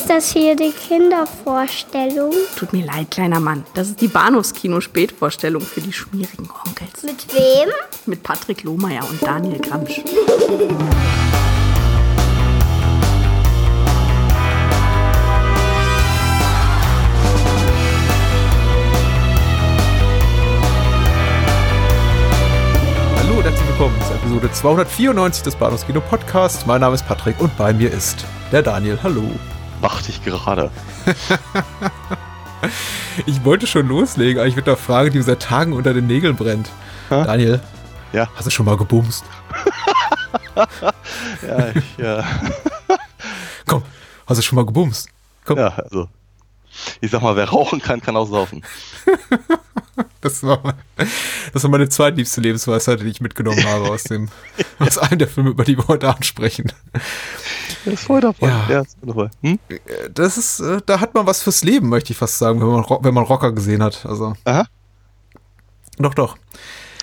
Ist das hier die Kindervorstellung? Tut mir leid, kleiner Mann. Das ist die Bahnhofskino-Spätvorstellung für die schmierigen Onkels. Mit wem? Mit Patrick Lohmeier und Daniel Gramsch. Hallo und herzlich willkommen zur Episode 294 des Bahnhofskino Podcast. Mein Name ist Patrick und bei mir ist der Daniel. Hallo. Mach dich gerade. Ich wollte schon loslegen, aber ich würde eine Frage, die seit Tagen unter den Nägeln brennt. Hä? Daniel, Ja. hast du schon mal gebumst? Ja, ich, ja. Komm, hast du schon mal gebumst? Komm, ja, also. Ich sag mal, wer rauchen kann, kann auch saufen. Das, war, mein- das war meine zweitliebste Lebensweisheit, die ich mitgenommen habe aus, dem, aus einem der Filme, über die wir heute ansprechen. Ja, ist voll davon. Ja. Ja, ist voll davon. Hm? Das ist, äh, da hat man was fürs Leben, möchte ich fast sagen, wenn man, wenn man Rocker gesehen hat. Also, Aha. doch, doch.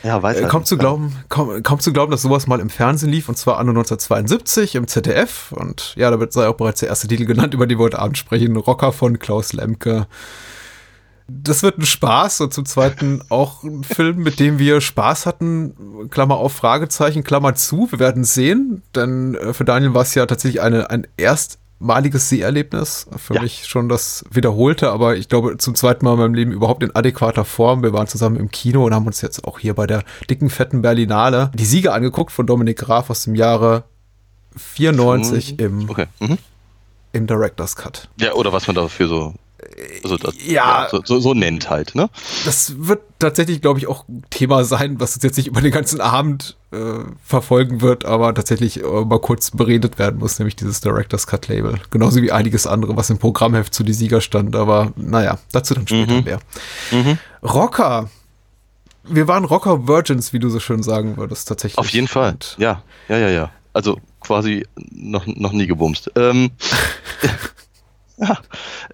Ja, weiß Äh, halt kaum zu glauben, kaum, kaum zu glauben, dass sowas mal im Fernsehen lief, und zwar anno 1972 im ZDF. Und ja, da wird sei auch bereits der erste Titel genannt, über den wir heute Abend sprechen. Rocker von Klaus Lemke. Das wird ein Spaß und zum Zweiten auch ein Film, mit dem wir Spaß hatten. Klammer auf, Fragezeichen, Klammer zu. Wir werden sehen, denn äh, für Daniel war es ja tatsächlich eine, ein erstmaliges Seherlebnis. Für Ja. mich schon das wiederholte, aber ich glaube zum zweiten Mal in meinem Leben überhaupt in adäquater Form. Wir waren zusammen im Kino und haben uns jetzt auch hier bei der dicken, fetten Berlinale die Siege angeguckt von Dominik Graf aus dem Jahre 94 im, Okay. Mhm. im Director's Cut. Ja, oder was man dafür so. Also das, ja. so, so, so nennt halt, ne? Das wird tatsächlich, glaube ich, auch ein Thema sein, was uns jetzt nicht über den ganzen Abend äh, verfolgen wird, aber tatsächlich äh, mal kurz beredet werden muss, nämlich dieses Director's Cut Label. Genauso wie einiges andere, was im Programmheft zu die Sieger stand, aber naja, dazu dann später Mhm. mehr. Mhm. Rocker. Wir waren Rocker Virgins, wie du so schön sagen würdest, tatsächlich. Auf jeden Fall. Ja, ja, ja, ja. Also quasi noch, noch nie gebumst. Ähm, ja,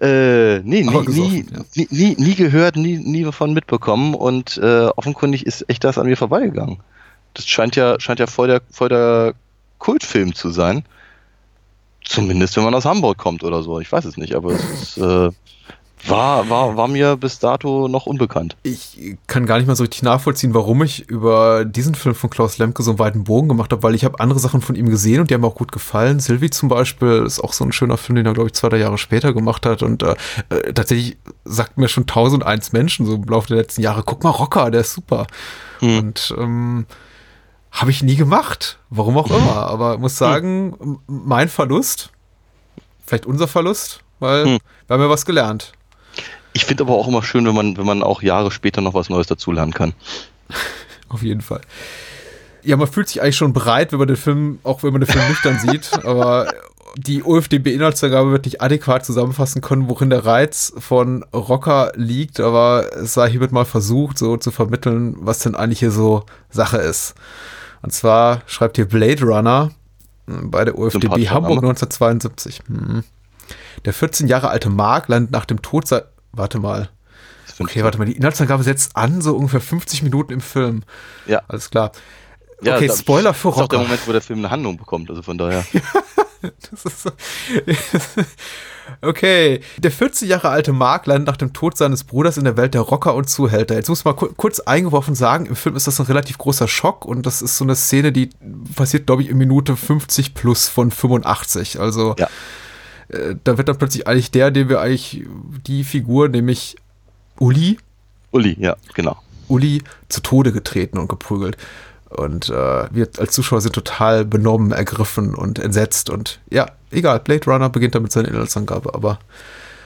äh, nee, nie, nie, ja. nie, nie, nie gehört, nie, nie davon mitbekommen und äh, offenkundig ist echt das an mir vorbeigegangen. Das scheint ja, scheint ja voll der, voll der Kultfilm zu sein. Zumindest wenn man aus Hamburg kommt oder so. Ich weiß es nicht, aber es ist, äh, war, war, war mir bis dato noch unbekannt. Ich kann gar nicht mal so richtig nachvollziehen, warum ich über diesen Film von Klaus Lemke so einen weiten Bogen gemacht habe, weil ich habe andere Sachen von ihm gesehen und die haben mir auch gut gefallen. Sylvie zum Beispiel ist auch so ein schöner Film, den er, glaube ich, zwei, drei Jahre später gemacht hat. Und äh, äh, tatsächlich sagt mir schon tausend eins Menschen so im Laufe der letzten Jahre, guck mal, Rocker, der ist super. Hm. Und ähm, habe ich nie gemacht, warum auch immer. Aber muss sagen, m- mein Verlust, vielleicht unser Verlust, weil Hm. wir haben ja was gelernt. Ich finde aber auch immer schön, wenn man, wenn man auch Jahre später noch was Neues dazulernen kann. Auf jeden Fall. Ja, man fühlt sich eigentlich schon bereit, wenn man den Film, auch wenn man den Film nüchtern sieht, aber die OFDB-Inhaltsangabe wird nicht adäquat zusammenfassen können, worin der Reiz von Rocker liegt, aber es sei hiermit mal versucht, so zu vermitteln, was denn eigentlich hier so Sache ist. Und zwar schreibt hier Blade Runner äh, bei der OFDB Hamburg Name. 1972. Hm. Der 14 Jahre alte Mark landet nach dem Tod sein. Warte mal. Okay, warte mal, die Inhaltsangabe setzt an, so ungefähr 50 Minuten im Film. Ja. Alles klar. Ja, okay, Spoiler für Das ist auch der Rocker. Moment, wo der Film eine Handlung bekommt, also von daher. Das ist so- okay, der 14 Jahre alte Mark landet nach dem Tod seines Bruders in der Welt der Rocker und Zuhälter. Jetzt muss man ku kurz eingeworfen sagen, im Film ist das ein relativ großer Schock und das ist so eine Szene, die passiert, glaube ich, in Minute 50 plus von 85. Also Ja. Äh, da wird dann plötzlich eigentlich der, den wir eigentlich, die Figur, nämlich Uli, Uli, ja, genau. Uli zu Tode getreten und geprügelt. Und äh, wir als Zuschauer sind total benommen, ergriffen und entsetzt. Und ja, egal, Blade Runner beginnt damit seine Inhaltsangabe, aber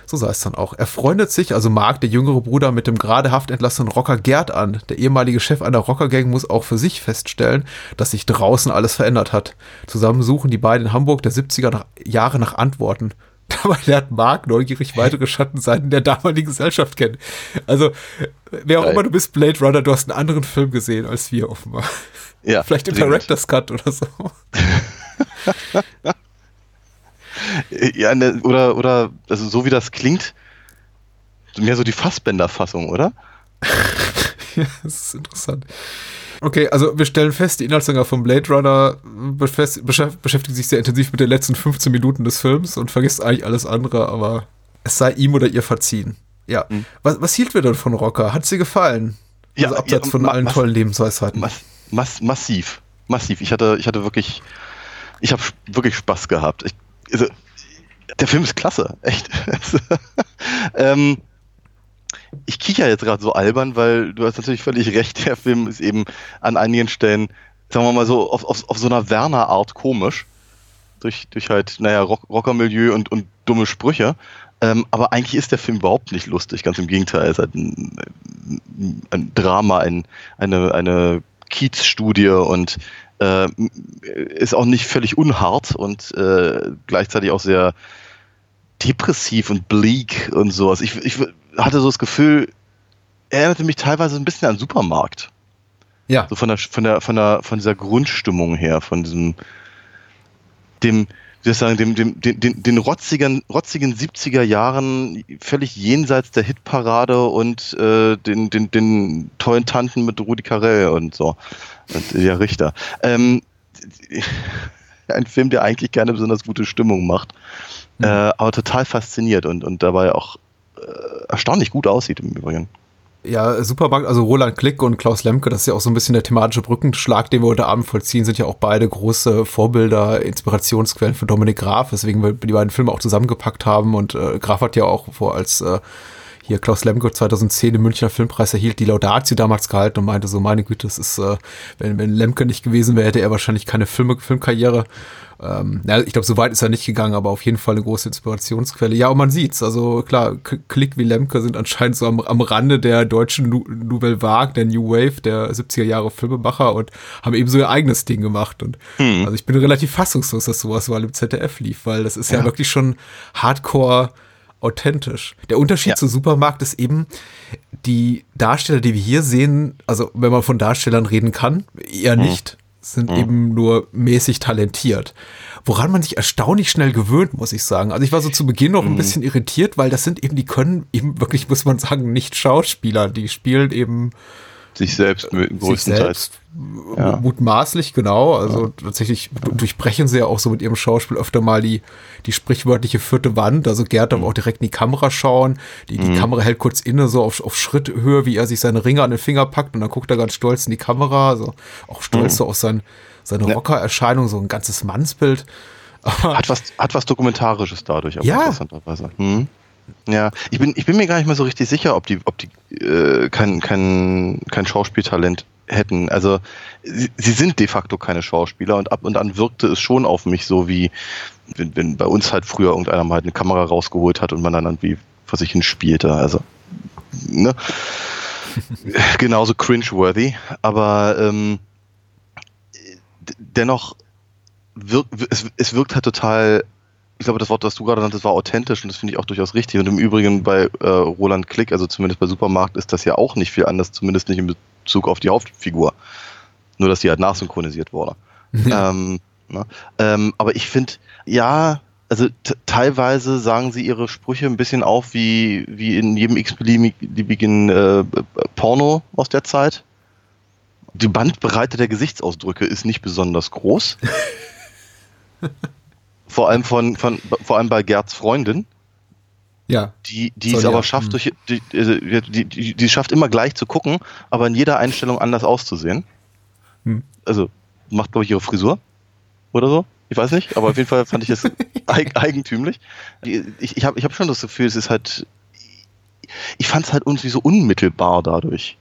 so sei es dann auch. Er freundet sich, also Mark, der jüngere Bruder, mit dem gerade haftentlassenen Rocker Gerd an. Der ehemalige Chef einer Rockergang muss auch für sich feststellen, dass sich draußen alles verändert hat. Zusammen suchen die beiden in Hamburg der 70er nach, Jahre nach Antworten. Dabei lernt Mark neugierig weitere Schattenseiten der damaligen Gesellschaft kennen. Also, wer auch Geil. immer du bist, Blade Runner, du hast einen anderen Film gesehen als wir offenbar. Ja, Vielleicht im. Director's Cut oder so. Ja, ne, oder, oder, also so wie das klingt, mehr so die Fassbänder-Fassung, oder? ja, das ist interessant. Okay, also wir stellen fest, die Inhaltsangabe von Blade Runner beschäftigt sich sehr intensiv mit den letzten 15 Minuten des Films und vergisst eigentlich alles andere, aber es sei ihm oder ihr verziehen. Ja. Hm. Was, was hielt wir denn von Rocker? Hat sie gefallen? Ja, also abseits ja, von allen tollen Lebensweisheiten. Mass, mass, massiv. Massiv. Ich hatte, ich hatte wirklich, ich habe wirklich Spaß gehabt. Ich, also, der Film ist klasse, echt. ähm, ich kicher jetzt gerade so albern, weil du hast natürlich völlig recht, der Film ist eben an einigen Stellen, sagen wir mal so, auf, auf, auf so einer Werner-Art komisch. Durch, durch halt, naja, Rock, Rockermilieu und, und dumme Sprüche. Ähm, aber eigentlich ist der Film überhaupt nicht lustig, ganz im Gegenteil. Er ist halt ein, ein Drama, ein, eine, eine Kiez-Studie und äh, ist auch nicht völlig unhart und äh, gleichzeitig auch sehr depressiv und bleak und sowas. Ich, ich hatte so das Gefühl, er erinnerte mich teilweise ein bisschen an Supermarkt. Ja. So von der, von der, von der, von dieser Grundstimmung her, von diesem, dem, wie ich sagen, dem, dem, den, den, den rotzigen, rotzigen 70er Jahren, völlig jenseits der Hitparade und äh, den, den, den tollen Tanten mit Rudi Carell und so. Und ja, Richter. Ähm, ein Film, der eigentlich keine besonders gute Stimmung macht, mhm. äh, aber total fasziniert und, und dabei auch äh, erstaunlich gut aussieht im Übrigen. Ja, Supermarkt, also Roland Klick und Klaus Lemke, das ist ja auch so ein bisschen der thematische Brückenschlag, den wir heute Abend vollziehen, sind ja auch beide große Vorbilder, Inspirationsquellen für Dominik Graf, weswegen wir die beiden Filme auch zusammengepackt haben. Und äh, Graf hat ja auch vor als äh, hier Klaus Lemke 2010 den Münchner Filmpreis erhielt, die Laudatio damals gehalten und meinte so, meine Güte, das ist, äh, wenn, wenn Lemke nicht gewesen wäre, hätte er wahrscheinlich keine Filme, Filmkarriere ähm, ja, ich glaube, so weit ist er nicht gegangen, aber auf jeden Fall eine große Inspirationsquelle. Ja, und man sieht's. Also klar, Klick wie Lemke sind anscheinend so am, am Rande der deutschen nu Nouvelle Vague, der New Wave, der 70er Jahre Filmemacher und haben eben so ihr eigenes Ding gemacht. Und hm. also ich bin relativ fassungslos, dass sowas mal im ZDF lief, weil das ist ja, ja wirklich schon Hardcore authentisch. Der Unterschied ja. zu Supermarkt ist eben, die Darsteller, die wir hier sehen, also wenn man von Darstellern reden kann, eher hm. nicht sind mhm. eben nur mäßig talentiert. Woran man sich erstaunlich schnell gewöhnt, muss ich sagen. Also ich war so zu Beginn noch ein mhm. bisschen irritiert, weil das sind eben, die können eben wirklich, muss man sagen, nicht Schauspieler. Die spielen eben sich selbst größtenteils. Ja. Mutmaßlich, genau. Also ja. tatsächlich durchbrechen sie ja auch so mit ihrem Schauspiel öfter mal die, die sprichwörtliche vierte Wand. Also Gerd darf mhm. auch direkt in die Kamera schauen. Die, die mhm. Kamera hält kurz inne, so auf, auf Schritthöhe, wie er sich seine Ringe an den Finger packt und dann guckt er ganz stolz in die Kamera. Also auch stolz mhm. so auf sein, seine ja. Rockererscheinung, so ein ganzes Mannsbild. Hat was, hat was Dokumentarisches dadurch, aber ja. interessanterweise. Hm. Ja, ich bin, ich bin mir gar nicht mehr so richtig sicher, ob die, ob die äh, kein, kein, kein Schauspieltalent hätten. Also sie, sie, sind de facto keine Schauspieler und ab und an wirkte es schon auf mich so wie, wenn, wenn bei uns halt früher irgendeiner mal halt eine Kamera rausgeholt hat und man dann irgendwie vor sich hin spielte. Also, ne? Genauso cringe-worthy, aber ähm, dennoch wirkt, es, es wirkt halt total ich glaube, das Wort, das du gerade nanntest, war authentisch und das finde ich auch durchaus richtig. Und im Übrigen bei äh, Roland Klick, also zumindest bei Supermarkt, ist das ja auch nicht viel anders, zumindest nicht in Bezug auf die Hauptfigur. Nur, dass die halt nachsynchronisiert wurde. Ähm, ne? ähm, aber ich finde, ja, also teilweise sagen sie ihre Sprüche ein bisschen auf wie, wie in jedem x-beliebigen äh, Porno aus der Zeit. Die Bandbreite der Gesichtsausdrücke ist nicht besonders groß. Vor allem von, von vor allem bei Gerds Freundin. Ja. Die, die es aber schafft, durch, die, die, die, die schafft immer gleich zu gucken, aber in jeder Einstellung anders auszusehen. Hm. Also macht, glaube ich, ihre Frisur oder so. Ich weiß nicht, aber auf jeden Fall fand ich es eig eigentümlich. Ich, ich habe ich hab schon das Gefühl, es ist halt. Ich fand es halt irgendwie so unmittelbar dadurch.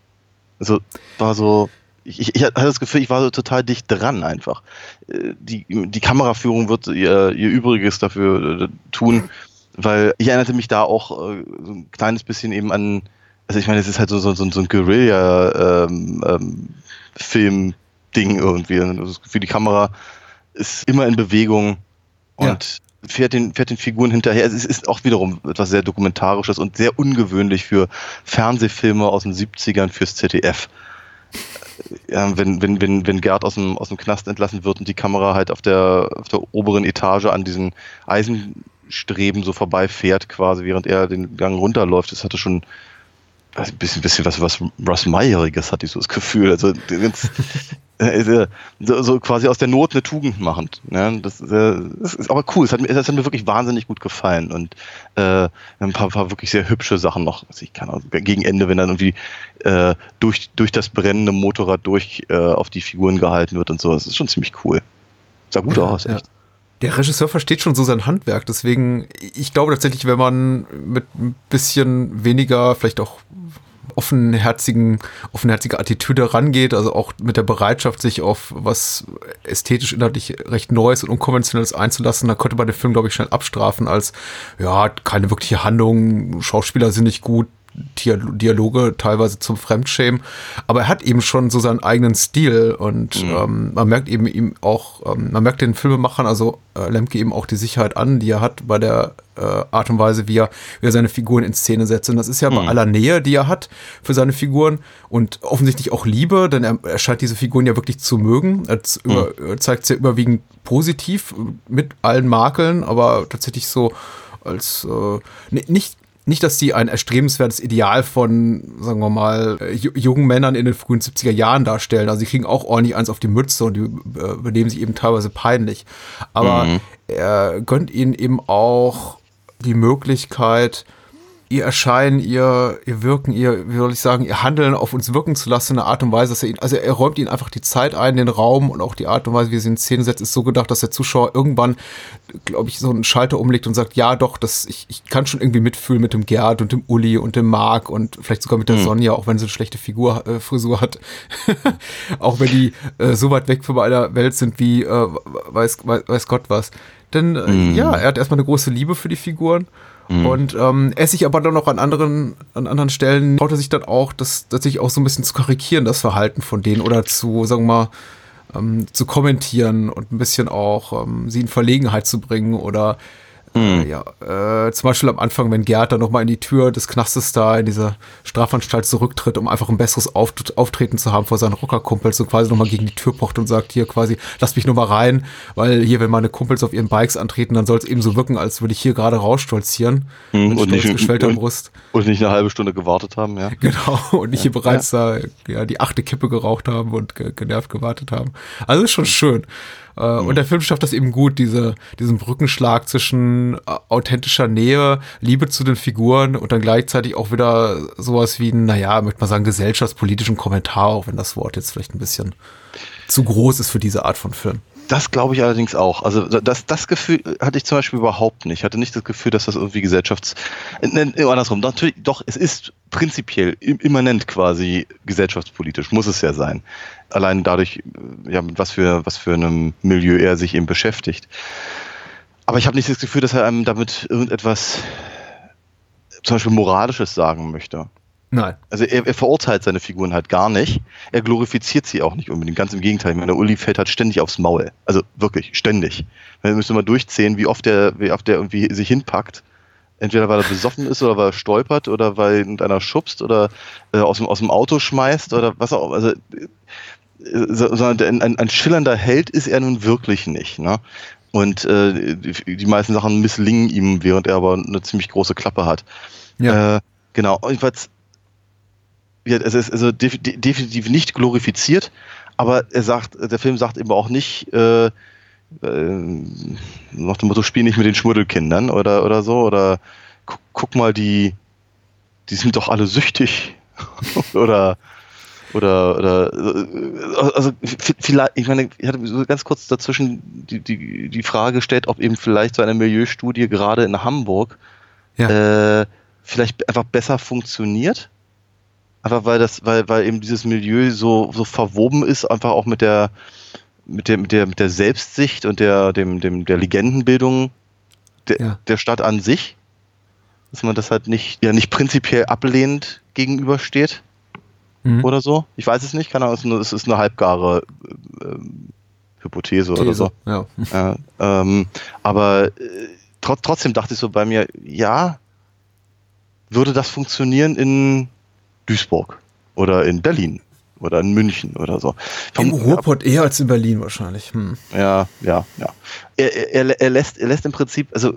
Also war so ich, ich hatte das Gefühl, ich war so total dicht dran einfach. Äh, die, die Kameraführung wird ihr, ihr Übriges dafür äh, tun, weil ich erinnerte mich da auch äh, so ein kleines bisschen eben an, also ich meine, es ist halt so, so, so ein Guerilla-Film-Ding ähm, ähm, irgendwie. Das Gefühl, die Kamera ist immer in Bewegung und ja. fährt, den, fährt den Figuren hinterher. Es ist auch wiederum etwas sehr Dokumentarisches und sehr ungewöhnlich für Fernsehfilme aus den 70ern fürs ZDF ja, wenn, wenn, wenn, wenn Gerd aus dem, aus dem Knast entlassen wird und die Kamera halt auf der, auf der oberen Etage an diesen Eisenstreben so vorbeifährt, quasi, während er den Gang runterläuft, das hatte schon ein bisschen, bisschen was, was Russ Meyeriges, hatte ich so das Gefühl. Also ganz, äh, so, so, quasi aus der Not eine Tugend machend. Ne? Das, äh, das, ist aber cool. Es hat, das hat mir wirklich wahnsinnig gut gefallen. Und äh, ein paar, paar wirklich sehr hübsche Sachen noch. Also ich kann auch, gegen Ende, wenn dann irgendwie äh, durch, durch das brennende Motorrad durch äh, auf die Figuren gehalten wird und so. Das ist schon ziemlich cool. Sah gut ja, aus, echt. Ja. Der Regisseur versteht schon so sein Handwerk, deswegen, ich glaube tatsächlich, wenn man mit ein bisschen weniger, vielleicht auch offenherzigen, offenherzige Attitüde rangeht, also auch mit der Bereitschaft, sich auf was ästhetisch inhaltlich recht Neues und Unkonventionelles einzulassen, dann könnte man den Film, glaube ich, schnell abstrafen als, ja, keine wirkliche Handlung, Schauspieler sind nicht gut, Dialoge teilweise zum Fremdschämen, aber er hat eben schon so seinen eigenen Stil und mhm. ähm, man merkt eben ihm auch, ähm, man merkt den Filmemachern, also äh, Lemke eben auch die Sicherheit an, die er hat bei der äh, Art und Weise, wie er, wie er seine Figuren in Szene setzt. Und das ist ja mhm. bei aller Nähe, die er hat für seine Figuren und offensichtlich auch Liebe, denn er, er scheint diese Figuren ja wirklich zu mögen. Er, mhm. zeigt sie ja überwiegend positiv mit allen Makeln, aber tatsächlich so als äh, nicht nicht, dass die ein erstrebenswertes Ideal von, sagen wir mal, äh, jungen Männern in den frühen 70er Jahren darstellen. Also sie kriegen auch ordentlich eins auf die Mütze und die äh, benehmen sich eben teilweise peinlich. Aber mhm. er gönnt ihnen eben auch die Möglichkeit, ihr Erscheinen, ihr, ihr Wirken, ihr, wie soll ich sagen, ihr Handeln auf uns wirken zu lassen in einer Art und Weise, dass er ihn, also er räumt ihnen einfach die Zeit ein, den Raum und auch die Art und Weise, wie er sie in Szene setzt, ist so gedacht, dass der Zuschauer irgendwann, glaube ich, so einen Schalter umlegt und sagt, ja doch, das, ich, ich kann schon irgendwie mitfühlen mit dem Gerd und dem Uli und dem Marc und vielleicht sogar mit der mhm. Sonja, auch wenn sie eine schlechte Figur, äh, Frisur hat. auch wenn die äh, so weit weg von meiner Welt sind wie äh, weiß, weiß, weiß Gott was. Denn äh, mhm. ja, er hat erstmal eine große Liebe für die Figuren Mhm. Und ähm, sich aber dann noch an anderen, an anderen Stellen traut er sich dann auch, das tatsächlich auch so ein bisschen zu karikieren, das Verhalten von denen oder zu, sagen wir mal, ähm, zu kommentieren und ein bisschen auch ähm, sie in Verlegenheit zu bringen oder Mhm. Ja, äh, zum Beispiel am Anfang, wenn Gerd dann nochmal in die Tür des Knastes da in dieser Strafanstalt zurücktritt, um einfach ein besseres Auft Auftreten zu haben vor seinen Rockerkumpels und quasi nochmal gegen die Tür pocht und sagt, hier quasi, lass mich nur mal rein, weil hier, wenn meine Kumpels auf ihren Bikes antreten, dann soll es eben so wirken, als würde ich hier gerade rausstolzieren. Mhm, und, nicht, geschwellter und, Brust. und nicht eine halbe Stunde gewartet haben, ja. Genau, und nicht ja, hier bereits ja. da ja, die achte Kippe geraucht haben und ge genervt gewartet haben. Also ist schon schön. Äh, mhm. Und der Film schafft das eben gut, diese, diesen Brückenschlag zwischen äh, authentischer Nähe, Liebe zu den Figuren und dann gleichzeitig auch wieder sowas wie ein, naja, möchte man sagen, gesellschaftspolitischen Kommentar, auch wenn das Wort jetzt vielleicht ein bisschen zu groß ist für diese Art von Film. Das glaube ich allerdings auch. Also das, das Gefühl hatte ich zum Beispiel überhaupt nicht. Ich hatte nicht das Gefühl, dass das irgendwie gesellschafts... Ne, andersrum, natürlich, doch, es ist prinzipiell immanent quasi gesellschaftspolitisch, muss es ja sein. Allein dadurch, ja, mit was für, was für einem Milieu er sich eben beschäftigt. Aber ich habe nicht das Gefühl, dass er einem damit irgendetwas zum Beispiel Moralisches sagen möchte. Nein. Also er, er, verurteilt seine Figuren halt gar nicht. Er glorifiziert sie auch nicht unbedingt. Ganz im Gegenteil. Ich meine, der Uli fällt halt ständig aufs Maul. Also wirklich, ständig. Man müsste mal durchzählen, wie oft der, wie oft der irgendwie sich hinpackt. Entweder weil er besoffen ist oder weil er stolpert oder weil irgendeiner schubst oder äh, aus, dem, aus dem Auto schmeißt oder was auch. Also, äh, sondern ein, ein, schillernder Held ist er nun wirklich nicht. Ne? Und äh, die, die meisten Sachen misslingen ihm, während er aber eine ziemlich große Klappe hat. Ja. Äh, genau. Jedenfalls ja, es ist also definitiv nicht glorifiziert, aber er sagt, der Film sagt eben auch nicht, äh, äh, nach dem Motto, spiel nicht mit den Schmuddelkindern oder, oder so, oder guck, guck mal, die, die sind doch alle süchtig oder oder oder also vielleicht ich meine ich hatte so ganz kurz dazwischen die, die, die Frage gestellt ob eben vielleicht so eine Milieustudie gerade in Hamburg ja. äh, vielleicht einfach besser funktioniert Einfach weil das, weil, weil eben dieses Milieu so, so verwoben ist, einfach auch mit der, mit der, mit der, mit der Selbstsicht und der, dem, dem, der Legendenbildung der, ja. der Stadt an sich. Dass man das halt nicht, ja, nicht prinzipiell ablehnend gegenübersteht. Mhm. Oder so. Ich weiß es nicht, keine Ahnung, es ist eine halbgare äh, Hypothese These, oder so. Ja. ja ähm, aber äh, trotzdem dachte ich so bei mir, ja, würde das funktionieren in Duisburg oder in Berlin oder in München oder so. Im Ruhrpott eher als in Berlin wahrscheinlich. Hm. Ja, ja, ja. Er, er, er, lässt, er lässt im Prinzip, also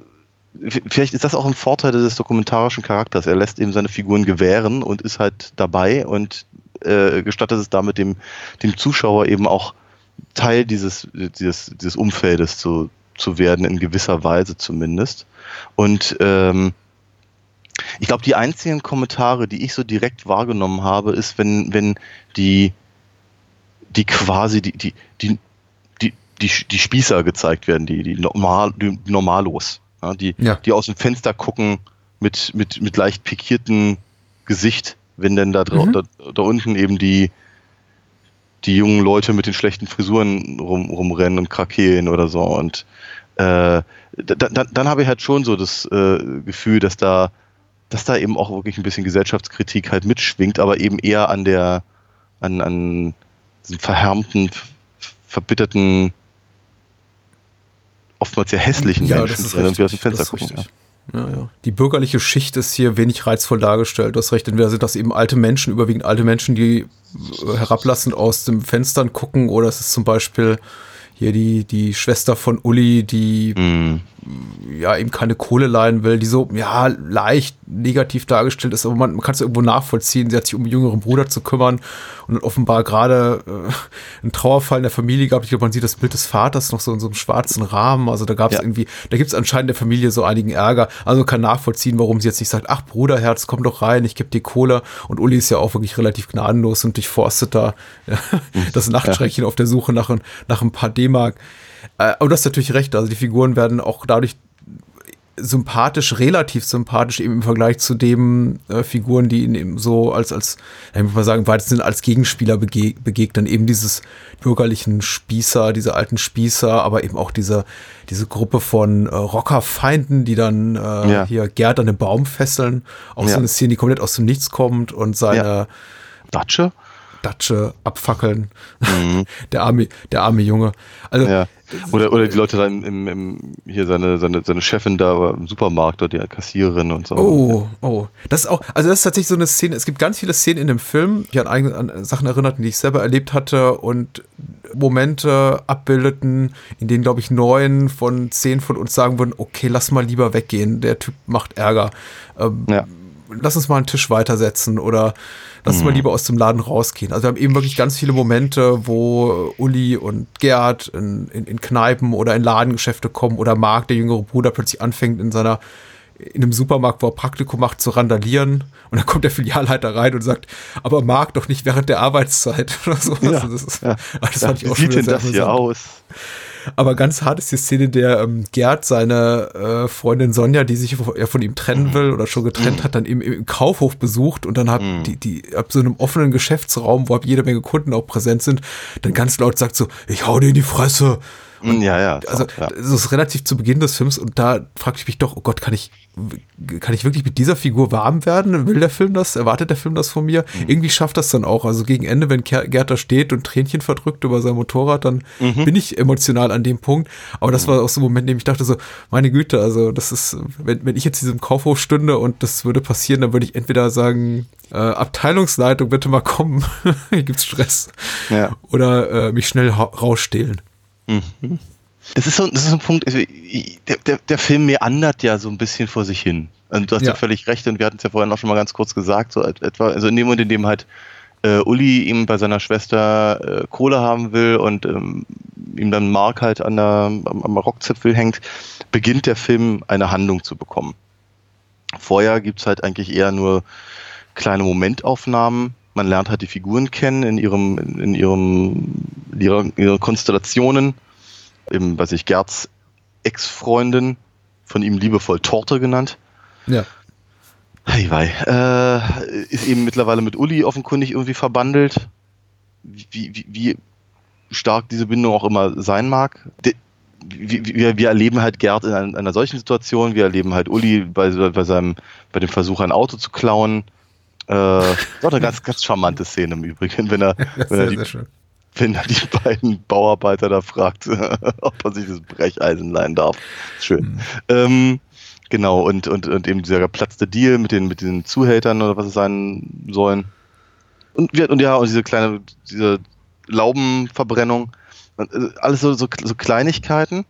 vielleicht ist das auch ein Vorteil des dokumentarischen Charakters. Er lässt eben seine Figuren gewähren und ist halt dabei und äh, gestattet es damit dem, dem Zuschauer eben auch Teil dieses, dieses, dieses Umfeldes zu, zu werden, in gewisser Weise zumindest. Und ähm, ich glaube, die einzigen Kommentare, die ich so direkt wahrgenommen habe, ist, wenn, wenn die, die quasi die, die, die, die, die, die Spießer gezeigt werden, die, die, Normal, die Normalos, ja, die, Ja. die aus dem Fenster gucken mit, mit, mit leicht pikiertem Gesicht, wenn denn da, Mhm. da, da unten eben die, die jungen Leute mit den schlechten Frisuren rum, rumrennen und krakeelen oder so. Und äh, da, da, dann habe ich halt schon so das äh, Gefühl, dass da, dass da eben auch wirklich ein bisschen Gesellschaftskritik halt mitschwingt, aber eben eher an der, an, an diesem verhärmten, verbitterten, oftmals sehr hässlichen Ja, Menschen, die irgendwie aus dem. Fenster gucken. richtig. Ja, ja. Die bürgerliche Schicht ist hier wenig reizvoll dargestellt. Du hast recht, entweder sind das eben alte Menschen, überwiegend alte Menschen, die äh, herablassend aus den Fenstern gucken, oder es ist zum Beispiel hier die, die Schwester von Uli, die. Mm, ja eben keine Kohle leihen will, die so, ja, leicht negativ dargestellt ist, aber man, man kann es irgendwo nachvollziehen. Sie hat sich um den jüngeren Bruder zu kümmern und offenbar gerade äh, einen Trauerfall in der Familie gehabt. Ich glaube, man sieht das Bild des Vaters noch so in so einem schwarzen Rahmen. Also da gab es Ja. irgendwie, da gibt es anscheinend in der Familie so einigen Ärger. Also man kann nachvollziehen, warum sie jetzt nicht sagt, ach Bruderherz, komm doch rein, ich gebe dir Kohle. Und Uli ist ja auch wirklich relativ gnadenlos und durchforstet da ja, das Nachtschreckchen auf der Suche nach, nach ein paar D-Mark. Äh, aber du hast natürlich recht, also die Figuren werden auch dadurch sympathisch, relativ sympathisch eben im Vergleich zu den äh, Figuren, die ihn eben so als, als, ich muss mal sagen, weitestens als Gegenspieler bege begegnen. Eben dieses bürgerlichen Spießer, diese alten Spießer, aber eben auch diese, diese Gruppe von äh, Rockerfeinden, die dann äh, Ja. hier Gerd an den Baum fesseln. Auch so Ja. eine Szene, die komplett aus dem Nichts kommt und seine Ja. Datsche? Datsche abfackeln. Mhm. der arme, der arme Junge. Also, Ja. Oder, oder die Leute da im, im, im hier seine, seine, seine Chefin da im Supermarkt oder die Kassiererin und so. Oh, oh. Das ist auch, also das ist tatsächlich so eine Szene, es gibt ganz viele Szenen in dem Film, die an eigene an Sachen erinnerten, die ich selber erlebt hatte und Momente abbildeten, in denen, glaube ich, neun von zehn von uns sagen würden, okay, lass mal lieber weggehen, der Typ macht Ärger. Ähm, Ja. Lass uns mal einen Tisch weitersetzen oder lass uns mal lieber aus dem Laden rausgehen. Also wir haben eben wirklich ganz viele Momente, wo Uli und Gerd in, in, in Kneipen oder in Ladengeschäfte kommen oder Marc, der jüngere Bruder, plötzlich anfängt in seiner in einem Supermarkt, wo er Praktikum macht, zu randalieren. Und dann kommt der Filialleiter rein und sagt, aber Marc doch nicht während der Arbeitszeit oder so. Ja, das ist, ja. das Ja, fand ich wie auch schon sieht denn das hier aus? Aber ganz hart ist die Szene, der ähm, Gerd seine äh, Freundin Sonja, die sich ja von ihm trennen will oder schon getrennt hat, dann im, im Kaufhof besucht und dann hat die, die ab so einem offenen Geschäftsraum, wo jede Menge Kunden auch präsent sind, dann ganz laut sagt so, ich hau dir in die Fresse. Mm, Ja, ja. Also ja. das ist relativ zu Beginn des Films und da fragte ich mich doch, oh Gott, kann ich, kann ich wirklich mit dieser Figur warm werden? Will der Film das? Erwartet der Film das von mir? Mhm. Irgendwie schafft das dann auch. Also gegen Ende, wenn Ger- Gerd da steht und Tränchen verdrückt über sein Motorrad, dann Mhm. bin ich emotional an dem Punkt. Aber das war auch so ein Moment, in dem ich dachte so, meine Güte, also das ist, wenn, wenn ich jetzt in diesem Kaufhof stünde und das würde passieren, dann würde ich entweder sagen, äh, Abteilungsleitung, bitte mal kommen, hier gibt's Stress. Ja. Oder äh, mich schnell ha- rausstehlen. Das ist so, das ist so ein Punkt, also, der, der, der Film meandert ja so ein bisschen vor sich hin. Und du hast ja, Ja. völlig recht, und wir hatten es ja vorhin auch schon mal ganz kurz gesagt, so et- etwa, also in dem Moment, in dem halt äh, Uli ihm bei seiner Schwester äh, Kohle haben will und ähm, ihm dann Mark halt an der, am, am Rockzipfel hängt, beginnt der Film eine Handlung zu bekommen. Vorher gibt's halt eigentlich eher nur kleine Momentaufnahmen. Man lernt halt die Figuren kennen in ihrem, in ihrem, in ihrer, in ihren Konstellationen. Eben, weiß ich, Gerds Ex-Freundin, von ihm liebevoll Torte genannt. Ja. Hey, wei. Äh, ist eben mittlerweile mit Uli offenkundig irgendwie verbandelt. Wie, wie, wie stark diese Bindung auch immer sein mag. De, wir, wir, wir erleben halt Gerd in einer, einer solchen Situation. Wir erleben halt Uli bei, bei, seinem, bei dem Versuch, ein Auto zu klauen. Äh, ist auch eine ganz, ganz charmante Szene im Übrigen, wenn er, wenn er die wenn er die beiden Bauarbeiter da fragt, ob er sich das Brecheisen leihen darf. Schön. Ähm, genau, und, und, und eben dieser geplatzte Deal mit den, mit den Zuhältern oder was es sein sollen. Und, und ja, und diese kleine, diese Laubenverbrennung. Äh, Alles so, so, so Kleinigkeiten,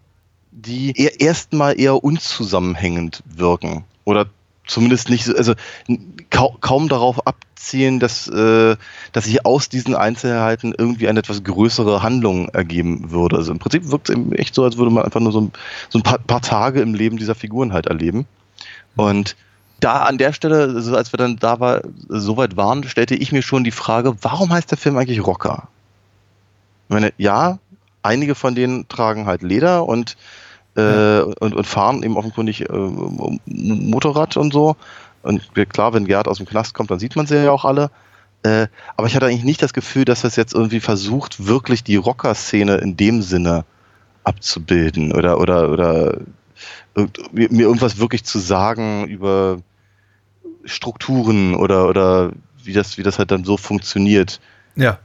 die erstmal eher unzusammenhängend wirken. Oder zumindest nicht so, also kaum, darauf abzielen, dass, äh, dass sich aus diesen Einzelheiten irgendwie eine etwas größere Handlung ergeben würde. Also im Prinzip wirkt es eben echt so, als würde man einfach nur so ein, so ein paar, paar Tage im Leben dieser Figuren halt erleben. Und da an der Stelle, also als wir dann da war, so weit waren, stellte ich mir schon die Frage, warum heißt der Film eigentlich Rocker? Ich meine, ja, einige von denen tragen halt Leder und, äh, ja. und, und, fahren eben offenkundig äh, Motorrad und so. Und klar, wenn Gerd aus dem Knast kommt, dann sieht man sie ja auch alle. Äh, aber ich hatte eigentlich nicht das Gefühl, dass das jetzt irgendwie versucht, wirklich die Rocker-Szene in dem Sinne abzubilden oder, oder, oder mir irgendwas wirklich zu sagen über Strukturen oder, oder wie das, wie das halt dann so funktioniert. Ja.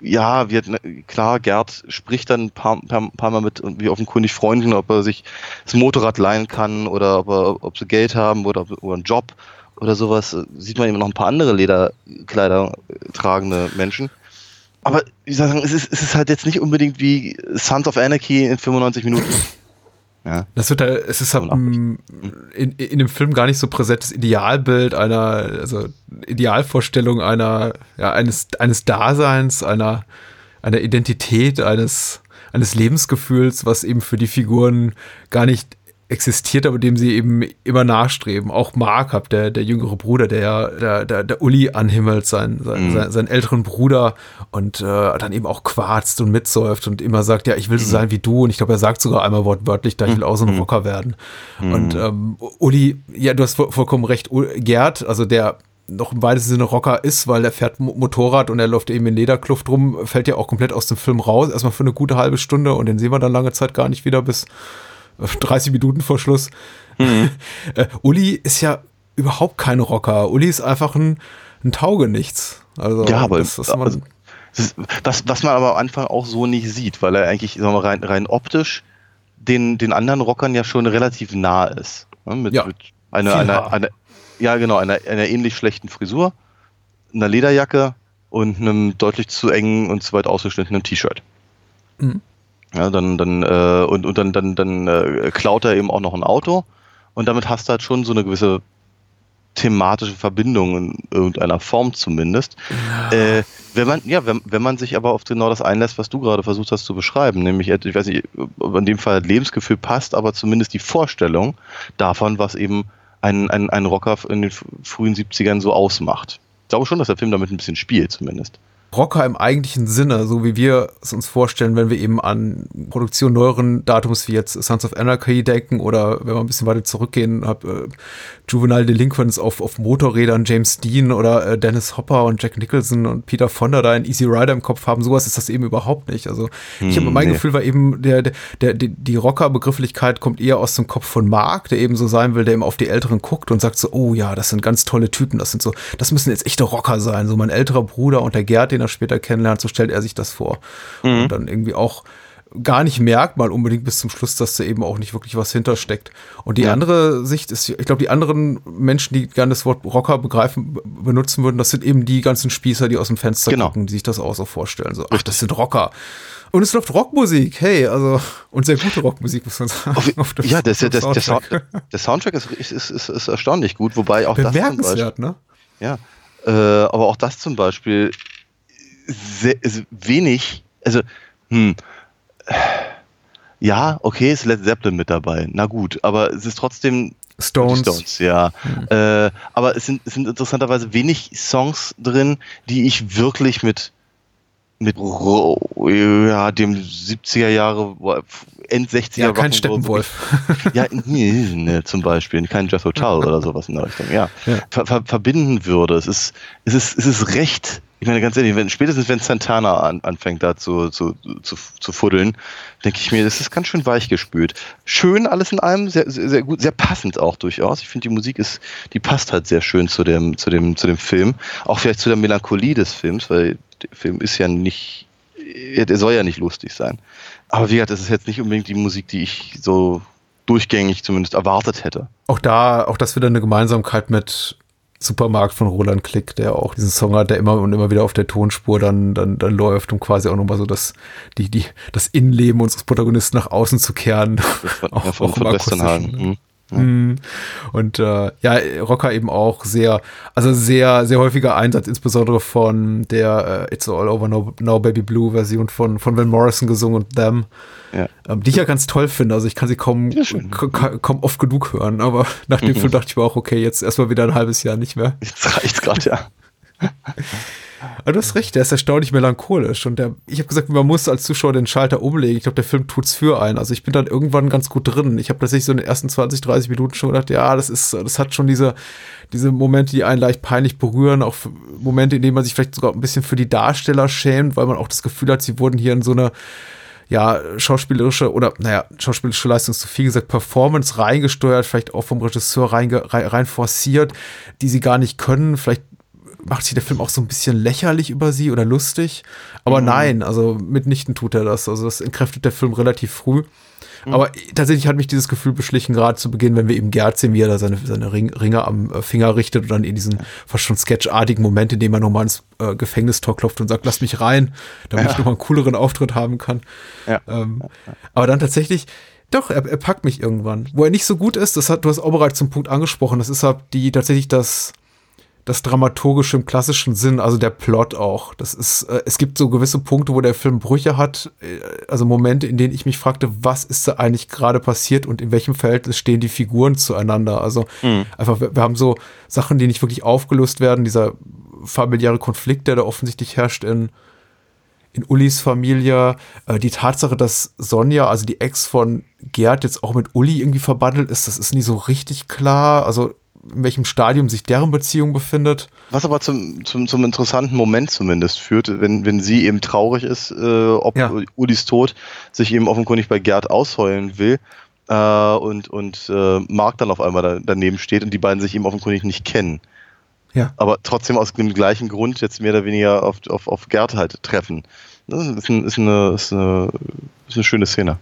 Ja, wir, klar, Gerd spricht dann ein paar, paar, paar Mal mit wie offenkundig Freunden, ob er sich das Motorrad leihen kann oder ob, er, ob sie Geld haben oder, oder einen Job oder sowas. Sieht man eben noch ein paar andere Lederkleider tragende Menschen. Aber ich sag, es ist, es ist halt jetzt nicht unbedingt wie Sons of Anarchy in 95 Minuten. Ja. Das wird halt, es ist halt in, in dem Film gar nicht so präsentes Idealbild einer, also Idealvorstellung einer, ja, eines, eines Daseins, einer, einer Identität, eines, eines Lebensgefühls, was eben für die Figuren gar nicht existiert, aber dem sie eben immer nachstreben. Auch Mark, hab, der, der jüngere Bruder, der ja der, der, der Uli anhimmelt, sein, sein, mhm. sein, seinen älteren Bruder und äh, dann eben auch quarzt und mitsäuft und immer sagt, ja, ich will so mhm. sein wie du. Und ich glaube, er sagt sogar einmal wortwörtlich, da ich will auch so ein mhm. Rocker werden. Mhm. Und ähm, Uli, ja, du hast vollkommen recht, Gerd, also der noch im weitesten Sinne Rocker ist, weil er fährt Motorrad und er läuft eben in Lederkluft rum, fällt ja auch komplett aus dem Film raus, erstmal für eine gute halbe Stunde und den sehen wir dann lange Zeit gar nicht wieder bis 30 Minuten vor Schluss. Mhm. Äh, Uli ist ja überhaupt kein Rocker. Uli ist einfach ein, ein Taugenichts. Also, ja, aber das, das man, ist, was, was man aber am Anfang auch so nicht sieht, weil er eigentlich sagen wir, rein, rein optisch den, den anderen Rockern ja schon relativ nah ist. Ne? Mit, ja, mit einer, einer, einer, ja, genau, einer, einer ähnlich schlechten Frisur, einer Lederjacke und einem deutlich zu engen und zu weit ausgeschnittenen T-Shirt. Mhm. Ja, dann, dann, äh, und, und dann, dann, dann äh, klaut er eben auch noch ein Auto und damit hast du halt schon so eine gewisse thematische Verbindung in irgendeiner Form zumindest. Ja. Äh, wenn man, ja, wenn, wenn man sich aber auf genau das einlässt, was du gerade versucht hast zu beschreiben, nämlich, ich weiß nicht, ob in dem Fall Lebensgefühl passt, aber zumindest die Vorstellung davon, was eben ein, ein, ein Rocker in den frühen 70ern so ausmacht. Ich glaube schon, dass der Film damit ein bisschen spielt, zumindest. Rocker im eigentlichen Sinne, so wie wir es uns vorstellen, wenn wir eben an Produktion neueren Datums wie jetzt Sons of Anarchy denken oder wenn wir ein bisschen weiter zurückgehen, hab äh, Juvenile Delinquents auf, auf Motorrädern, James Dean oder äh, Dennis Hopper und Jack Nicholson und Peter Fonda da in Easy Rider im Kopf haben, sowas ist das eben überhaupt nicht. Also hm, ich habe mein nee. Gefühl war eben, der, der, der, die Rocker-Begrifflichkeit kommt eher aus dem Kopf von Mark, der eben so sein will, der eben auf die Älteren guckt und sagt so, oh ja, das sind ganz tolle Typen, das sind so, das müssen jetzt echte Rocker sein, so mein älterer Bruder und der Gerd, den er später kennenlernt, so stellt er sich das vor. Mhm. Und dann irgendwie auch gar nicht merkt, mal unbedingt bis zum Schluss, dass da eben auch nicht wirklich was hintersteckt. Und die ja. andere Sicht ist, ich glaube, die anderen Menschen, die gerne das Wort Rocker begreifen, benutzen würden, das sind eben die ganzen Spießer, die aus dem Fenster genau. gucken, die sich das auch so vorstellen. So, ach, das sind Rocker. Und es läuft Rockmusik, hey, also, und sehr gute Rockmusik, muss man sagen. Auf, auf ja, das, das, das, der, Soundtrack. der Soundtrack ist, ist, ist, ist erstaunlich gut, wobei auch das zum Beispiel, ne? Ja, äh, aber auch das zum Beispiel sehr, wenig, also, hm, ja, okay, ist Led Zeppelin mit dabei, na gut, aber es ist trotzdem Stones. Stones, ja. Hm. Äh, aber es sind, es sind interessanterweise wenig Songs drin, die ich wirklich mit mit ja, dem 70er Jahre, End 60er Ja, kein Steppenwolf. ja, nee, ne, zum Beispiel, kein Jethro Tull oder sowas in der Richtung, ja. ja. Ver ver verbinden würde. Es ist, es ist, es ist recht ich meine, ganz ehrlich, wenn, spätestens wenn Santana an, anfängt da zu, zu, zu, zu fuddeln, denke ich mir, das ist ganz schön weich gespült. Schön alles in allem, sehr, sehr, sehr gut, sehr passend auch durchaus. Ich finde, die Musik ist, die passt halt sehr schön zu dem, zu dem, zu dem Film. Auch vielleicht zu der Melancholie des Films, weil der Film ist ja nicht, der soll ja nicht lustig sein. Aber wie gesagt, das ist jetzt nicht unbedingt die Musik, die ich so durchgängig zumindest erwartet hätte. Auch da, auch das wieder eine Gemeinsamkeit mit Supermarkt von Roland Klick, der auch diesen Song hat, der immer und immer wieder auf der Tonspur dann, dann, dann läuft, um quasi auch nochmal so das, die, die, das Innenleben unseres Protagonisten nach außen zu kehren. Das war, auch, ja, von, auch von Westernhagen. Mhm. Mhm. Und äh, ja, Rocker eben auch sehr, also sehr, sehr häufiger Einsatz, insbesondere von der äh, It's All Over Now, Now Baby Blue Version von, von Van Morrison gesungen und Them, Ja. ähm, die ich ja ganz toll finde. Also ich kann sie kaum, Ja, kaum oft genug hören, aber nach dem Mhm. Film dachte ich mir auch, okay, jetzt erstmal wieder ein halbes Jahr nicht mehr. Jetzt reicht's gerade, ja. Aber du hast recht, der ist erstaunlich melancholisch. Und der, ich habe gesagt, man muss als Zuschauer den Schalter umlegen. Ich glaube, der Film tut's für einen. Also ich bin dann irgendwann ganz gut drin. Ich habe tatsächlich so in den ersten 20, 30 Minuten schon gedacht, ja, das ist, das hat schon diese, diese Momente, die einen leicht peinlich berühren, auch Momente, in denen man sich vielleicht sogar ein bisschen für die Darsteller schämt, weil man auch das Gefühl hat, sie wurden hier in so eine ja, schauspielerische oder, naja, schauspielerische Leistung ist zu viel gesagt, Performance reingesteuert, vielleicht auch vom Regisseur rein, rein forciert, die sie gar nicht können. Vielleicht macht sich der Film auch so ein bisschen lächerlich über sie oder lustig. Aber nein, also mitnichten tut er das. Also das entkräftet der Film relativ früh. Aber tatsächlich hat mich dieses Gefühl beschlichen, gerade zu Beginn, wenn wir eben Gerd sehen, wie er da seine, seine Ring, Ringe am äh, Finger richtet und dann in diesen fast schon sketchartigen Moment, in dem er nochmal ins äh, Gefängnistor klopft und sagt, lass mich rein, damit Ja. ich nochmal einen cooleren Auftritt haben kann. Ja. Ähm, aber dann tatsächlich, doch, er, er packt mich irgendwann. Wo er nicht so gut ist, das hat, du hast auch bereits zum Punkt angesprochen, das ist halt die tatsächlich das, das Dramaturgische im klassischen Sinn, also der Plot auch. Das ist, äh, es gibt so gewisse Punkte, wo der Film Brüche hat, äh, also Momente, in denen ich mich fragte, was ist da eigentlich gerade passiert und in welchem Verhältnis stehen die Figuren zueinander. Also Mhm. einfach, wir, wir haben so Sachen, die nicht wirklich aufgelöst werden, dieser familiäre Konflikt, der da offensichtlich herrscht in, in Ullis Familie, äh, die Tatsache, dass Sonja, also die Ex von Gerd, jetzt auch mit Uli irgendwie verbandelt ist, das ist nie so richtig klar. Also in welchem Stadium sich deren Beziehung befindet. Was aber zum, zum, zum interessanten Moment zumindest führt, wenn, wenn sie eben traurig ist, äh, ob Ja. Ulis Tod sich eben offenkundig bei Gerd ausheulen will äh, und, und äh, Mark dann auf einmal da, daneben steht und die beiden sich eben offenkundig nicht kennen. Ja. Aber trotzdem aus dem gleichen Grund jetzt mehr oder weniger auf, auf, auf Gerd halt treffen. Das ist, ein, ist, eine, ist, eine, ist eine schöne Szene.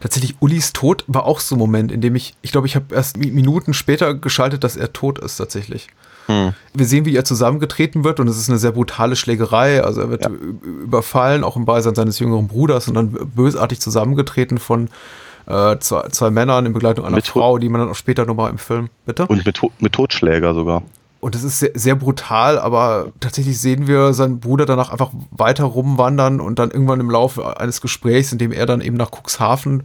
Tatsächlich, Ulis Tod war auch so ein Moment, in dem ich, ich glaube, ich habe erst Mi- Minuten später geschaltet, dass er tot ist tatsächlich. Hm. Wir sehen, wie er zusammengetreten wird und es ist eine sehr brutale Schlägerei. Also er wird Ja. überfallen, auch im Beisein seines jüngeren Bruders und dann bösartig zusammengetreten von äh, zwei, zwei Männern in Begleitung einer Mit- Frau, die man dann auch später nochmal im Film, bitte? Und mit, mit Totschläger sogar. Und es ist sehr, sehr brutal, aber tatsächlich sehen wir seinen Bruder danach einfach weiter rumwandern und dann irgendwann im Laufe eines Gesprächs, in dem er dann eben nach Cuxhaven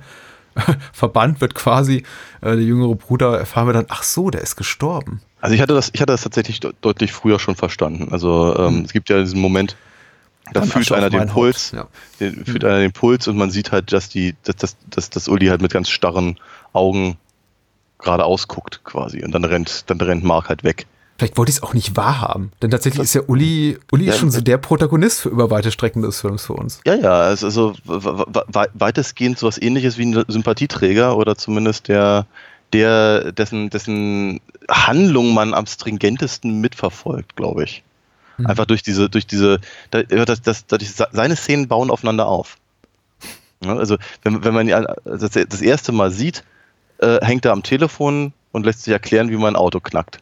verbannt wird quasi, äh, der jüngere Bruder, erfahren wir dann, ach so, der ist gestorben. Also ich hatte das, ich hatte das tatsächlich de deutlich früher schon verstanden. Also ähm, es gibt ja diesen Moment, da Dann fühlt einer den Puls, Haupt, den, fühlt einer den Puls und man sieht halt, dass die, dass, dass, dass, dass Uli halt mit ganz starren Augen geradeaus guckt quasi und dann rennt, dann rennt Mark halt weg. Vielleicht wollte ich es auch nicht wahrhaben, denn tatsächlich ist ja Uli, Uli ist Ja, schon so der Protagonist für über weite Strecken des Films für uns. Ja, ja, also we- weitestgehend sowas ähnliches wie ein Sympathieträger oder zumindest der, der dessen, dessen Handlung man am stringentesten mitverfolgt, glaube ich. Mhm. Einfach durch diese, durch diese, da- das, das, das, seine Szenen bauen aufeinander auf. Ja, also, wenn, wenn man ihn das, das erste Mal sieht, äh, hängt er am Telefon und lässt sich erklären, wie man ein Auto knackt.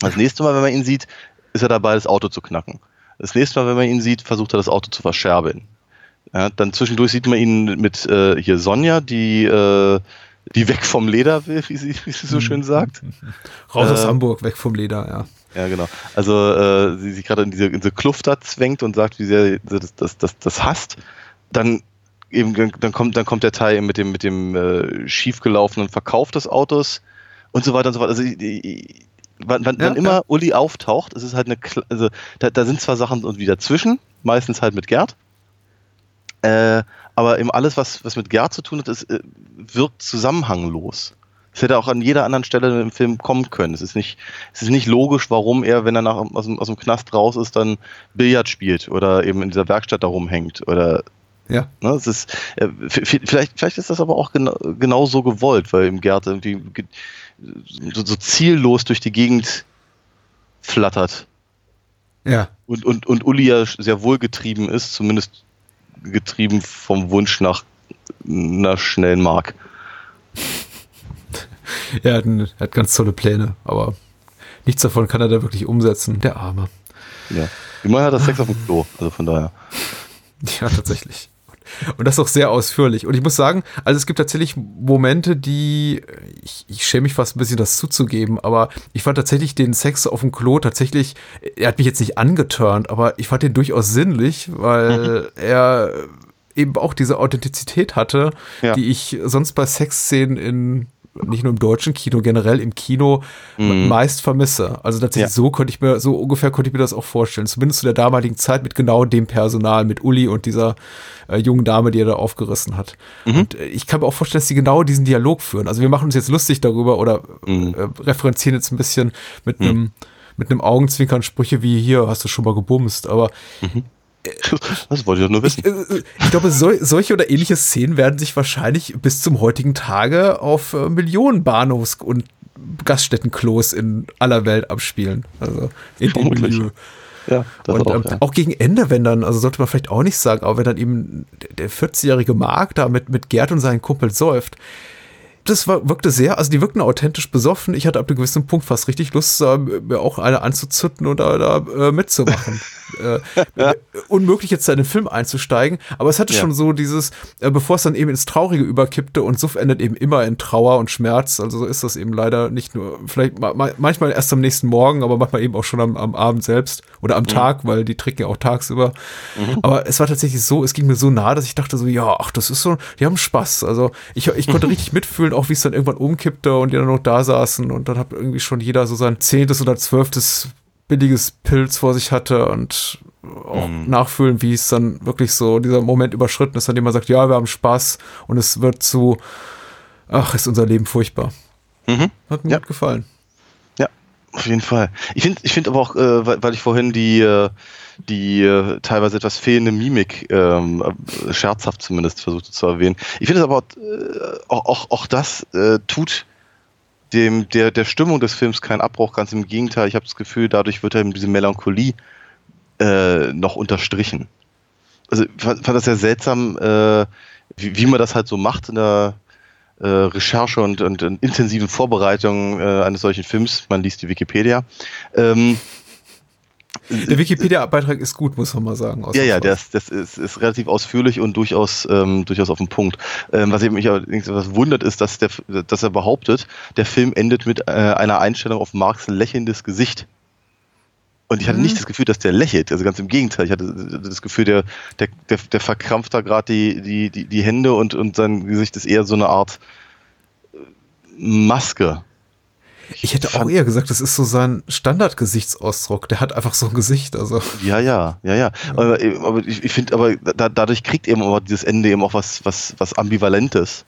Das nächste Mal, wenn man ihn sieht, ist er dabei, das Auto zu knacken. Das nächste Mal, wenn man ihn sieht, versucht er das Auto zu verscherbeln. Ja, dann zwischendurch sieht man ihn mit äh, hier Sonja, die, äh, die weg vom Leder will, wie sie, wie sie so schön sagt. Raus aus Äh, Hamburg, weg vom Leder, ja. Ja, genau. Also äh, sie sich gerade in diese, in diese Kluft da zwängt und sagt, wie sehr sie das, das, das, das hasst. Dann eben dann kommt dann kommt der Teil mit dem mit dem äh, schiefgelaufenen Verkauf des Autos und so weiter und so fort. Also die- die- wann, wann, Ja, wann immer ja. Uli auftaucht, es ist halt eine also da, da sind zwar Sachen irgendwie dazwischen, meistens halt mit Gerd. Äh, aber eben alles, was, was mit Gerd zu tun hat, ist, äh, wirkt zusammenhanglos. Es hätte auch an jeder anderen Stelle im Film kommen können. Es ist nicht, es ist nicht logisch, warum er, wenn er nach, aus, dem, aus dem Knast raus ist, dann Billard spielt oder eben in dieser Werkstatt da rumhängt oder Ja. Ne, es ist, äh, vielleicht, vielleicht ist das aber auch genau, genau so gewollt, weil im Gerd irgendwie ge- so, so ziellos durch die Gegend flattert Ja. und, und, und Uli ja sehr wohl getrieben ist, zumindest getrieben vom Wunsch nach einer schnellen Mark. Er hat, ein- er hat ganz tolle Pläne, aber nichts davon kann er da wirklich umsetzen, der Arme. Ja. Immerhin hat er Sex auf dem Klo, also von daher. Ja, tatsächlich. Und das auch sehr ausführlich. Und ich muss sagen, also es gibt tatsächlich Momente, die, ich, ich schäme mich fast ein bisschen, das zuzugeben, aber ich fand tatsächlich den Sex auf dem Klo tatsächlich, er hat mich jetzt nicht angeturnt, aber ich fand den durchaus sinnlich, weil mhm. er eben auch diese Authentizität hatte, ja. die ich sonst bei Sexszenen in nicht nur im deutschen Kino, generell im Kino mm. meist vermisse. Also tatsächlich ja. so konnte ich mir, so ungefähr konnte ich mir das auch vorstellen. Zumindest zu der damaligen Zeit mit genau dem Personal, mit Uli und dieser äh, jungen Dame, die er da aufgerissen hat. Mhm. Und äh, ich kann mir auch vorstellen, dass sie genau diesen Dialog führen. Also wir machen uns jetzt lustig darüber oder mhm. äh, referenzieren jetzt ein bisschen mit mhm. einem mit einem Augenzwinkern Sprüche wie hier, hast du schon mal gebumst, aber mhm. Das wollte ich doch nur wissen. Ich, äh, ich glaube, so, solche oder ähnliche Szenen werden sich wahrscheinlich bis zum heutigen Tage auf äh, Millionen Bahnhofs- und Gaststättenklos in aller Welt abspielen. Also in dem Milieu. Ja, und auch, ähm, ja. auch, gegen Ende, wenn dann, also sollte man vielleicht auch nicht sagen, aber wenn dann eben der 40-jährige Mark da mit, mit Gerd und seinen Kumpel säuft, das war, wirkte sehr, also die wirkten authentisch besoffen. Ich hatte ab einem gewissen Punkt fast richtig Lust, äh, mir auch eine anzuzünden und da, da äh, mitzumachen. äh, ja. Unmöglich jetzt da in den Film einzusteigen, aber es hatte ja. schon so dieses, äh, bevor es dann eben ins Traurige überkippte und Suff endet eben immer in Trauer und Schmerz. Also so ist das eben leider nicht nur, vielleicht ma manchmal erst am nächsten Morgen, aber manchmal eben auch schon am, am Abend selbst oder am mhm. Tag, weil die trinken ja auch tagsüber. Mhm. Aber es war tatsächlich so, es ging mir so nah, dass ich dachte so, ja, ach, das ist so, die haben Spaß. Also ich, ich konnte richtig mitfühlen, auch wie es dann irgendwann umkippte und die dann noch da saßen und dann hat irgendwie schon jeder so sein zehntes oder zwölftes billiges Pilz vor sich hatte und auch mhm. nachfühlen, wie es dann wirklich so dieser Moment überschritten ist, an dem man sagt, ja, wir haben Spaß und es wird zu, ach, ist unser Leben furchtbar. Mhm. Hat mir ja. gut gefallen. Ja, auf jeden Fall. Ich finde ich find aber auch, äh, weil, weil, ich vorhin die, äh, die äh, teilweise etwas fehlende Mimik, ähm, äh, scherzhaft zumindest versuchte zu erwähnen. Ich finde aber äh, auch, auch, auch das äh, tut dem, der, der Stimmung des Films keinen Abbruch, ganz im Gegenteil. Ich habe das Gefühl, dadurch wird eben diese Melancholie äh, noch unterstrichen. Also ich fand, fand das sehr seltsam, äh, wie, wie man das halt so macht in der äh, Recherche und, und, und intensiven Vorbereitung äh, eines solchen Films. Man liest die Wikipedia. Ähm, der Wikipedia-Beitrag ist gut, muss man mal sagen. Ja, ja, das, das ist, ist relativ ausführlich und durchaus, ähm, durchaus auf den Punkt. Ähm, was eben mich allerdings etwas wundert, ist, dass, der, dass er behauptet, der Film endet mit äh, einer Einstellung auf Marx lächelndes Gesicht. Und ich hatte mhm. nicht das Gefühl, dass der lächelt. Also ganz im Gegenteil. Ich hatte das Gefühl, der, der, der, der verkrampft da gerade die, die, die, die Hände und, und sein Gesicht ist eher so eine Art äh, Maske. Ich hätte auch eher gesagt, das ist so sein Standardgesichtsausdruck. Der hat einfach so ein Gesicht. Also. Ja, ja, ja, ja. Aber, aber ich, ich finde, aber da, dadurch kriegt eben aber dieses Ende eben auch was, was, was Ambivalentes.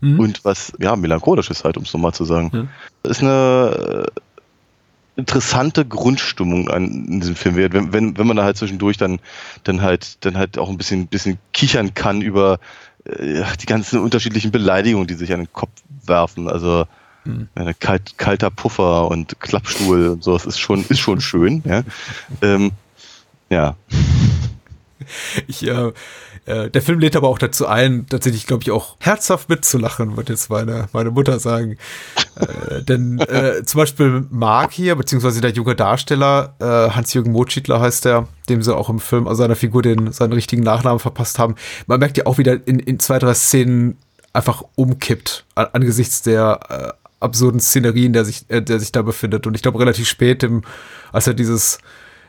Mhm. Und was, ja, melancholisches halt, um es nochmal zu sagen. Mhm. Das ist eine äh, interessante Grundstimmung an, in diesem Film wenn, wenn, wenn man da halt zwischendurch dann, dann halt, dann halt auch ein bisschen, bisschen kichern kann über äh, die ganzen unterschiedlichen Beleidigungen, die sich an den Kopf werfen. Also, Ja, kalt, kalter Puffer und Klappstuhl und so, das ist schon, ist schon schön. Ja. Ähm, ja. Ich, äh, äh, der Film lädt aber auch dazu ein, tatsächlich, glaube ich, auch herzhaft mitzulachen, wird jetzt meine, meine Mutter sagen. äh, denn äh, zum Beispiel Mark hier, beziehungsweise der junge Darsteller, äh, Hans-Jürgen Motschiedler heißt der, dem sie auch im Film, also seiner Figur den, seinen richtigen Nachnamen verpasst haben. Man merkt ja auch wieder in, in zwei, drei Szenen einfach umkippt an, angesichts der absurden Szenerien, der sich, äh, der sich da befindet. Und ich glaube, relativ spät, im, als er dieses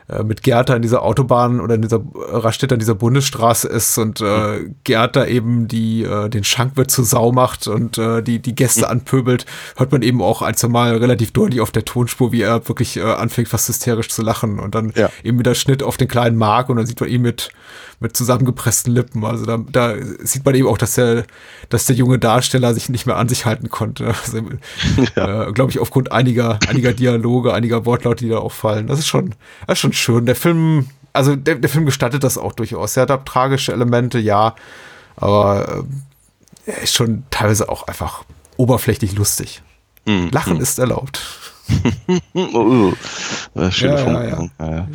äh, mit Gerda in dieser Autobahn oder in dieser Raststätte an dieser Bundesstraße ist und äh. Gerda eben die äh, den Schankwirt zur Sau macht und äh, die die Gäste mhm. anpöbelt, hört man eben auch ein, zwei Mal relativ deutlich auf der Tonspur, wie er wirklich äh, anfängt, fast hysterisch zu lachen und dann ja. eben wieder Schnitt auf den kleinen Mark und dann sieht man ihn mit mit zusammengepressten Lippen. Also da, da sieht man eben auch, dass der, dass der junge Darsteller sich nicht mehr an sich halten konnte. Also, ja. äh, Glaube ich, aufgrund einiger, einiger Dialoge, einiger Wortlaute, die da auch fallen. Das ist schon, das ist schon schön. Der Film, also der, der Film gestattet das auch durchaus. Er hat tragische Elemente, ja, aber äh, er ist schon teilweise auch einfach oberflächlich lustig. Mhm. Lachen mhm. ist erlaubt. Oh, schöne ja. Ja, ja.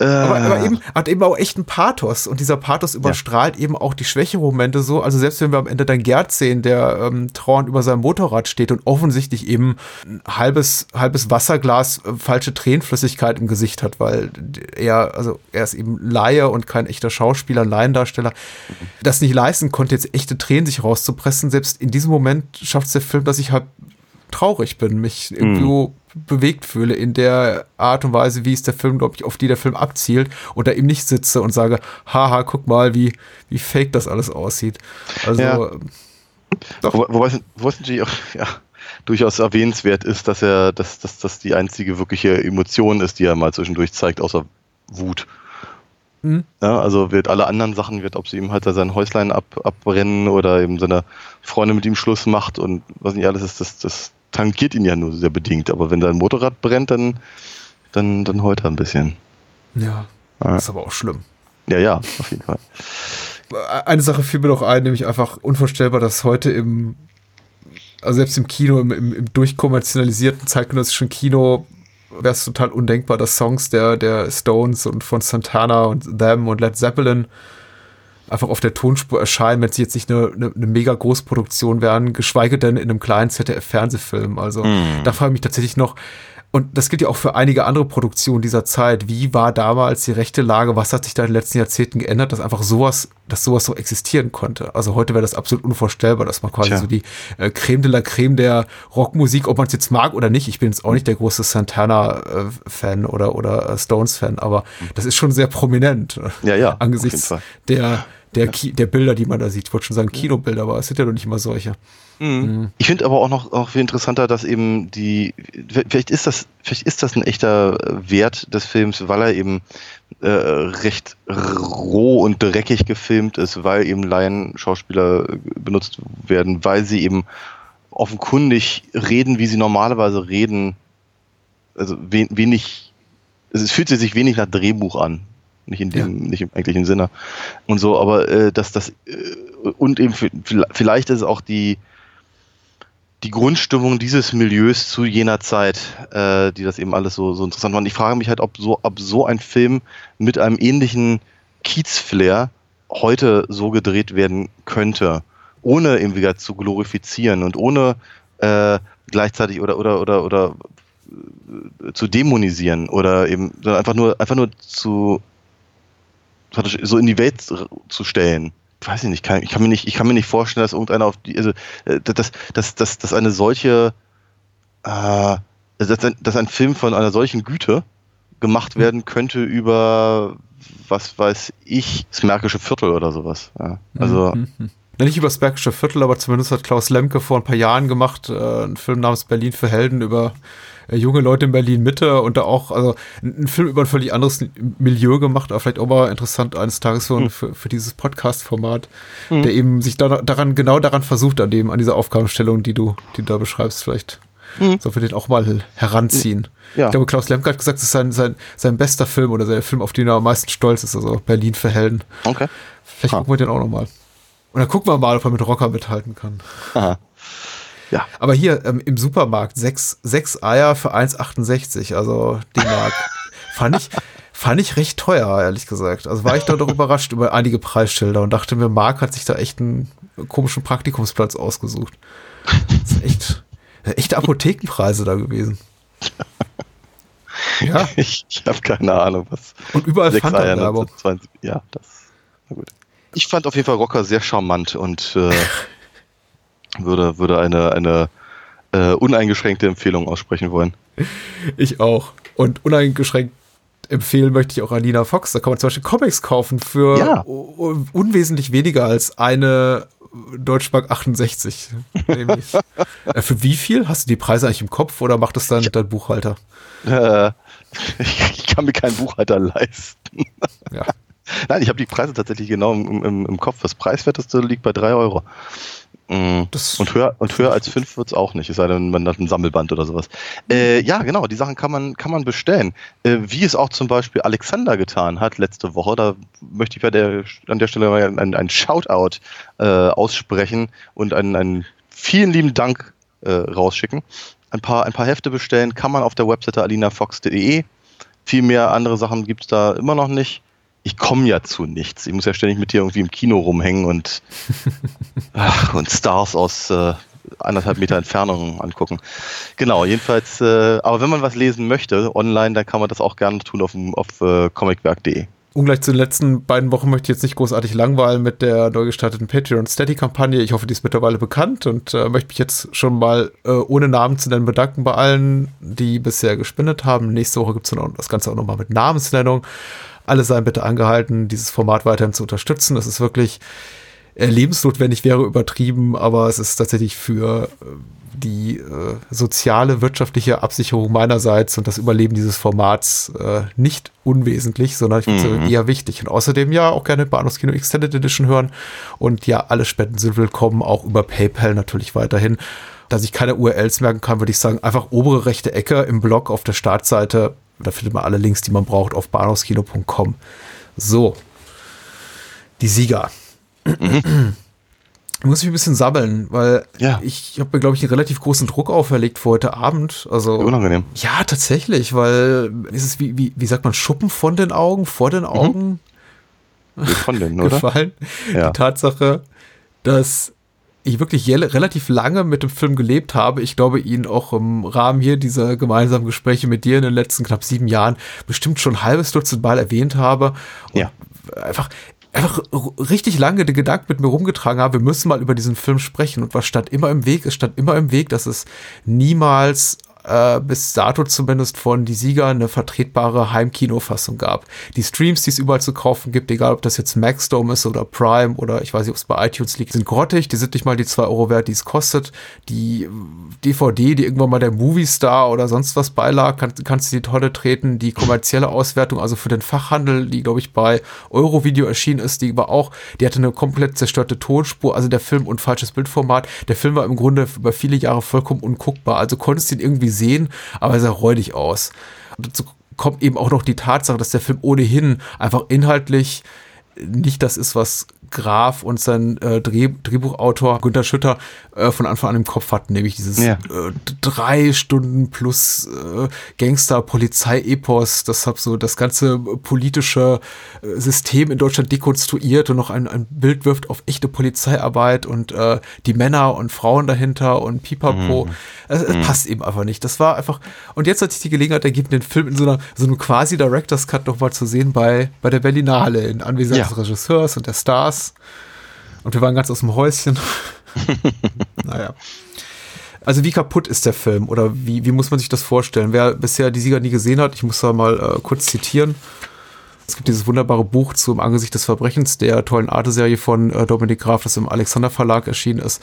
Äh, aber, aber, eben, hat eben auch echt einen Pathos und dieser Pathos überstrahlt eben auch die Schwächemomente so. Also selbst wenn wir am Ende dann Gerd sehen, der ähm, trauernd über seinem Motorrad steht und offensichtlich eben ein halbes, halbes Wasserglas äh, falsche Tränenflüssigkeit im Gesicht hat, weil er, also er ist eben Laie und kein echter Schauspieler, Laiendarsteller, das nicht leisten konnte, jetzt echte Tränen sich rauszupressen. Selbst in diesem Moment schafft es der Film, dass ich halt traurig bin, mich irgendwo mhm. Bewegt fühle in der Art und Weise, wie es der Film, glaube ich, auf die der Film abzielt und da eben nicht sitze und sage, haha, guck mal, wie, wie fake das alles aussieht. Also, ja. doch. Wo, wobei, wo es natürlich auch, ja, durchaus erwähnenswert ist, dass er, dass, dass das die einzige wirkliche Emotion ist, die er mal zwischendurch zeigt, außer Wut. Mhm. Ja, also wird alle anderen Sachen, wird, ob sie ihm halt sein Häuslein ab, abbrennen oder eben seine Freundin mit ihm Schluss macht und was nicht alles ist, das, das tankiert ihn ja nur sehr bedingt. Aber wenn sein Motorrad brennt, dann, dann, dann heult er ein bisschen. Ja, ja. ist aber auch schlimm. Ja, ja, auf jeden Fall. Eine Sache fiel mir noch ein, nämlich einfach unvorstellbar, dass heute im, also selbst im Kino, im, im, im durchkommerzialisierten zeitgenössischen Kino, wäre es total undenkbar, dass Songs der, der Stones und von Santana und Them und Led Zeppelin einfach auf der Tonspur erscheinen, wenn sie jetzt nicht eine, eine, eine mega Großproduktion wären, geschweige denn in einem kleinen ZDF-Fernsehfilm. Also mm. da frage ich mich tatsächlich noch, und das gilt ja auch für einige andere Produktionen dieser Zeit. Wie war damals die rechte Lage? Was hat sich da in den letzten Jahrzehnten geändert, dass einfach sowas, dass sowas so existieren konnte? Also heute wäre das absolut unvorstellbar, dass man quasi Tja. so die äh, Creme de la Creme der Rockmusik, ob man es jetzt mag oder nicht. Ich bin jetzt auch nicht der große Santana-Fan äh, oder, oder äh, Stones-Fan, aber das ist schon sehr prominent. Ja, ja. Angesichts der, der, ja. der Bilder, die man da sieht. Ich wollte schon sagen Kinobilder, aber es sind ja doch nicht immer solche. Mhm. mhm. Ich finde aber auch noch auch viel interessanter, dass eben die, vielleicht ist das, vielleicht ist das ein echter Wert des Films, weil er eben äh, recht roh und dreckig gefilmt ist, weil eben Laien-Schauspieler benutzt werden, weil sie eben offenkundig reden, wie sie normalerweise reden. Also wenig, es fühlt sich wenig nach Drehbuch an nicht in dem, ja. nicht im eigentlichen Sinne und so, aber äh, dass das äh, und eben vielleicht ist auch die die Grundstimmung dieses Milieus zu jener Zeit, äh, die das eben alles so, so interessant war. Und ich frage mich halt, ob so, ob so ein Film mit einem ähnlichen Kiez-Flair heute so gedreht werden könnte, ohne eben wieder zu glorifizieren und ohne äh, gleichzeitig oder oder oder oder äh, zu dämonisieren oder eben einfach nur einfach nur zu so in die Welt zu stellen. Ich weiß nicht, ich kann, ich kann, mir nicht, ich kann mir nicht vorstellen, dass irgendeiner auf die, also, äh, dass, dass, dass, dass eine solche, äh, dass, ein, dass ein Film von einer solchen Güte gemacht werden könnte über, was weiß ich, das Märkische Viertel oder sowas. Ja, also. Mhm. Nicht über das Bergische Viertel, aber zumindest hat Klaus Lemke vor ein paar Jahren gemacht, äh, einen Film namens Berlin für Helden über äh, junge Leute in Berlin Mitte und da auch, also ein Film über ein völlig anderes Milieu gemacht, aber vielleicht auch mal interessant eines Tages für, mhm. für, für, dieses Podcast-Format, mhm. der eben sich da, daran, genau daran versucht, an dem, an dieser Aufgabenstellung, die du, die du da beschreibst, vielleicht. Mhm. Sollen wir den auch mal heranziehen? Ja. Ich glaube, Klaus Lemke hat gesagt, es ist sein, sein, sein bester Film oder der Film, auf den er am meisten stolz ist, also Berlin für Helden. Okay. Vielleicht ha. gucken wir den auch nochmal. Und dann gucken wir mal, ob er mit Rocker mithalten kann. Aha. Ja. Aber hier ähm, im Supermarkt sechs, sechs Eier für 1,68, also D-Mark. fand ich, fand ich recht teuer, ehrlich gesagt. Also war ich da doch überrascht über einige Preisschilder und dachte mir, Mark hat sich da echt einen komischen Praktikumsplatz ausgesucht. Das sind echt, echte Apothekenpreise da gewesen. Ja. Ich, ich habe keine Ahnung, was. Und überall Fanta-Werbung. Ja, das. Na gut. Ich fand auf jeden Fall Rocker sehr charmant und äh, würde, würde eine, eine äh, uneingeschränkte Empfehlung aussprechen wollen. Ich auch. Und uneingeschränkt empfehlen möchte ich auch an Nina Fox. Da kann man zum Beispiel Comics kaufen für ja. unwesentlich weniger als eine Deutschmark 68. Nämlich. äh, für wie viel? Hast du die Preise eigentlich im Kopf oder macht das dann ich, dein Buchhalter? Äh, ich kann mir keinen Buchhalter leisten. Ja. Nein, ich habe die Preise tatsächlich genau im, im, im Kopf. Das preiswerteste liegt bei 3 Euro. Mhm. und, höher, und höher als 5 wird es auch nicht, es sei denn, man hat ein Sammelband oder sowas. Äh, ja, genau, die Sachen kann man, kann man bestellen. Äh, wie es auch zum Beispiel Alexander getan hat letzte Woche. Da möchte ich bei der, an der Stelle mal ein, ein Shoutout äh, aussprechen und einen, einen vielen lieben Dank äh, rausschicken. Ein paar, ein paar Hefte bestellen kann man auf der Webseite alinafox.de Viel mehr andere Sachen gibt's da immer noch nicht. Ich komme ja zu nichts. Ich muss ja ständig mit dir irgendwie im Kino rumhängen und, ach, und Stars aus äh, anderthalb Meter Entfernung angucken. Genau, jedenfalls, äh, aber wenn man was lesen möchte online, dann kann man das auch gerne tun auf, auf äh, comicwerk.de. Ungleich zu den letzten beiden Wochen möchte ich jetzt nicht großartig langweilen mit der neu gestarteten Patreon Steady Kampagne. Ich hoffe, die ist mittlerweile bekannt und äh, möchte mich jetzt schon mal äh, ohne Namen zu nennen bedanken bei allen, die bisher gespendet haben. Nächste Woche gibt es dann das Ganze auch nochmal mit Namensnennung. Alle seien bitte angehalten, dieses Format weiterhin zu unterstützen. Das ist wirklich äh, lebensnotwendig, wäre übertrieben, aber es ist tatsächlich für äh, die äh, soziale, wirtschaftliche Absicherung meinerseits und das Überleben dieses Formats äh, nicht unwesentlich, sondern ich finde es mhm. eher wichtig. Und außerdem ja auch gerne Bahnhofskino Extended Edition hören. Und ja, alle Spenden sind willkommen, auch über PayPal natürlich weiterhin. Da sich keine URLs merken kann, würde ich sagen, einfach obere rechte Ecke im Blog auf der Startseite. Da findet man alle Links, die man braucht, auf bahnhofskino.com. So. Die Sieger. Mhm. Ich muss mich ein bisschen sammeln, weil ja. ich habe mir, glaube ich, einen relativ großen Druck auferlegt für heute Abend. Also unangenehm. Ja, tatsächlich, weil ist es wie, wie, wie sagt man, Schuppen von den Augen, vor den mhm. Augen mhm. von den, oder? gefallen. Ja. Die Tatsache, dass ich wirklich relativ lange mit dem Film gelebt habe. Ich glaube, ihn auch im Rahmen hier dieser gemeinsamen Gespräche mit dir in den letzten knapp sieben Jahren bestimmt schon ein halbes Dutzend Mal erwähnt habe. Und ja. einfach, einfach richtig lange den Gedanken mit mir rumgetragen habe, wir müssen mal über diesen Film sprechen. Und was stand immer im Weg? Es stand immer im Weg, dass es niemals äh, bis dato zumindest von Die Sieger eine vertretbare Heimkinofassung gab. Die Streams, die es überall zu kaufen gibt, egal ob das jetzt Maxdome ist oder Prime oder ich weiß nicht, ob es bei iTunes liegt, sind grottig, die sind nicht mal die zwei Euro wert, die es kostet. Die DVD, die irgendwann mal der Movie Star oder sonst was beilag, kann, kannst du die Tonne treten. Die kommerzielle Auswertung, also für den Fachhandel, die glaube ich bei Eurovideo erschienen ist, die war auch, die hatte eine komplett zerstörte Tonspur, also der Film und falsches Bildformat. Der Film war im Grunde über viele Jahre vollkommen unguckbar, also konntest du ihn irgendwie sehen, aber er sah räudig aus. Und dazu kommt eben auch noch die Tatsache, dass der Film ohnehin einfach inhaltlich nicht das ist, was Graf und sein äh, Dreh, Drehbuchautor Günter Schütter äh, von Anfang an im Kopf hatten, nämlich dieses ja. äh, drei Stunden plus äh, Gangster-Polizei-Epos, das hat so das ganze politische äh, System in Deutschland dekonstruiert und noch ein, ein Bild wirft auf echte Polizeiarbeit und äh, die Männer und Frauen dahinter und Pipapo. Mhm. Es, es mhm. passt eben einfach nicht. Das war einfach, und jetzt hat sich die Gelegenheit ergeben, den Film in so einer so einem quasi Director's Cut noch mal zu sehen bei, bei der Berlinale in Anwesenheit ja. des Regisseurs und der Stars. Und wir waren ganz aus dem Häuschen. naja. Also wie kaputt ist der Film oder wie, wie muss man sich das vorstellen? Wer bisher die Sieger nie gesehen hat, ich muss da mal äh, kurz zitieren. Es gibt dieses wunderbare Buch zum Angesicht des Verbrechens der tollen Arte-Serie von äh, Dominik Graf, das im Alexander Verlag erschienen ist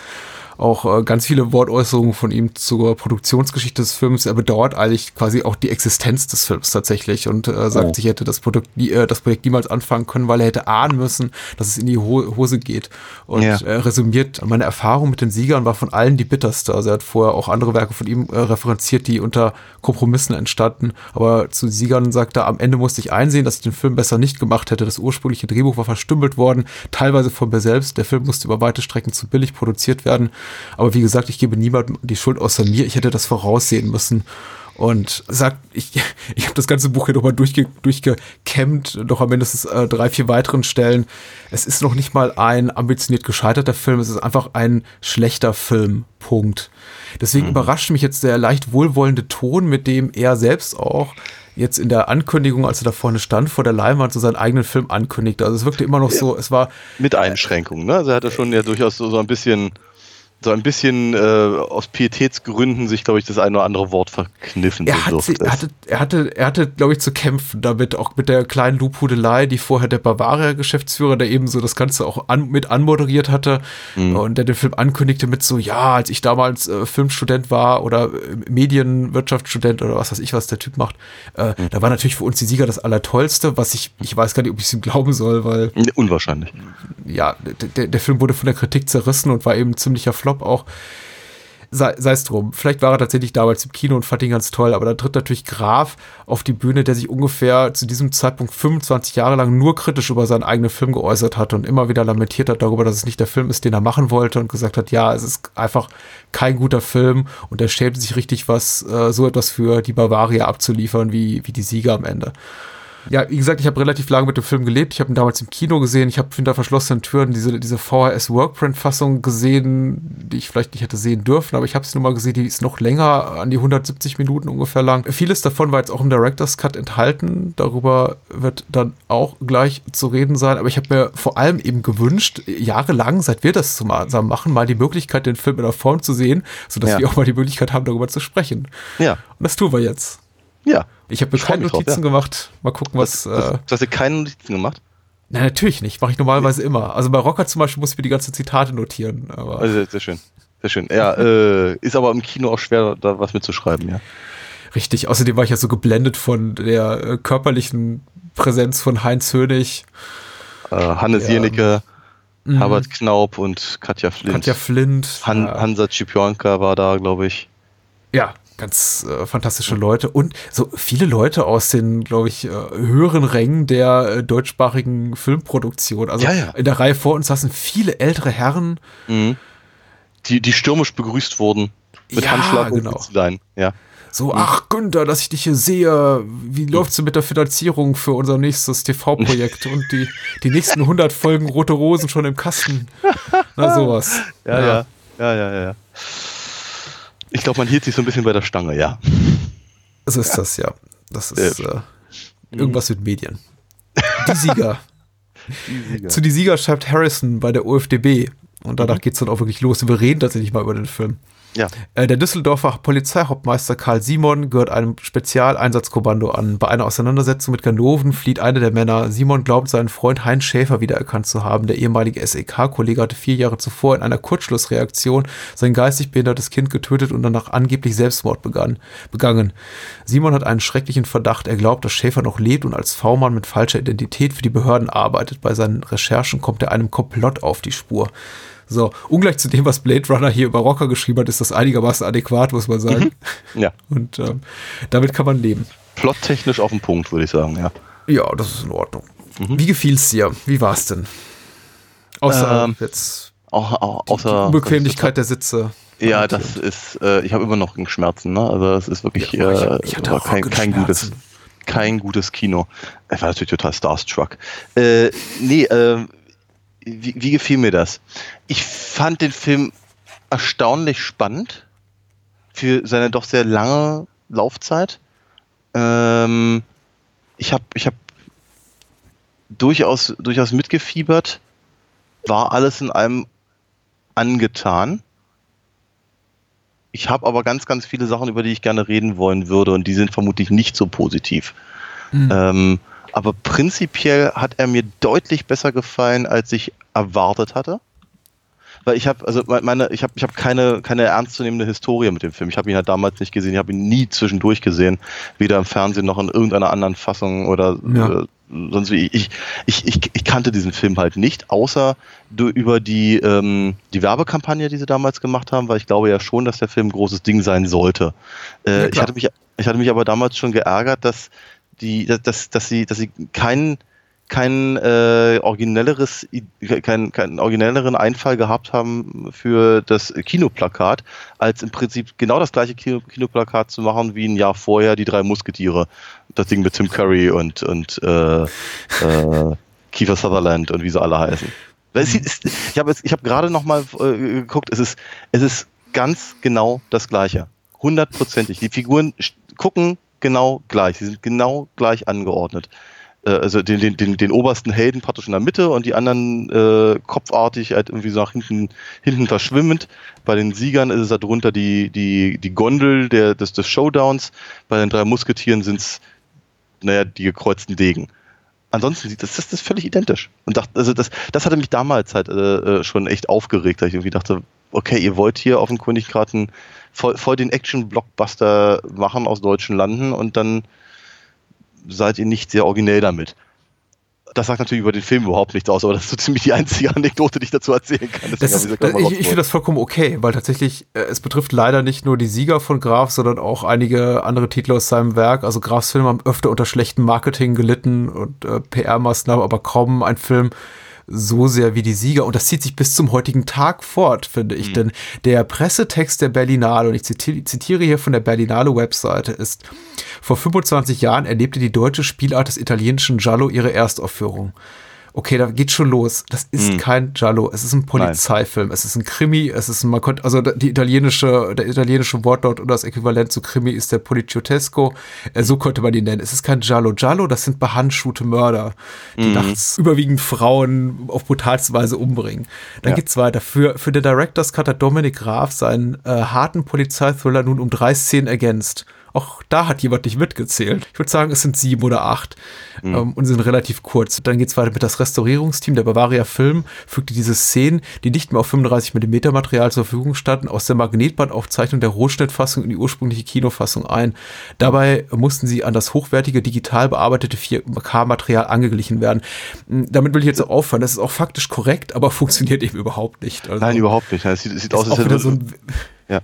auch äh, ganz viele Wortäußerungen von ihm zur Produktionsgeschichte des Films. Er bedauert eigentlich quasi auch die Existenz des Films tatsächlich und äh, sagt oh. sich, hätte das Produkt, äh, das Projekt niemals anfangen können, weil er hätte ahnen müssen, dass es in die Ho Hose geht. Und ja. er resümiert, meine Erfahrung mit den Siegern war von allen die bitterste. Also er hat vorher auch andere Werke von ihm äh, referenziert, die unter Kompromissen entstanden. Aber zu Siegern sagt er, am Ende musste ich einsehen, dass ich den Film besser nicht gemacht hätte. Das ursprüngliche Drehbuch war verstümmelt worden, teilweise von mir selbst. Der Film musste über weite Strecken zu billig produziert werden. Aber wie gesagt, ich gebe niemandem die Schuld außer mir. Ich hätte das voraussehen müssen. Und sagt, ich, ich habe das ganze Buch hier nochmal durchge, durchgekämmt, noch an mindestens äh, drei, vier weiteren Stellen. Es ist noch nicht mal ein ambitioniert gescheiterter Film, es ist einfach ein schlechter Film. Punkt. Deswegen mhm. überrascht mich jetzt der leicht wohlwollende Ton, mit dem er selbst auch jetzt in der Ankündigung, als er da vorne stand, vor der Leinwand so seinen eigenen Film ankündigte. Also es wirkte immer noch so, es war. Mit Einschränkungen, ne? Also er hatte schon ja durchaus so, so ein bisschen so ein bisschen äh, aus Pietätsgründen sich, glaube ich, das eine oder andere Wort verkniffen. Er, hat sie, er hatte, er hatte, er hatte, glaube ich, zu kämpfen damit, auch mit der kleinen Lobhudelei, die vorher der Bavaria-Geschäftsführer, der eben so das Ganze auch an, mit anmoderiert hatte mhm. und der den Film ankündigte mit so, ja, als ich damals äh, Filmstudent war oder äh, Medienwirtschaftsstudent oder was weiß ich, was der Typ macht, äh, mhm. da war natürlich für uns die Sieger das Allertollste, was ich, ich weiß gar nicht, ob ich es ihm glauben soll, weil. Unwahrscheinlich. Ja, der, der Film wurde von der Kritik zerrissen und war eben ziemlicher Flop Flop auch. sei es drum. Vielleicht war er tatsächlich damals im Kino und fand ihn ganz toll, aber da tritt natürlich Graf auf die Bühne, der sich ungefähr zu diesem Zeitpunkt 25 Jahre lang nur kritisch über seinen eigenen Film geäußert hat und immer wieder lamentiert hat darüber, dass es nicht der Film ist, den er machen wollte und gesagt hat, ja, es ist einfach kein guter Film und er schämt sich richtig was, äh, so etwas für die Bavaria abzuliefern, wie, wie die Sieger am Ende. Ja, wie gesagt, ich habe relativ lange mit dem Film gelebt. Ich habe ihn damals im Kino gesehen. Ich habe hinter verschlossenen Türen diese, diese VHS-Workprint-Fassung gesehen, die ich vielleicht nicht hätte sehen dürfen, aber ich habe es nur mal gesehen, die ist noch länger, an die 170 Minuten ungefähr lang. Vieles davon war jetzt auch im Director's Cut enthalten. Darüber wird dann auch gleich zu reden sein. Aber ich habe mir vor allem eben gewünscht, jahrelang, seit wir das zusammen machen, mal die Möglichkeit, den Film in der Form zu sehen, sodass Ja. wir auch mal die Möglichkeit haben, darüber zu sprechen. Ja. Und das tun wir jetzt. Ja. Ich habe mir keine mich drauf, Notizen ja. gemacht. Mal gucken, was. Was, äh, du hast dir keine Notizen gemacht? Nein, natürlich nicht. Mache ich normalerweise immer. Also bei Rocker zum Beispiel muss ich mir die ganzen Zitate notieren. Aber Also sehr, sehr schön. Sehr schön. Ja, äh, ist aber im Kino auch schwer, da was mitzuschreiben, ja. richtig. Außerdem war ich ja so geblendet von der äh, körperlichen Präsenz von Heinz Hönig, Äh, Hannes Ja. Jenicke, Mhm. Herbert Knaub und Katja Flint. Katja Flint. Han ja, Hansa Cipionka war da, glaube ich. ja, ganz äh, fantastische Leute. Und so viele Leute aus den, glaube ich, äh, höheren Rängen der äh, deutschsprachigen Filmproduktion. Also Ja, ja. in der Reihe vor uns saßen viele ältere Herren. Mhm. Die, die stürmisch begrüßt wurden. Mit Ja, Handschlag und genau. Ja. So, ach Günther, dass ich dich hier sehe. Wie läuft's denn mit der Finanzierung für unser nächstes TV-Projekt und die, die nächsten 100 Folgen Rote Rosen schon im Kasten? Na, sowas. Ja, ja. Ja, ja, ja. ja. Ich glaube, man hielt sich so ein bisschen bei der Stange, ja. So ist das, ja. Das ist Sehr äh, irgendwas mit Medien. Die Sieger. Zu die Sieger schreibt Harrison bei der OFDB. Und danach geht's dann auch wirklich los. Wir reden tatsächlich mal über den Film. Ja. Äh, Der Düsseldorfer Polizeihauptmeister Karl Simon gehört einem Spezialeinsatzkommando an. Bei einer Auseinandersetzung mit Ganoven flieht einer der Männer. Simon glaubt, seinen Freund Heinz Schäfer wiedererkannt zu haben. Der ehemalige SEK-Kollege hatte vier Jahre zuvor in einer Kurzschlussreaktion sein geistig behindertes Kind getötet und danach angeblich Selbstmord begann, begangen. Simon hat einen schrecklichen Verdacht. Er glaubt, dass Schäfer noch lebt und als V-Mann mit falscher Identität für die Behörden arbeitet. Bei seinen Recherchen kommt er einem Komplott auf die Spur. So, ungleich zu dem, was Blade Runner hier über Rocker geschrieben hat, ist das einigermaßen adäquat, muss man sagen. Ja. Und ähm, damit kann man leben. Plottechnisch auf den Punkt, würde ich sagen, ja. Ja, das ist in Ordnung. Wie gefiel's dir? Wie war's denn? Außer Ähm, jetzt Auch, auch, die außer. Unbequemlichkeit der Sitze. Ja, das ist, äh, ich habe immer noch Schmerzen, ne? Also es ist wirklich Ja, ich- äh, ich war auch kein, kein gutes, kein gutes Kino. Ich war natürlich total starstruck. Äh, nee, äh, wie, wie gefiel mir das? Ich fand den Film erstaunlich spannend für seine doch sehr lange Laufzeit. Ähm, ich habe ich hab durchaus, durchaus mitgefiebert, war alles in allem angetan. Ich habe aber ganz, ganz viele Sachen, über die ich gerne reden wollen würde und die sind vermutlich nicht so positiv. Hm. Ähm, aber prinzipiell hat er mir deutlich besser gefallen, als ich erwartet hatte. Weil ich habe, also me- meine, ich habe, ich habe keine, keine ernstzunehmende Historie mit dem Film. Ich habe ihn halt damals nicht gesehen, ich habe ihn nie zwischendurch gesehen, weder im Fernsehen noch in irgendeiner anderen Fassung oder Ja. äh, sonst wie. Ich, ich, ich, ich kannte diesen Film halt nicht, außer du, über die, ähm, die Werbekampagne, die sie damals gemacht haben, weil ich glaube ja schon, dass der Film ein großes Ding sein sollte. Ja, Äh, ich, klar. hatte mich, ich hatte mich aber damals schon geärgert, dass die, dass, dass, sie, dass sie keinen kein äh, originelleres, keinen originelleren Einfall gehabt haben für das Kinoplakat, als im Prinzip genau das gleiche Kino, Kinoplakat zu machen wie ein Jahr vorher die drei Musketiere. Das Ding mit Tim Curry und, und äh, äh, Kiefer Sutherland und wie sie alle heißen. Ich habe hab gerade noch mal äh, geguckt, es ist, es ist ganz genau das gleiche. Hundertprozentig. Die Figuren gucken genau gleich. Sie sind genau gleich angeordnet. Äh, also den, den, den, den obersten Helden praktisch in der Mitte und die anderen äh, kopfartig halt irgendwie so nach hinten, hinten verschwimmend. Bei den Siegern ist es darunter die, die, die Gondel der, des, des Showdowns. Bei den drei Musketieren sind es, naja, die gekreuzten Degen. Ansonsten sieht das, das, ist völlig identisch. Und dachte, also das, das hatte mich damals halt äh, äh, schon echt aufgeregt, dass ich irgendwie dachte, okay, ihr wollt hier offenkundig gerade einen voll, voll den Action-Blockbuster machen aus deutschen Landen und dann seid ihr nicht sehr originell damit. das sagt natürlich über den Film überhaupt nichts aus, aber das ist so ziemlich die einzige Anekdote, die ich dazu erzählen kann. Ist, ich, ich finde das vollkommen okay, weil tatsächlich, äh, es betrifft leider nicht nur die Sieger von Graf, sondern auch einige andere Titel aus seinem Werk. Also Grafs Filme haben öfter unter schlechtem Marketing gelitten und äh, PR-Maßnahmen, aber kaum ein Film, so sehr wie die Sieger. Und das zieht sich bis zum heutigen Tag fort, finde ich. Mhm. Denn der Pressetext der Berlinale, und ich zitiere hier von der Berlinale Webseite, ist, vor 25 Jahren erlebte die deutsche Spielart des italienischen Giallo ihre Erstaufführung okay, da geht schon los. Das ist hm. kein Giallo, es ist ein Polizeifilm, Nein. es ist ein Krimi, es ist ein, man konnte, also die italienische, der italienische Wortlaut oder das Äquivalent zu Krimi ist der Poliziotesco, äh, so könnte man ihn nennen. Es ist kein Giallo. Giallo, das sind behandschuhte Mörder, die mhm. nachts überwiegend Frauen auf brutalste Weise umbringen. Dann ja. geht's weiter. Für, für den Director's Cut hat Dominik Graf seinen äh, harten Polizeithriller nun um drei Szenen ergänzt. Auch da hat jemand nicht mitgezählt. Ich würde sagen, es sind sieben oder acht mhm. ähm, und sind relativ kurz. Dann geht es weiter mit das Restaurierungsteam der Bavaria Film, fügte diese Szenen, die nicht mehr auf 35 mm Material zur Verfügung standen, aus der Magnetbandaufzeichnung der Rohschnittfassung in die ursprüngliche Kinofassung ein. Dabei mussten sie an das hochwertige, digital bearbeitete 4K-Material angeglichen werden. Hm, damit will ich jetzt auch aufhören. Das ist auch faktisch korrekt, aber funktioniert eben überhaupt nicht. Also, Nein, überhaupt nicht. Es sieht, sieht aus, als hätte so ein ja,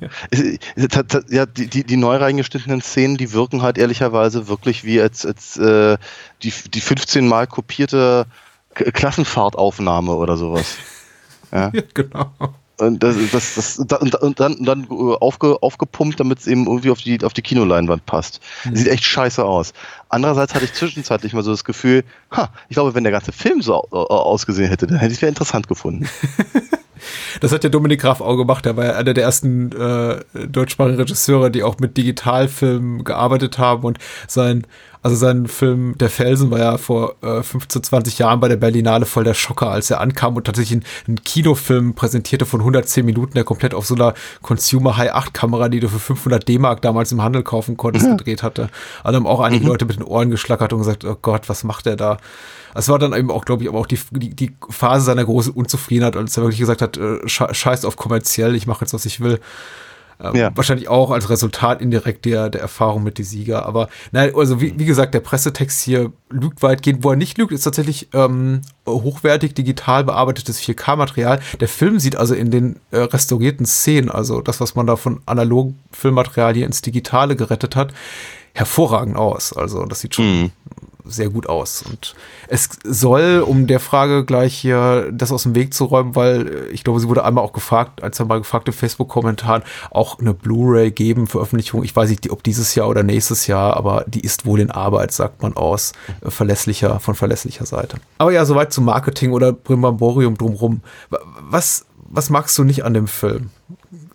ja. die, die, die neu reingeschnittenen Szenen, die wirken halt ehrlicherweise wirklich wie als, als äh, die, die 15 Mal kopierte Klassenfahrtaufnahme oder sowas. Ja, ja genau. Und das, das, das, und dann, dann aufge, aufgepumpt, damit es eben irgendwie auf die, auf die Kinoleinwand passt. Mhm. Sieht echt scheiße aus. Andererseits hatte ich zwischenzeitlich mal so das Gefühl, ha, ich glaube, wenn der ganze Film so ausgesehen hätte, dann hätte ich es ja interessant gefunden. Das hat ja Dominik Graf auch gemacht. Er war ja einer der ersten äh, deutschsprachigen Regisseure, die auch mit Digitalfilmen gearbeitet haben und sein, also sein Film Der Felsen war ja vor äh, 15, 20 Jahren bei der Berlinale voll der Schocker, als er ankam und tatsächlich einen, einen Kinofilm präsentierte von 110 Minuten, der komplett auf so einer Consumer High 8 Kamera, die du für 500 D-Mark damals im Handel kaufen konntest, mhm. gedreht hatte. Also haben auch einige mhm. Leute mit den Ohren geschlackert und gesagt, oh Gott, was macht der da? Es war dann eben auch, glaube ich, aber auch die, die, die, Phase seiner großen Unzufriedenheit, als er wirklich gesagt hat, äh, scheiß auf kommerziell, ich mache jetzt, was ich will. Ähm, ja. Wahrscheinlich auch als Resultat indirekt der, der Erfahrung mit die Sieger. Aber nein, also wie, wie gesagt, der Pressetext hier lügt weitgehend. Wo er nicht lügt, ist tatsächlich ähm, hochwertig digital bearbeitetes 4K-Material. Der Film sieht also in den äh, restaurierten Szenen, also das, was man da von analogen Filmmaterial hier ins Digitale gerettet hat, hervorragend aus. Also das sieht schon mhm sehr gut aus. Und es soll, um der Frage gleich hier das aus dem Weg zu räumen, weil äh, ich glaube, sie wurde einmal auch gefragt, ein, zwei Mal gefragt im Facebook-Kommentaren, auch eine Blu-ray geben, Veröffentlichung. Ich weiß nicht, ob dieses Jahr oder nächstes Jahr, aber die ist wohl in Arbeit, sagt man aus, äh, verlässlicher, von verlässlicher Seite. Aber ja, soweit zum Marketing oder Brimbamborium drumrum. Was, was magst du nicht an dem Film?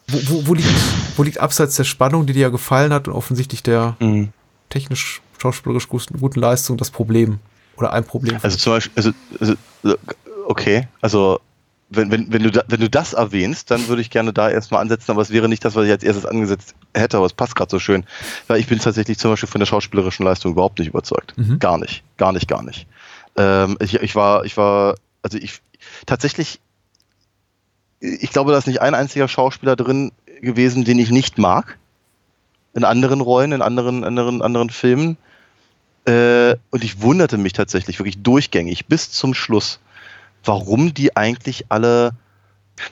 Wo, wo, wo, liegt, wo liegt abseits der Spannung, die dir ja gefallen hat und offensichtlich der mhm. technisch schauspielerisch guten Leistung das Problem oder ein Problem. Also zum Beispiel, also, also okay, also wenn, wenn, wenn, du da, wenn du das erwähnst, dann würde ich gerne da erstmal ansetzen, aber es wäre nicht das, was ich als erstes angesetzt hätte, aber es passt gerade so schön, weil ich bin tatsächlich zum Beispiel von der schauspielerischen Leistung überhaupt nicht überzeugt. Mhm. Gar nicht, gar nicht, gar nicht. Ähm, ich, ich war, ich war, also ich tatsächlich, ich glaube, da ist nicht ein einziger Schauspieler drin gewesen, den ich nicht mag. In anderen Rollen, in anderen, anderen, anderen Filmen. Äh, und ich wunderte mich tatsächlich wirklich durchgängig bis zum Schluss, warum die eigentlich alle,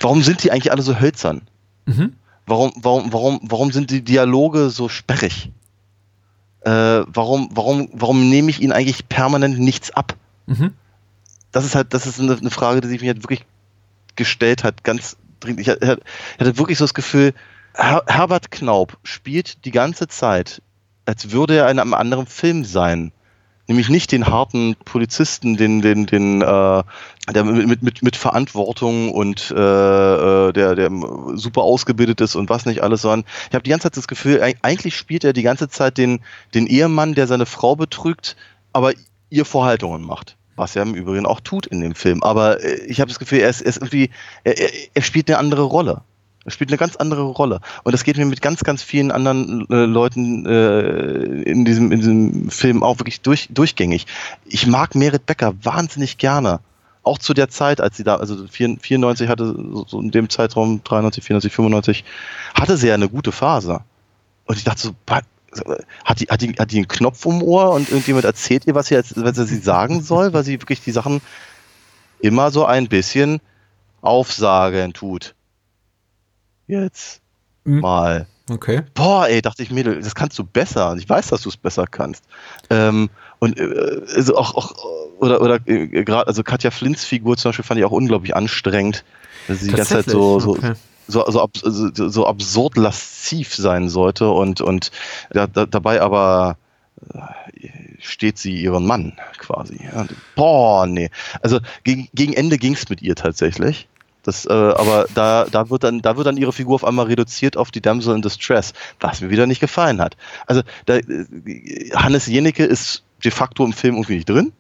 warum sind die eigentlich alle so hölzern? Mhm. Warum, warum, warum, warum sind die Dialoge so sperrig? Äh, warum, warum, warum nehme ich ihnen eigentlich permanent nichts ab? Mhm. Das ist halt, das ist eine, eine, Frage, die sich mir halt wirklich gestellt hat, ganz dringend. Ich hatte, ich hatte wirklich so das Gefühl, Her Herbert Knaub spielt die ganze Zeit als würde er in einem anderen Film sein. Nämlich nicht den harten Polizisten, den, den, den, äh, der mit, mit, mit Verantwortung und äh, äh, der, der super ausgebildet ist und was nicht alles, sondern ich habe die ganze Zeit das Gefühl, eigentlich spielt er die ganze Zeit den, den Ehemann, der seine Frau betrügt, aber ihr Vorhaltungen macht was er im Übrigen auch tut in dem Film. Aber äh, ich habe das Gefühl, er ist, er ist irgendwie, er, er, spielt eine andere Rolle. Es spielt eine ganz andere Rolle. Und das geht mir mit ganz, ganz vielen anderen äh, Leuten äh, in, diesem, in diesem Film auch wirklich durch, durchgängig. Ich mag Merit Becker wahnsinnig gerne. Auch zu der Zeit, als sie da, also 94 hatte, so in dem Zeitraum, 93, 94, 95, hatte sie ja eine gute Phase. Und ich dachte so, hat die, hat, die, hat die einen Knopf um Ohr und irgendjemand erzählt ihr, was sie, was sie sagen soll, weil sie wirklich die Sachen immer so ein bisschen aufsagen tut. Jetzt Mhm. mal. Okay. Boah, ey, dachte ich, Mädel, das kannst du besser. Und ich weiß, dass du es besser kannst. Ähm, und äh, also auch, auch oder oder äh, gerade also Katja Flints Figur zum Beispiel fand ich auch unglaublich anstrengend, dass sie die ganze Zeit so so, Okay. so, so, ab, so, so absurd lasziv sein sollte und und da, da, dabei aber äh, steht sie ihren Mann quasi. Ja. Boah, nee. Also gegen, gegen Ende ging es mit ihr tatsächlich. Das, äh, aber da, da, wird dann, da wird dann ihre Figur auf einmal reduziert auf die Damsel in Distress, was mir wieder nicht gefallen hat. Also da, äh, Hannes Jenecke ist de facto im Film irgendwie nicht drin.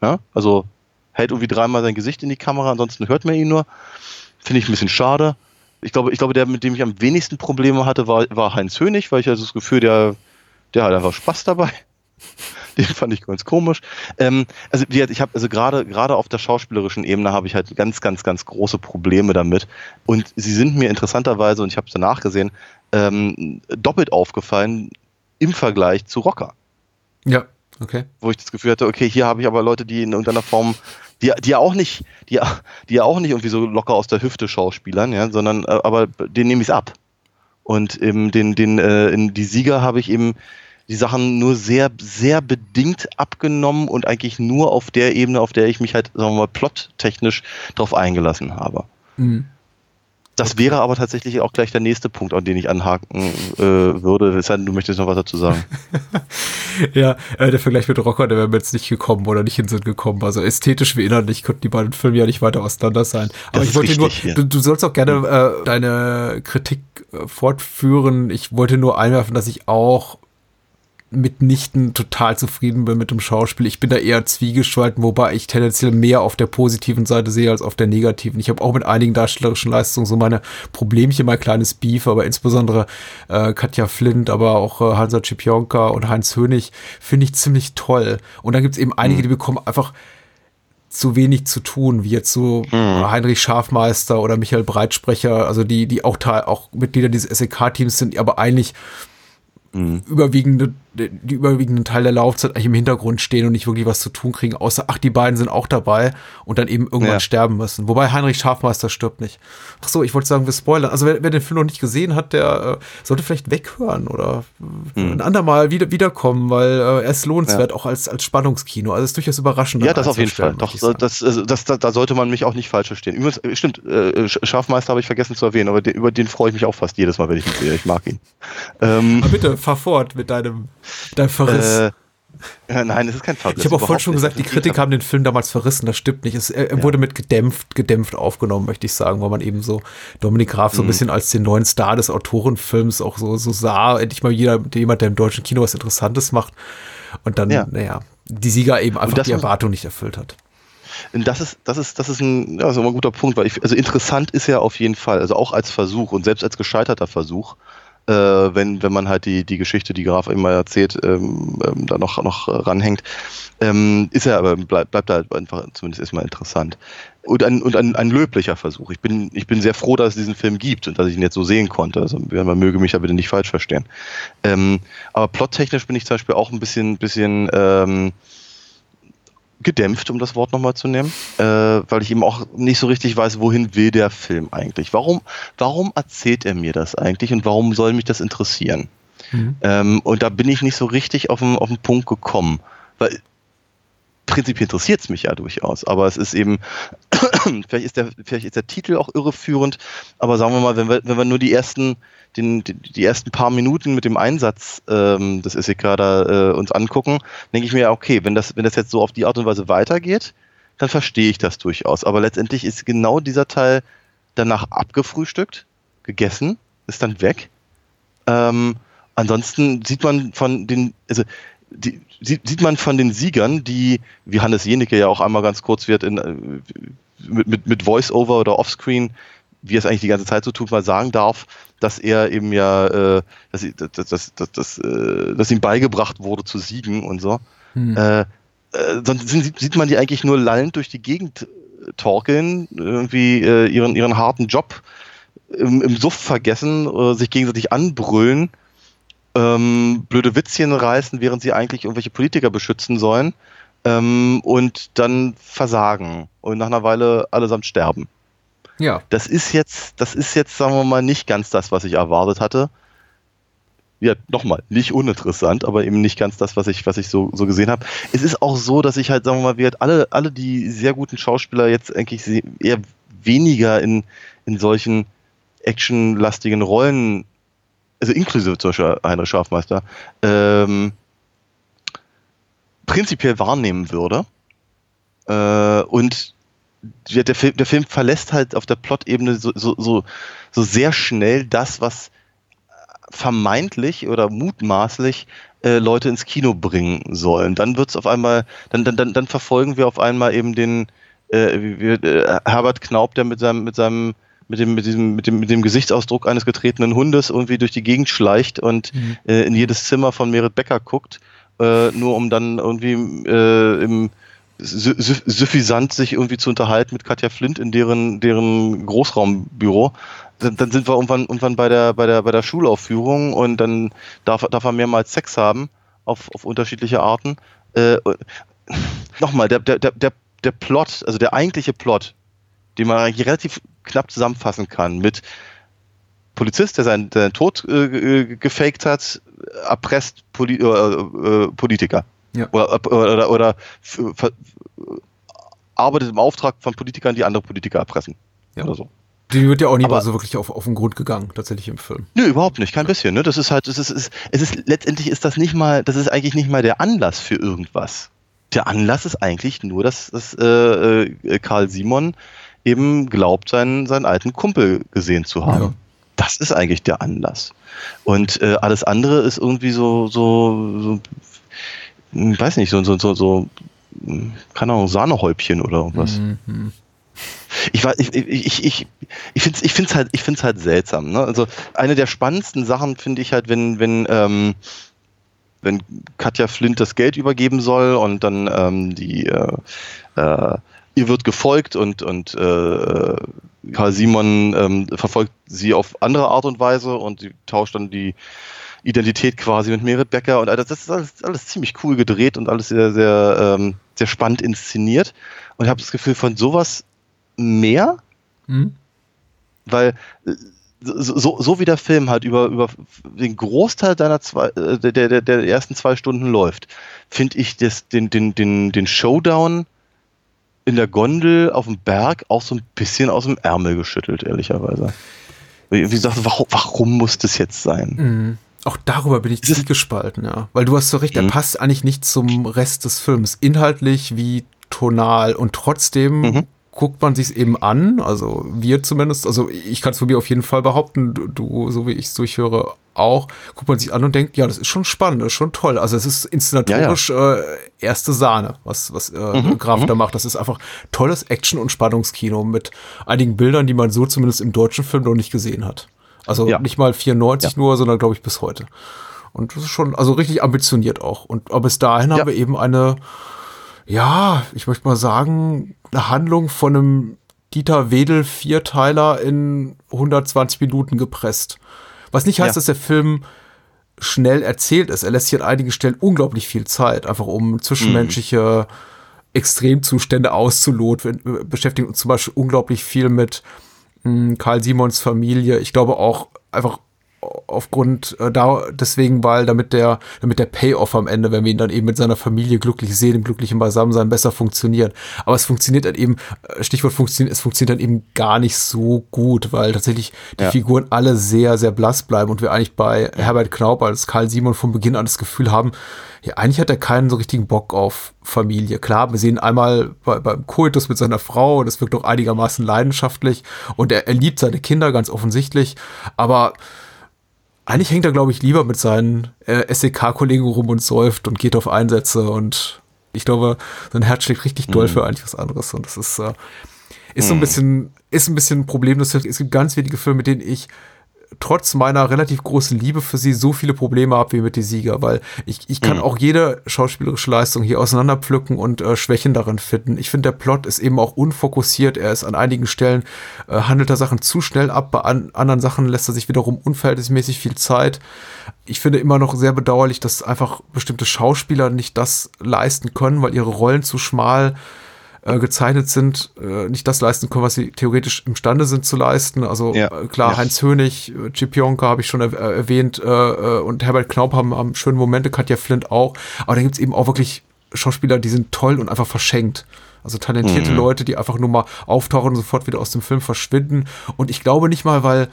Ja? Also hält irgendwie dreimal sein Gesicht in die Kamera, ansonsten hört man ihn nur. Finde ich ein bisschen schade. Ich glaube, ich glaube, der, mit dem ich am wenigsten Probleme hatte, war, war Heinz Hönig, weil ich also das Gefühl, der, der hat einfach Spaß dabei. Den fand ich ganz komisch. Ähm, also ich habe also gerade gerade auf der schauspielerischen Ebene habe ich halt ganz ganz ganz große Probleme damit und sie sind mir interessanterweise und ich habe es danach gesehen ähm, doppelt aufgefallen im Vergleich zu Rocker, Ja, okay. wo ich das Gefühl hatte, okay, hier habe ich aber Leute, die in irgendeiner Form die, die ja auch nicht, die, die auch nicht irgendwie so locker aus der Hüfte schauspielern, ja, sondern äh, aber den nehme ich ab. Und eben den, den, äh, in die Sieger habe ich eben die Sachen nur sehr, sehr bedingt abgenommen und eigentlich nur auf der Ebene, auf der ich mich halt, sagen wir mal, plottechnisch drauf eingelassen habe. Mhm. Das wäre aber tatsächlich auch gleich der nächste Punkt, an den ich anhaken äh, würde. Es sei denn, du möchtest noch was dazu sagen. Ja, äh, der Vergleich mit Rocker, der wäre mir jetzt nicht gekommen oder nicht in Sinn gekommen. Also ästhetisch wie inhaltlich konnten die beiden Filme ja nicht weiter auseinander sein. Aber Das ich wollte richtig, nur, ja. du, du sollst auch gerne äh, deine Kritik äh, fortführen. Ich wollte nur einwerfen, dass ich auch mitnichten total zufrieden bin mit dem Schauspiel. Ich bin da eher zwiegespalten, wobei ich tendenziell mehr auf der positiven Seite sehe als auf der negativen. Ich habe auch mit einigen darstellerischen Leistungen so meine Problemchen, mein kleines Beef, aber insbesondere äh, Katja Flint, aber auch äh, Hansa Cipionka und Heinz Hönig finde ich ziemlich toll. Und dann gibt es eben einige, die bekommen einfach zu wenig zu tun, wie jetzt so Heinrich Schafmeister oder Michael Breitsprecher, also die, die auch Teil, auch Mitglieder dieses SEK-Teams sind, aber eigentlich überwiegende, die überwiegenden Teil der Laufzeit eigentlich im Hintergrund stehen und nicht wirklich was zu tun kriegen, außer, ach, die beiden sind auch dabei und dann eben irgendwann Ja. sterben müssen. Wobei Heinrich Schafmeister stirbt nicht. Ach so, ich wollte sagen, wir spoilern. Also wer, wer den Film noch nicht gesehen hat, der äh, sollte vielleicht weghören oder äh, ein andermal wieder, wiederkommen, weil äh, er ist lohnenswert, auch als, als Spannungskino. Also es ist durchaus überraschend. Ja, das auf jeden Fall. Doch, das, das, das, da sollte man mich auch nicht falsch verstehen. Übrigens, äh, stimmt, äh, Sch- Schafmeister habe ich vergessen zu erwähnen, aber den, über den freue ich mich auch fast jedes Mal, wenn ich ihn sehe. Ich mag ihn. Ähm, Aber bitte, fahr fort mit deinem, deinem Verriss. äh, ja, nein, es ist kein Verriss. Ich habe auch vorhin schon gesagt, die Kritiker haben den Film damals verrissen, das stimmt nicht. Es, er, er wurde mit gedämpft, gedämpft aufgenommen, möchte ich sagen, weil man eben so Dominik Graf Mhm. so ein bisschen als den neuen Star des Autorenfilms auch so, so sah. Endlich mal jeder, jemand, der im deutschen Kino was Interessantes macht. Und dann, Ja. naja, die Sieger eben einfach die Erwartung nicht erfüllt hat. Das ist, das ist, das ist ein, ja, immer ein guter Punkt, weil ich, also interessant ist ja auf jeden Fall, also auch als Versuch und selbst als gescheiterter Versuch, äh, wenn, wenn man halt die, die Geschichte, die Graf immer erzählt, ähm, ähm, da noch, noch ranhängt, ähm, ist er aber, bleibt, bleibt halt einfach zumindest erstmal interessant. Und ein, und ein, ein löblicher Versuch. Ich bin, ich bin sehr froh, dass es diesen Film gibt und dass ich ihn jetzt so sehen konnte. Also man möge mich da bitte nicht falsch verstehen. Ähm, aber plottechnisch bin ich zum Beispiel auch ein bisschen, bisschen ähm, gedämpft, um das Wort nochmal zu nehmen, äh, weil ich eben auch nicht so richtig weiß, wohin will der Film eigentlich? Warum, warum erzählt er mir das eigentlich und warum soll mich das interessieren? Ähm, und da bin ich nicht so richtig auf den, auf den Punkt gekommen, weil prinzipiell interessiert es mich ja durchaus, aber es ist eben, vielleicht ist, der, vielleicht ist der Titel auch irreführend, aber sagen wir mal, wenn wir, wenn wir nur die ersten, den, die, die ersten paar Minuten mit dem Einsatz ähm, des SEK da äh, uns angucken, denke ich mir, okay, wenn das, wenn das jetzt so auf die Art und Weise weitergeht, dann verstehe ich das durchaus. Aber letztendlich ist genau dieser Teil danach abgefrühstückt, gegessen, ist dann weg. Ähm, ansonsten sieht man von den, also die, sieht, man von den Siegern, die, wie Hannes Jenecke ja auch einmal ganz kurz wird, in, äh, mit, mit, mit Voice-Over oder Offscreen, wie er es eigentlich die ganze Zeit so tut, mal sagen darf, dass er eben ja, äh, dass, dass, dass, dass, dass, äh, dass ihm beigebracht wurde zu siegen und so. Äh, äh, sonst sind, sieht man die eigentlich nur lallend durch die Gegend äh, torkeln, irgendwie ihren, ihren harten Job im, im Suff vergessen, sich gegenseitig anbrüllen ähm, blöde Witzchen reißen, während sie eigentlich irgendwelche Politiker beschützen sollen ähm, und dann versagen und nach einer Weile allesamt sterben. Ja. Das ist jetzt, das ist jetzt, sagen wir mal, nicht ganz das, was ich erwartet hatte. Ja, nochmal, nicht uninteressant, aber eben nicht ganz das, was ich, was ich so, so gesehen habe. Es ist auch so, dass ich halt, sagen wir mal, wir halt alle, alle die sehr guten Schauspieler jetzt eigentlich eher weniger in, in solchen actionlastigen Rollen, also inklusive zum Beispiel Heinrich Schafmeister, ähm, prinzipiell wahrnehmen würde. Äh, und der, Film, der Film verlässt halt auf der Plot-Ebene so, so, so, so sehr schnell das, was vermeintlich oder mutmaßlich äh, Leute ins Kino bringen sollen. Dann wird's auf einmal, dann, dann, dann, dann verfolgen wir auf einmal eben den äh, wir, äh, Herbert Knaub, der mit seinem, mit seinem mit dem, mit diesem, mit dem, mit dem Gesichtsausdruck eines getretenen Hundes irgendwie durch die Gegend schleicht und mhm. äh, in jedes Zimmer von Merit Becker guckt, äh, nur um dann irgendwie äh, im suffisant sich irgendwie zu unterhalten mit Katja Flint in deren, deren Großraumbüro. Dann, dann sind wir irgendwann, irgendwann bei der, bei der, bei der Schulaufführung und dann darf, darf er mehrmals Sex haben auf, auf unterschiedliche Arten. Äh, Nochmal, der, der, der, der Plot, also der eigentliche Plot, den man eigentlich relativ knapp zusammenfassen kann mit Polizist, der seinen, seinen Tod äh, gefaked hat, erpresst Poli äh, äh, Politiker. Ja. Oder, oder, oder, arbeitet im Auftrag von Politikern, die andere Politiker erpressen. Ja. Oder so. Die wird ja auch nie aber, so wirklich auf, auf den Grund gegangen, tatsächlich im Film. Nö, überhaupt nicht, kein bisschen. Ne? Das ist halt, ist, ist, es ist, letztendlich ist das nicht mal, das ist eigentlich nicht mal der Anlass für irgendwas. Der Anlass ist eigentlich nur, dass, dass äh, äh, Karl Simon eben glaubt, seinen, seinen alten Kumpel gesehen zu haben. Ja. Das ist eigentlich der Anlass. Und äh, alles andere ist irgendwie so, so, so weiß nicht, so, so, so, so keine Ahnung, Sahnehäubchen oder irgendwas. Mhm. Ich, ich, ich, ich, ich finde es ich find's halt, ich find's halt seltsam. Ne? Also eine der spannendsten Sachen finde ich halt, wenn, wenn, ähm, wenn Katja Flint das Geld übergeben soll und dann ähm, die äh, äh, ihr wird gefolgt und, und äh, Karl Simon ähm, verfolgt sie auf andere Art und Weise und sie tauscht dann die Identität quasi mit Merit Becker und das ist alles, alles ziemlich cool gedreht und alles sehr, sehr, ähm, sehr spannend inszeniert. Und ich habe das Gefühl von sowas mehr, mhm. weil so, so wie der Film halt über, über den Großteil deiner zwei, äh, der, der, der ersten zwei Stunden läuft, finde ich das, den, den, den, den Showdown in der Gondel auf dem Berg auch so ein bisschen aus dem Ärmel geschüttelt, ehrlicherweise. Wie gesagt, warum, warum muss das jetzt sein? Mhm. Auch darüber bin ich ziemlich gespalten, ja. Weil du hast so recht, mhm. passt eigentlich nicht zum Rest des Films. Inhaltlich wie tonal und trotzdem mhm. Guckt man sich eben an, also wir zumindest, also ich kann es von mir auf jeden Fall behaupten, du, du, so wie ich es durchhöre, auch, guckt man sich an und denkt, ja, das ist schon spannend, das ist schon toll. Also es ist inszenatorisch ja, ja. Äh, erste Sahne, was, was äh, mhm. Graf mhm. da macht. Das ist einfach tolles Action- und Spannungskino mit einigen Bildern, die man so zumindest im deutschen Film noch nicht gesehen hat. Also ja. nicht mal 94 ja. nur, sondern glaube ich bis heute. Und das ist schon, also richtig ambitioniert auch. Und aber bis dahin haben wir eben eine, ja, ich möchte mal sagen, eine Handlung von einem Dieter Wedel Vierteiler in 120 Minuten gepresst. Was nicht heißt, dass der Film schnell erzählt ist. Er lässt sich an einigen Stellen unglaublich viel Zeit, einfach um zwischenmenschliche mhm. Extremzustände auszuloten. Wir beschäftigen uns zum Beispiel unglaublich viel mit hm, Karl Simons Familie. Ich glaube auch einfach aufgrund äh, da deswegen, weil damit der damit der Payoff am Ende, wenn wir ihn dann eben mit seiner Familie glücklich sehen, im glücklichen Beisammensein besser funktioniert. Aber es funktioniert dann eben äh, Stichwort funktioniert, es funktioniert dann eben gar nicht so gut, weil tatsächlich die ja. Figuren alle sehr sehr blass bleiben und wir eigentlich bei Herbert Knaub als Karl Simon von Beginn an das Gefühl haben, ja, eigentlich hat er keinen so richtigen Bock auf Familie. Klar, wir sehen einmal bei, beim Koitus mit seiner Frau, das wirkt doch einigermaßen leidenschaftlich und er, er liebt seine Kinder ganz offensichtlich, aber eigentlich hängt er, glaube ich, lieber mit seinen äh, SEK-Kollegen rum und säuft und geht auf Einsätze und ich glaube, sein Herz schlägt richtig doll mhm. für eigentlich was anderes und das ist, äh, ist so ein mhm. bisschen, ist ein bisschen ein Problem. Das, es gibt ganz wenige Filme, mit denen ich trotz meiner relativ großen Liebe für sie so viele Probleme habe wie mit die Sieger, weil ich, ich kann mhm. auch jede schauspielerische Leistung hier auseinanderpflücken und äh, Schwächen darin finden. Ich finde, der Plot ist eben auch unfokussiert. Er ist an einigen Stellen, äh, handelt er Sachen zu schnell ab, bei an, anderen Sachen lässt er sich wiederum unverhältnismäßig viel Zeit. Ich finde immer noch sehr bedauerlich, dass einfach bestimmte Schauspieler nicht das leisten können, weil ihre Rollen zu schmal äh, gezeichnet sind, äh, nicht das leisten können, was sie theoretisch imstande sind zu leisten. Also ja. äh, klar, ja. Heinz Hönig, äh, Cipionka habe ich schon er äh, erwähnt äh, äh, und Herbert Knaup haben, haben schöne Momente, Katja Flint auch. Aber dann gibt's eben auch wirklich Schauspieler, die sind toll und einfach verschenkt. Also talentierte mhm. Leute, die einfach nur mal auftauchen und sofort wieder aus dem Film verschwinden. Und ich glaube nicht mal, weil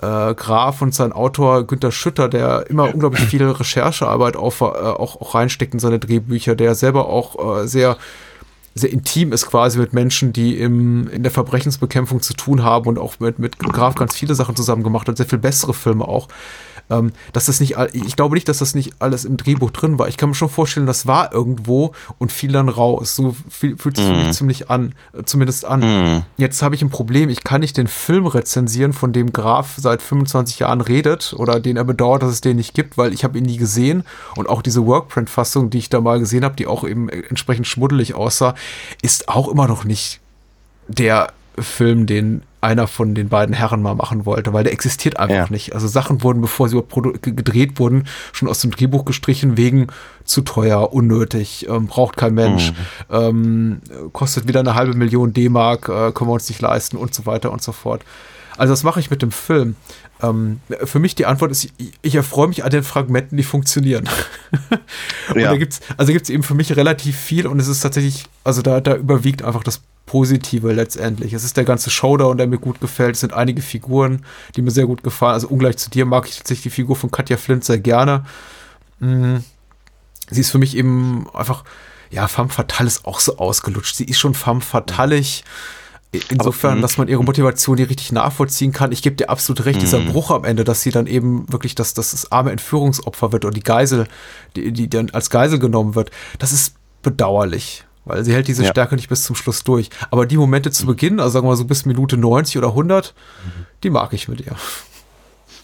äh, Graf und sein Autor Günter Schütter, der immer unglaublich viel Recherchearbeit auf, äh, auch, auch reinsteckt in seine Drehbücher, der selber auch äh, sehr sehr intim ist quasi mit Menschen, die im, in der Verbrechensbekämpfung zu tun haben und auch mit, mit Graf ganz viele Sachen zusammen gemacht hat, sehr viel bessere Filme auch ähm, dass das nicht, ich glaube nicht, dass das nicht alles im Drehbuch drin war. Ich kann mir schon vorstellen, das war irgendwo und fiel dann raus. So fühlt sich mm. ziemlich an, äh, zumindest an. Mm. Jetzt habe ich ein Problem. Ich kann nicht den Film rezensieren, von dem Graf seit 25 Jahren redet oder den er bedauert, dass es den nicht gibt, weil ich habe ihn nie gesehen und auch diese Workprint-Fassung, die ich da mal gesehen habe, die auch eben entsprechend schmuddelig aussah, ist auch immer noch nicht der Film, den einer von den beiden Herren mal machen wollte, weil der existiert einfach ja. nicht. Also Sachen wurden, bevor sie gedreht wurden, schon aus dem Drehbuch gestrichen, wegen zu teuer, unnötig, ähm, braucht kein Mensch, mhm. ähm, kostet wieder eine halbe Million D-Mark, äh, können wir uns nicht leisten und so weiter und so fort. Also das mache ich mit dem Film. Ähm, für mich die Antwort ist, ich, ich erfreue mich an den Fragmenten, die funktionieren. und ja. gibt's, also gibt's eben für mich relativ viel und es ist tatsächlich, also da, da überwiegt einfach das Positive letztendlich. Es ist der ganze Showdown, der mir gut gefällt. Es sind einige Figuren, die mir sehr gut gefallen. Also ungleich zu dir mag ich tatsächlich die Figur von Katja Flint sehr gerne. Mhm. Sie ist für mich eben einfach, ja, femme fatale ist auch so ausgelutscht. Sie ist schon femme fatalig. Insofern, Aber, dass man ihre Motivation hier richtig nachvollziehen kann. Ich gebe dir absolut recht, dieser mhm. Bruch am Ende, dass sie dann eben wirklich das, das, das arme Entführungsopfer wird und die Geisel, die, die dann als Geisel genommen wird, das ist bedauerlich weil sie hält diese ja. Stärke nicht bis zum Schluss durch. Aber die Momente zu Beginn, also sagen wir mal so bis Minute 90 oder 100, mhm. die mag ich mit ihr.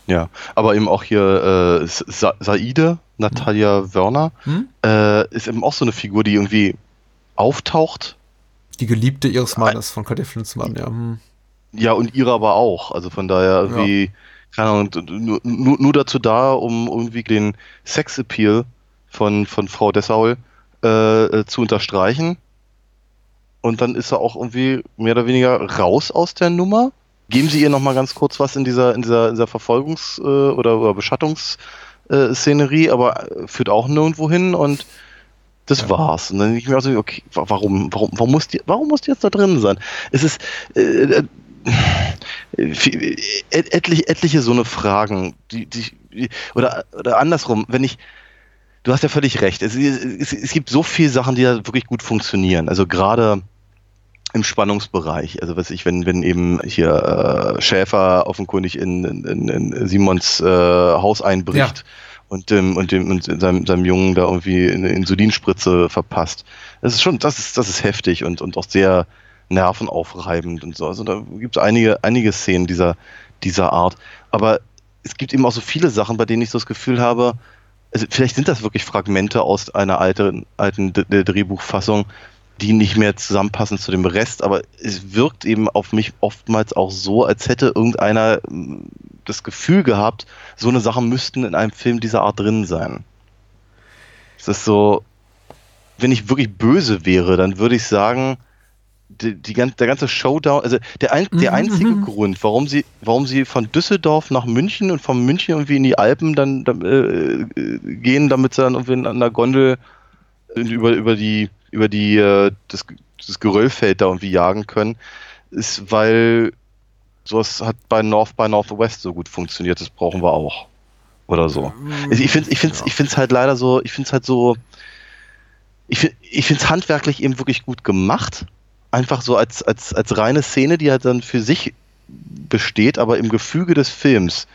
Ja, aber eben auch hier äh, Sa Saide, Natalia mhm. Wörner, mhm. äh, ist eben auch so eine Figur, die irgendwie auftaucht. Die Geliebte ihres Mannes von Katja Flinsmann, ja. Hm. Ja, und ihre aber auch. Also von daher irgendwie, ja. keine Ahnung, nur, nur, nur, dazu da, um irgendwie den Sexappeal von, von Frau Dessaul äh, äh, zu unterstreichen. Und dann ist er auch irgendwie mehr oder weniger raus aus der Nummer. Geben Sie ihr noch mal ganz kurz was in dieser, in dieser, in dieser Verfolgungs- äh, oder, oder Beschattungsszenerie, aber führt auch nirgendwo hin und das ja. war's. Und dann denke ich mir auch so, okay, warum, warum, warum muss die, warum muss die jetzt da drin sein? Es ist äh, äh, etliche, etliche so eine Fragen, die, die, oder, oder andersrum, wenn ich, du hast ja völlig recht. Es, es, es gibt so viele Sachen, die da wirklich gut funktionieren. Also gerade im Spannungsbereich. Also was ich, wenn, wenn eben hier äh, Schäfer offenkundig in, in, in Simons äh, Haus einbricht ja. Und dem und dem und seinem, seinem Jungen da irgendwie eine Insulinspritze verpasst. Das ist schon, das ist, das ist heftig und, und auch sehr nervenaufreibend und so. Also da gibt es einige, einige Szenen dieser, dieser Art. Aber es gibt eben auch so viele Sachen, bei denen ich so das Gefühl habe, also vielleicht sind das wirklich Fragmente aus einer alten, alten Drehbuchfassung, die nicht mehr zusammenpassen zu dem Rest, aber es wirkt eben auf mich oftmals auch so, als hätte irgendeiner hm, das Gefühl gehabt, so eine Sachen müssten in einem Film dieser Art drin sein. Es ist so, wenn ich wirklich böse wäre, dann würde ich sagen, die, die, der ganze Showdown, also der, ein, der mhm, einzige mhm. Grund, warum sie, warum sie von Düsseldorf nach München und von München irgendwie in die Alpen dann äh, gehen, damit sie dann irgendwie an der Gondel über, über die, über die, äh, das, das Geröllfeld da irgendwie jagen können, ist, weil sowas hat bei North by Northwest so gut funktioniert, das brauchen wir auch. Oder so. Mhm. Ich finde ich finde, ich finde es halt leider so, ich finde es halt so, ich finde ich finde es handwerklich eben wirklich gut gemacht einfach so als, als, als reine Szene, die halt dann für sich besteht, aber im Gefüge des Films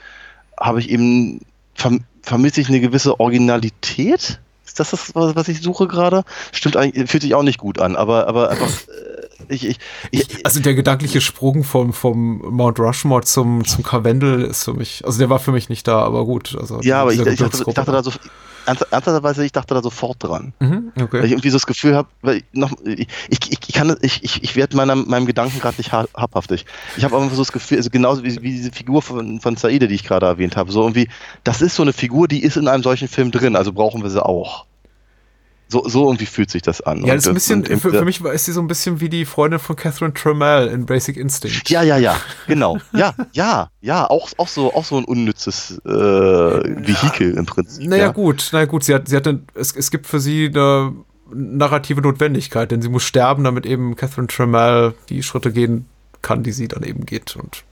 habe ich eben, verm vermisse ich eine gewisse Originalität. Ist das das, was ich suche gerade? Stimmt eigentlich, fühlt sich auch nicht gut an, aber, aber einfach, äh, ich, ich, ich, also der gedankliche Sprung vom, vom Mount Rushmore zum, zum Karwendel ist für mich, also der war für mich nicht da, aber gut. Also ja, aber ich, ich, dachte, ich dachte da so, ernsthafterweise, ich dachte da sofort dran. Mhm, okay. Weil ich irgendwie so das Gefühl habe, weil noch, ich, ich, ich kann ich, ich, ich werde meinem, meinem Gedanken gerade nicht habhaftig. Ich habe einfach so das Gefühl, also genauso wie, wie diese Figur von, von Saide, die ich gerade erwähnt habe, so irgendwie, das ist so eine Figur, die ist in einem solchen Film drin, also brauchen wir sie auch. So, so irgendwie fühlt sich das an. Ja, das ist ein bisschen, für, für, mich ist sie so ein bisschen wie die Freundin von Catherine Trammell in Basic Instinct. Ja, ja, ja, genau. Ja, ja, ja, auch, auch, so, auch so ein unnützes äh, Vehikel im Prinzip. Naja, ja. gut, naja, gut, sie hat, sie hat eine, es, es gibt für sie eine narrative Notwendigkeit, denn sie muss sterben, damit eben Catherine Trammell die Schritte gehen kann, die sie dann eben geht. Und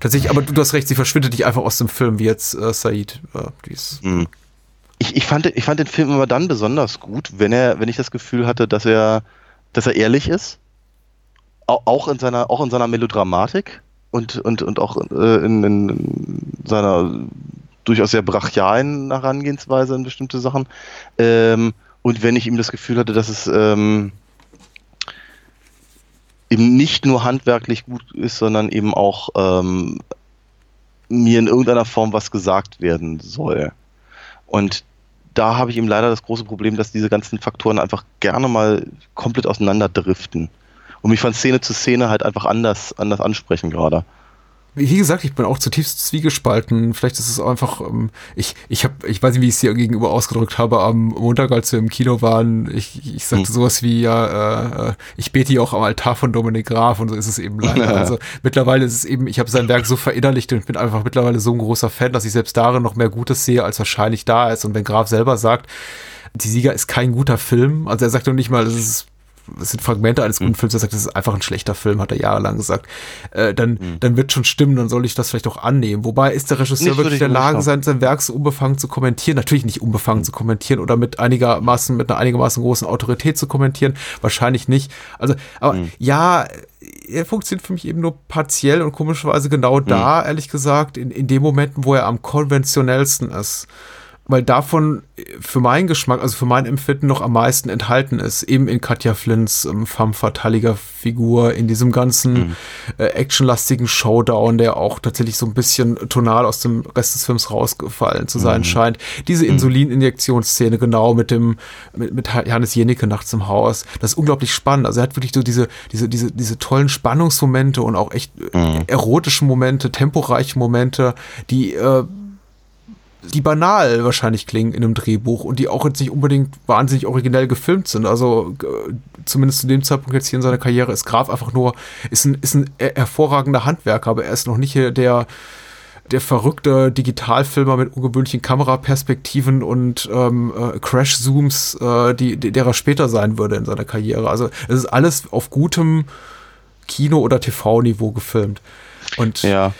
tatsächlich, aber du hast recht, sie verschwindet nicht einfach aus dem Film wie jetzt äh, Said. Äh, die ist, mhm ich, ich, fand, ich fand den Film immer dann besonders gut, wenn er, wenn ich das Gefühl hatte, dass er, dass er ehrlich ist. Auch in seiner, auch in seiner Melodramatik und, und, und auch äh, in, in seiner durchaus sehr brachialen Herangehensweise in bestimmte Sachen. Ähm, und wenn ich ihm das Gefühl hatte, dass es ähm, eben nicht nur handwerklich gut ist, sondern eben auch ähm, mir in irgendeiner Form was gesagt werden soll. Und da habe ich ihm leider das große Problem, dass diese ganzen Faktoren einfach gerne mal komplett auseinanderdriften und mich von Szene zu Szene halt einfach anders, anders ansprechen gerade wie gesagt, ich bin auch zutiefst zwiegespalten. Vielleicht ist es einfach, ähm, ich, ich habe, ich weiß nicht, wie ich es dir gegenüber ausgedrückt habe, am Montag, als wir im Kino waren, ich, ich sagte hm. sowas wie, ja, äh, ich bete hier auch am Altar von Dominik Graf und so ist es eben leider. Ja. Also mittlerweile ist es eben, ich habe sein Werk so verinnerlicht und bin einfach mittlerweile so ein großer Fan, dass ich selbst darin noch mehr Gutes sehe, als wahrscheinlich da ist. Und wenn Graf selber sagt, die Sieger ist kein guter Film, also er sagt doch nicht mal, das ist es sind Fragmente eines guten mhm. Films, er sagt, das ist einfach ein schlechter Film, hat er jahrelang gesagt, äh, dann, mhm. dann wird schon stimmen, dann soll ich das vielleicht auch annehmen. Wobei ist der Regisseur nicht wirklich in der Lage, sein, sein Werk so unbefangen zu kommentieren? Natürlich nicht unbefangen mhm. zu kommentieren oder mit einigermaßen, mit einer einigermaßen großen Autorität zu kommentieren. Wahrscheinlich nicht. Also, aber mhm. ja, er funktioniert für mich eben nur partiell und komischerweise genau mhm. da, ehrlich gesagt, in, in den Momenten, wo er am konventionellsten ist weil davon für meinen Geschmack, also für mein Empfinden noch am meisten enthalten ist, eben in Katja Flints ähm, femme fataliger Figur, in diesem ganzen mhm. äh, actionlastigen Showdown, der auch tatsächlich so ein bisschen tonal aus dem Rest des Films rausgefallen zu sein mhm. scheint. Diese mhm. Insulininjektionsszene genau mit dem, mit, mit Johannes Jenicke nachts im Haus, das ist unglaublich spannend. Also er hat wirklich so diese, diese, diese, diese tollen Spannungsmomente und auch echt äh, mhm. erotische Momente, temporeiche Momente, die äh, die banal wahrscheinlich klingen in einem Drehbuch und die auch jetzt nicht unbedingt wahnsinnig originell gefilmt sind. Also äh, zumindest zu dem Zeitpunkt jetzt hier in seiner Karriere ist Graf einfach nur, ist ein, ist ein hervorragender Handwerker, aber er ist noch nicht der, der verrückte Digitalfilmer mit ungewöhnlichen Kameraperspektiven und ähm, äh, Crash-Zooms, äh, die, der er später sein würde in seiner Karriere. Also es ist alles auf gutem Kino- oder TV-Niveau gefilmt. Und ja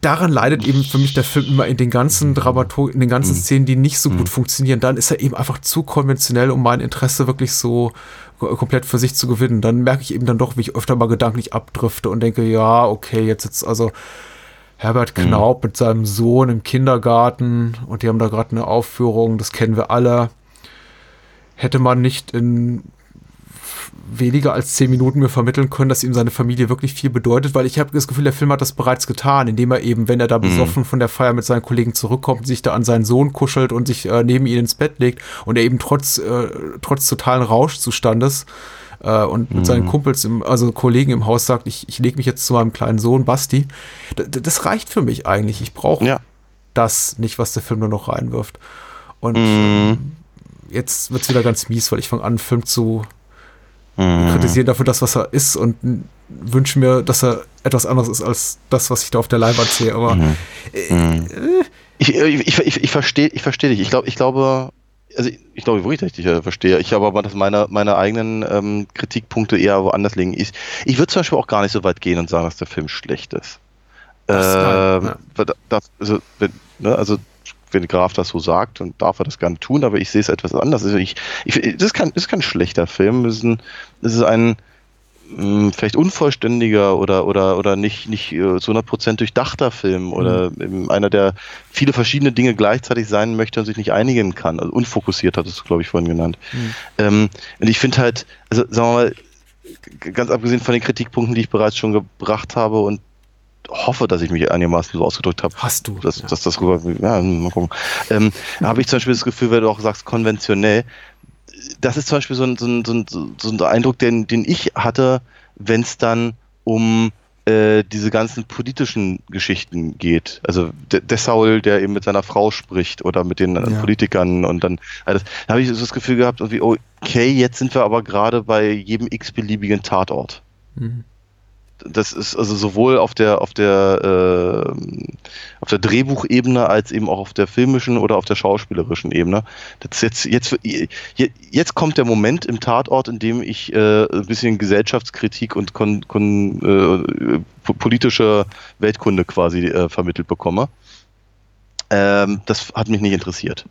daran leidet eben für mich der Film immer in den ganzen Dramaturg, in den ganzen mhm. Szenen, die nicht so gut mhm. funktionieren. Dann ist er eben einfach zu konventionell, um mein Interesse wirklich so komplett für sich zu gewinnen. Dann merke ich eben dann doch, wie ich öfter mal gedanklich abdrifte und denke, ja, okay, jetzt jetzt also Herbert mhm. Knaub mhm. mit seinem Sohn im Kindergarten und die haben da gerade eine Aufführung, das kennen wir alle. Hätte man nicht in weniger als zehn Minuten mir vermitteln können, dass ihm seine Familie wirklich viel bedeutet, weil ich habe das Gefühl, der Film hat das bereits getan, indem er eben, wenn er da mhm. besoffen mhm. von der Feier mit seinen Kollegen zurückkommt, sich da an seinen Sohn kuschelt und sich äh, neben ihn ins Bett legt und er eben trotz, äh, trotz totalen Rauschzustandes äh, und mit mhm. seinen Kumpels, im, also Kollegen im Haus sagt, ich, ich lege mich jetzt zu meinem kleinen Sohn Basti. D das reicht für mich eigentlich. Ich brauche ja. das nicht, was der Film nur noch reinwirft. Und mhm. jetzt wird es wieder ganz mies, weil ich fange an, einen Film zu mhm. kritisieren dafür das, was er ist und wünsche mir, dass er etwas anderes ist als das, was ich da auf der Leinwand sehe. Aber mhm. Äh, mhm. äh, ich, ich, ich, ich verstehe ich versteh dich. Ich glaube, ich glaube, also ich, ich glaube wirklich, dass ich dich äh, verstehe. Ich habe aber dass meine, meine eigenen ähm, Kritikpunkte eher woanders liegen. Ich, ich würde zum Beispiel auch gar nicht so weit gehen und sagen, dass der Film schlecht ist. Das, ähm, ja. das, also, ne, also wenn Graf das so sagt, dann darf er das gerne tun, aber ich sehe es etwas anders. Also ich, ich, das, ist kein, das ist kein schlechter Film, es ist ein, es ist ein mh, hm, vielleicht unvollständiger oder, oder, oder nicht, nicht äh, zu 100% durchdachter Film oder mhm. einer, der viele verschiedene Dinge gleichzeitig sein möchte und sich nicht einigen kann. Also unfokussiert hat es, glaube ich, vorhin genannt. Mhm. Ähm, und ich finde halt, also sagen wir mal, ganz abgesehen von den Kritikpunkten, die ich bereits schon gebracht habe und hoffe, dass ich mich einigermaßen so ausgedrückt habe, Hast du. dass, ja. dass das rüber, ja, mal gucken. Ähm, habe ich zum Beispiel das Gefühl, wenn du auch sagst, konventionell, das ist zum Beispiel so ein, so ein, so ein, so ein Eindruck, den, den ich hatte, wenn es dann um äh, diese ganzen politischen Geschichten geht. Also der, der Saul, der eben mit seiner Frau spricht oder mit den äh, Ja. Politikern und dann, also, da habe ich so das Gefühl gehabt, irgendwie, okay, jetzt sind wir aber gerade bei jedem x-beliebigen Tatort Mhm. Das ist also sowohl auf der auf der äh, auf der Drehbuchebene als eben auch auf der filmischen oder auf der schauspielerischen Ebene. Jetzt jetzt je- jetzt kommt der Moment im Tatort, in dem ich äh, ein bisschen Gesellschaftskritik und kon, kon, äh, po- politische Weltkunde quasi äh, vermittelt bekomme. Ähm, das hat mich nicht interessiert.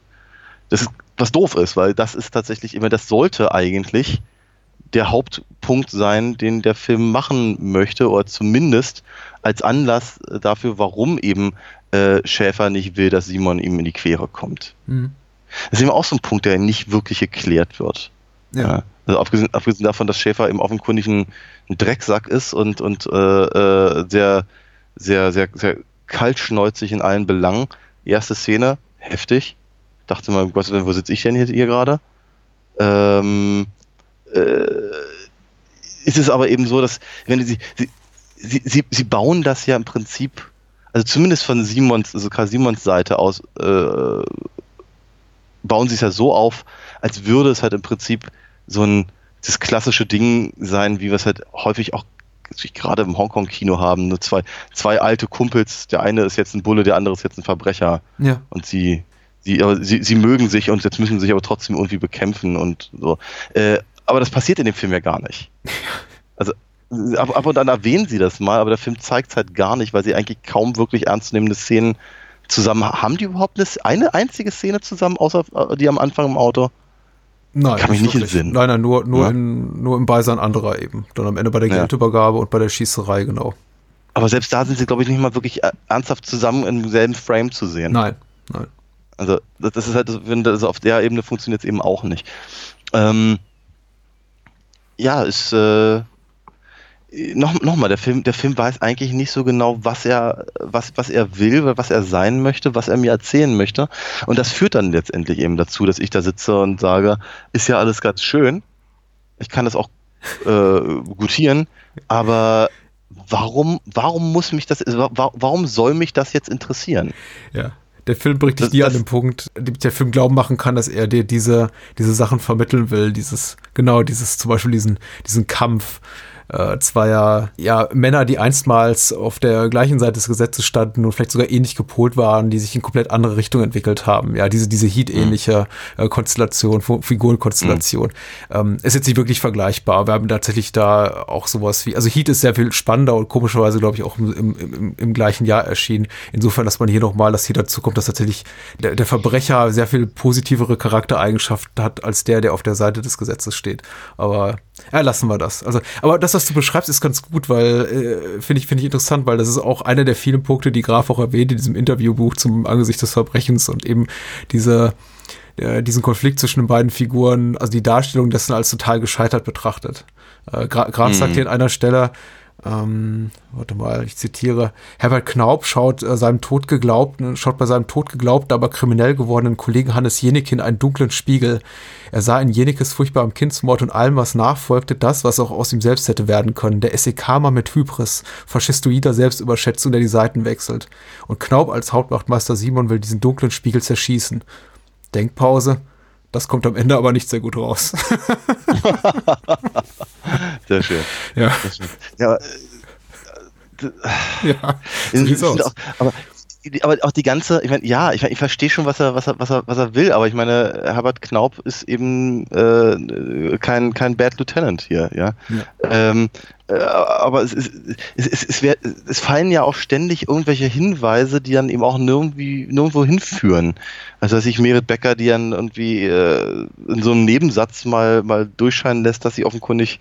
Das ist was doof ist, weil das ist tatsächlich immer das sollte eigentlich der Hauptpunkt sein, den der Film machen möchte, oder zumindest als Anlass dafür, warum eben äh, Schäfer nicht will, dass Simon ihm in die Quere kommt. Mhm. Das ist eben auch so ein Punkt, der nicht wirklich geklärt wird. Ja. Also abgesehen, abgesehen davon, dass Schäfer eben offenkundig ein, ein Drecksack ist und, und äh, äh, sehr, sehr, sehr, sehr kaltschnäuzig in allen Belangen. Erste Szene, heftig. Dachte mal, Gott, wo sitze ich denn hier, hier gerade? Ähm, äh, ist es aber eben so, dass wenn sie, sie, sie, sie, sie bauen das ja im Prinzip, also zumindest von Simons, also gerade Simons Seite aus, äh, bauen sie es ja so auf, als würde es halt im Prinzip so ein das klassische Ding sein, wie wir es halt häufig auch gerade im Hongkong-Kino haben. Nur zwei, zwei alte Kumpels, der eine ist jetzt ein Bulle, der andere ist jetzt ein Verbrecher Ja. und sie, sie, aber sie, sie mögen sich und jetzt müssen sie sich aber trotzdem irgendwie bekämpfen und so. Äh, aber das passiert in dem Film ja gar nicht. Also ab, ab und an erwähnen sie das mal, aber der Film zeigt es halt gar nicht, weil sie eigentlich kaum wirklich ernstzunehmende Szenen zusammen haben. Die überhaupt eine, einzige Szene zusammen, außer äh, die am Anfang im Auto? Nein, Kann mich nicht wirklich. entsinnen. Nein, nein, nur, nur, Ja. in, nur im Beisein anderer eben. Dann am Ende bei der Ja. Geldübergabe und bei der Schießerei, genau. Aber selbst da sind sie, glaube ich, nicht mal wirklich äh, ernsthaft zusammen im selben Frame zu sehen. Nein, nein. Also das, ist halt, wenn das auf der Ebene funktioniert es eben auch nicht. Ähm, ja, ist äh, noch, noch mal, der Film, der Film weiß eigentlich nicht so genau, was er, was, was er will, was er sein möchte, was er mir erzählen möchte. Und das führt dann letztendlich eben dazu, dass ich da sitze und sage, ist ja alles ganz schön. Ich kann das auch äh, gutieren, aber warum, warum muss mich das, wa- warum soll mich das jetzt interessieren? Ja. Der Film bringt dich Das- nie an das- den Punkt, dem der Film glauben machen kann, dass er dir diese, diese Sachen vermitteln will. Dieses, genau, dieses, zum Beispiel diesen, diesen Kampf äh, zweier ja, Männer, die einstmals auf der gleichen Seite des Gesetzes standen und vielleicht sogar ähnlich gepolt waren, die sich in komplett andere Richtung entwickelt haben. Ja, diese, diese Heat-ähnliche äh, Konstellation, Figurenkonstellation. Ähm, ist jetzt nicht wirklich vergleichbar. Wir haben tatsächlich da auch sowas wie, also Heat ist sehr viel spannender und komischerweise, glaube ich, auch im, im, im, im gleichen Jahr erschienen. Insofern, dass man hier nochmal, dass hier dazu kommt, dass tatsächlich der, der Verbrecher sehr viel positivere Charaktereigenschaften hat, als der, der auf der Seite des Gesetzes steht. Aber ja, lassen wir das. Also, aber das, was du beschreibst, ist ganz gut, weil äh, finde ich, finde ich interessant, weil das ist auch einer der vielen Punkte, die Graf auch erwähnt in diesem Interviewbuch zum Angesicht des Verbrechens und eben diese äh, diesen Konflikt zwischen den beiden Figuren, also die Darstellung dessen als total gescheitert betrachtet. Äh, Gra Graf Mhm. sagt hier an einer Stelle, ähm, warte mal, ich zitiere, Herbert Knaub schaut äh, seinem Tod geglaubten, schaut bei seinem Tod geglaubten, aber kriminell gewordenen Kollegen Hannes Jenicke in einen dunklen Spiegel. Er sah in Jenikes furchtbarem Kindsmord und allem, was nachfolgte, das, was auch aus ihm selbst hätte werden können. Der SEK-Mann mit Hybris, faschistoider Selbstüberschätzung, der die Seiten wechselt. Und Knaub als Hauptwachtmeister Simon will diesen dunklen Spiegel zerschießen. Denkpause. Das kommt am Ende aber nicht sehr gut raus. Sehr schön. ja, Sehr schön. Ja, ja. So Ich sieht's aus. Auch, aber, aber auch die ganze, ich meine, ja, ich, mein, ich verstehe schon, was er, was, er, was, er, was er will, aber ich meine, Herbert Knaub ist eben äh, kein, kein Bad Lieutenant hier, ja. Ja. Ähm, äh, aber es, es, es, es, wär, es fallen ja auch ständig irgendwelche Hinweise, die dann eben auch nirgendwie, nirgendwo hinführen. Also dass sich Merit Becker, die dann irgendwie äh, in so einem Nebensatz mal, mal durchscheinen lässt, dass sie offenkundig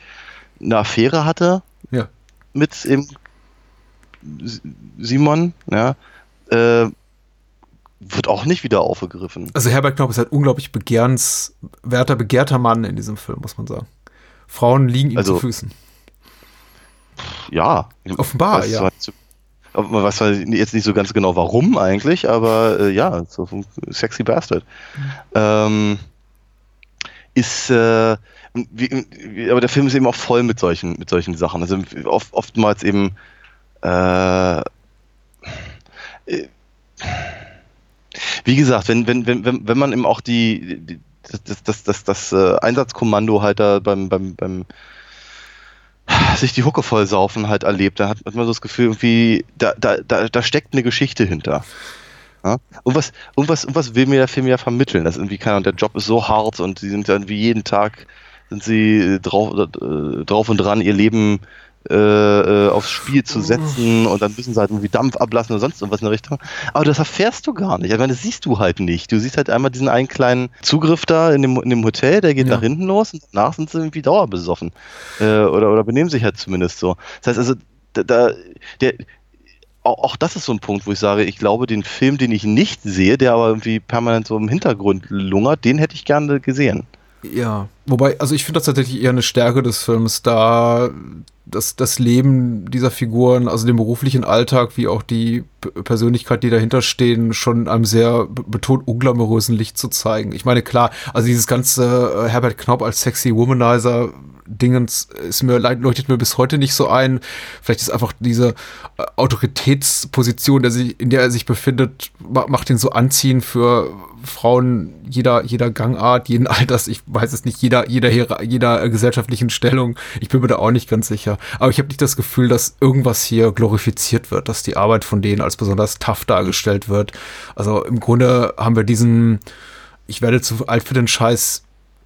eine Affäre hatte Ja. mit eben Simon, ja, äh, wird auch nicht wieder aufgegriffen. Also Herbert Knaub ist halt unglaublich begehrenswerter, begehrter Mann in diesem Film, muss man sagen. Frauen liegen ihm Also- zu Füßen. Ja. Offenbar, ja. Was weiß jetzt nicht so ganz genau warum eigentlich, aber äh, ja, so ein sexy Bastard. Ähm, ist, äh, wie, aber der Film ist eben auch voll mit solchen, mit solchen Sachen. Also oft, oftmals eben, äh, wie gesagt, wenn, wenn, wenn, wenn, man eben auch die, die das, das, das, das äh, Einsatzkommando halt da beim, beim, beim sich die Hucke voll saufen halt erlebt, da hat, man so das Gefühl, irgendwie, da, da, da, da steckt eine Geschichte hinter. Ja? Und, was, und, was, und was will mir der Film ja vermitteln? Dass irgendwie keiner, und der Job ist so hart und sie sind dann wie jeden Tag sind sie äh, drauf, äh, drauf und dran, ihr Leben äh, äh, aufs Spiel zu setzen und dann müssen sie halt irgendwie Dampf ablassen oder sonst irgendwas in der Richtung. Aber das erfährst du gar nicht. Ich meine, das siehst du halt nicht. Du siehst halt einmal diesen einen kleinen Zugriff da in dem, in dem Hotel, der geht Ja. nach hinten los und danach sind sie irgendwie dauerbesoffen. Äh, oder, oder benehmen sich halt zumindest so. Das heißt also, da, da der, auch, auch das ist so ein Punkt, wo ich sage, ich glaube, den Film, den ich nicht sehe, der aber irgendwie permanent so im Hintergrund lungert, den hätte ich gerne gesehen. Ja, wobei, also ich finde das tatsächlich eher eine Stärke des Films, da das, das Leben dieser Figuren, also den beruflichen Alltag, wie auch die Persönlichkeit, die dahinter stehen, schon in einem sehr be- betont unglamourösen Licht zu zeigen. Ich meine, klar, also dieses ganze äh, Herbert Knaup als sexy Womanizer Dingens ist mir leuchtet mir bis heute nicht so ein. Vielleicht ist einfach diese äh, Autoritätsposition, der sich, in der er sich befindet, ma- macht ihn so anziehend für Frauen jeder, jeder Gangart, jeden Alters, ich weiß es nicht, jeder, jeder, Hiera- jeder äh, gesellschaftlichen Stellung. Ich bin mir da auch nicht ganz sicher. Aber ich habe nicht das Gefühl, dass irgendwas hier glorifiziert wird, dass die Arbeit von denen als besonders tough dargestellt wird. Also im Grunde haben wir diesen, ich werde zu alt für den Scheiß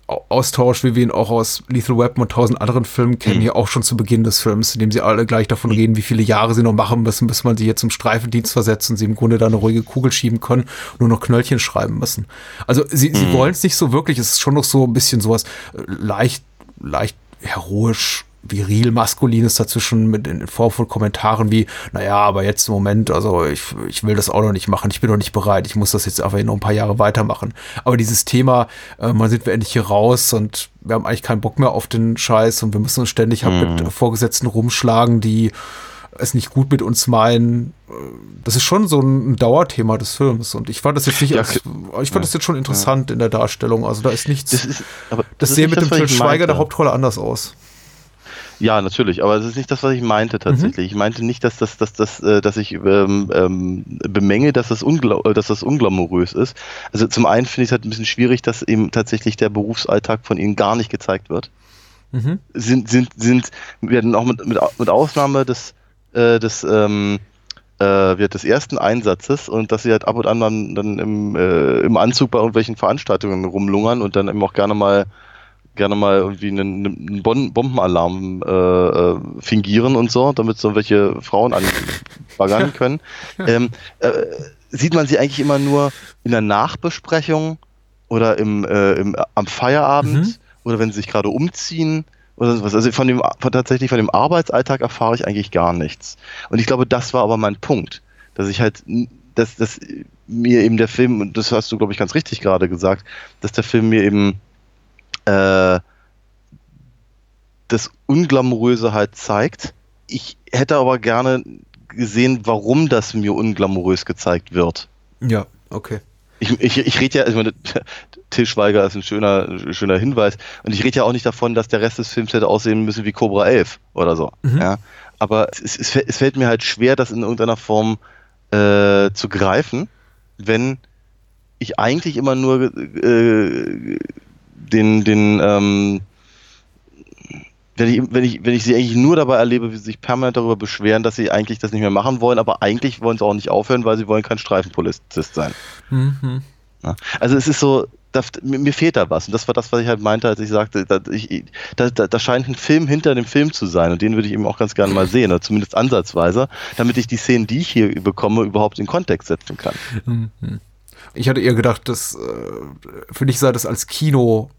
Austausch, wie wir ihn auch aus Lethal Weapon und tausend anderen Filmen kennen, hier auch schon zu Beginn des Films, in dem sie alle gleich davon reden, wie viele Jahre sie noch machen müssen, bis man sie hier zum Streifendienst versetzt und sie im Grunde da eine ruhige Kugel schieben können und nur noch Knöllchen schreiben müssen. Also sie, sie wollen es nicht so wirklich, es ist schon noch so ein bisschen sowas äh, leicht, leicht heroisch viril maskulines dazwischen mit in Form von Kommentaren wie, naja, aber jetzt im Moment, also ich, ich will das auch noch nicht machen, ich bin noch nicht bereit, ich muss das jetzt einfach noch ein paar Jahre weitermachen. Aber dieses Thema, äh, man sind wir endlich hier raus und wir haben eigentlich keinen Bock mehr auf den Scheiß und wir müssen uns ständig halt mit Vorgesetzten rumschlagen, die es nicht gut mit uns meinen. Äh, Das ist schon so ein Dauerthema des Films und ich fand das jetzt nicht, Ja, als, ich fand das jetzt schon interessant in der Darstellung. Also da ist nichts. Das ist, aber das ist sehe nicht mit dem Till Schweiger der Hauptrolle anders aus. Ja, natürlich, aber das ist nicht das, was ich meinte tatsächlich. Ich meinte nicht, dass das, dass das, äh, dass ich ähm, ähm, bemänge, dass das, äh, dass das unglamourös ist. Also zum einen finde ich es halt ein bisschen schwierig, dass eben tatsächlich der Berufsalltag von ihnen gar nicht gezeigt wird. Mhm. Sind, sind, sind, werden auch mit, mit, mit Ausnahme des, äh, des, ähm, äh, wird des ersten Einsatzes und dass sie halt ab und an dann, dann im, äh, im Anzug bei irgendwelchen Veranstaltungen rumlungern und dann eben auch gerne mal gerne mal irgendwie einen, einen Bon Bombenalarm äh, äh, fingieren und so, damit so welche Frauen anbaggern können. Ähm, äh, sieht man sie eigentlich immer nur in der Nachbesprechung oder im, äh, im, am Feierabend Mhm. oder wenn sie sich gerade umziehen oder sowas. Also von dem von, tatsächlich von dem Arbeitsalltag erfahre ich eigentlich gar nichts. Und ich glaube, das war aber mein Punkt, dass ich halt dass, dass mir eben der Film, und das hast du, glaube ich, ganz richtig gerade gesagt, dass der Film mir eben äh, das Unglamouröse halt zeigt. Ich hätte aber gerne gesehen, warum das mir unglamourös gezeigt wird. Ja, okay. Ich, ich, ich rede ja, ich meine, Till Schweiger ist ein schöner, schöner Hinweis. Und ich rede ja auch nicht davon, dass der Rest des Films hätte aussehen müssen wie Cobra 11 oder so. Mhm. Ja. Aber es, es, es fällt mir halt schwer, das in irgendeiner Form äh, zu greifen, wenn ich eigentlich immer nur äh, den, den, ähm, wenn ich, wenn, ich, wenn ich sie eigentlich nur dabei erlebe, wie sie sich permanent darüber beschweren, dass sie eigentlich das nicht mehr machen wollen, aber eigentlich wollen sie auch nicht aufhören, weil sie wollen kein Streifenpolizist sein. Mhm. Also es ist so, da, mir, fehlt da was. Und das war das, was ich halt meinte, als ich sagte, da, ich, da, da scheint ein Film hinter dem Film zu sein. Und den würde ich eben auch ganz gerne mal sehen, oder zumindest ansatzweise, damit ich die Szenen, die ich hier bekomme, überhaupt in Kontext setzen kann. Mhm. Ich hatte eher gedacht, dass äh, für dich sei das als Kino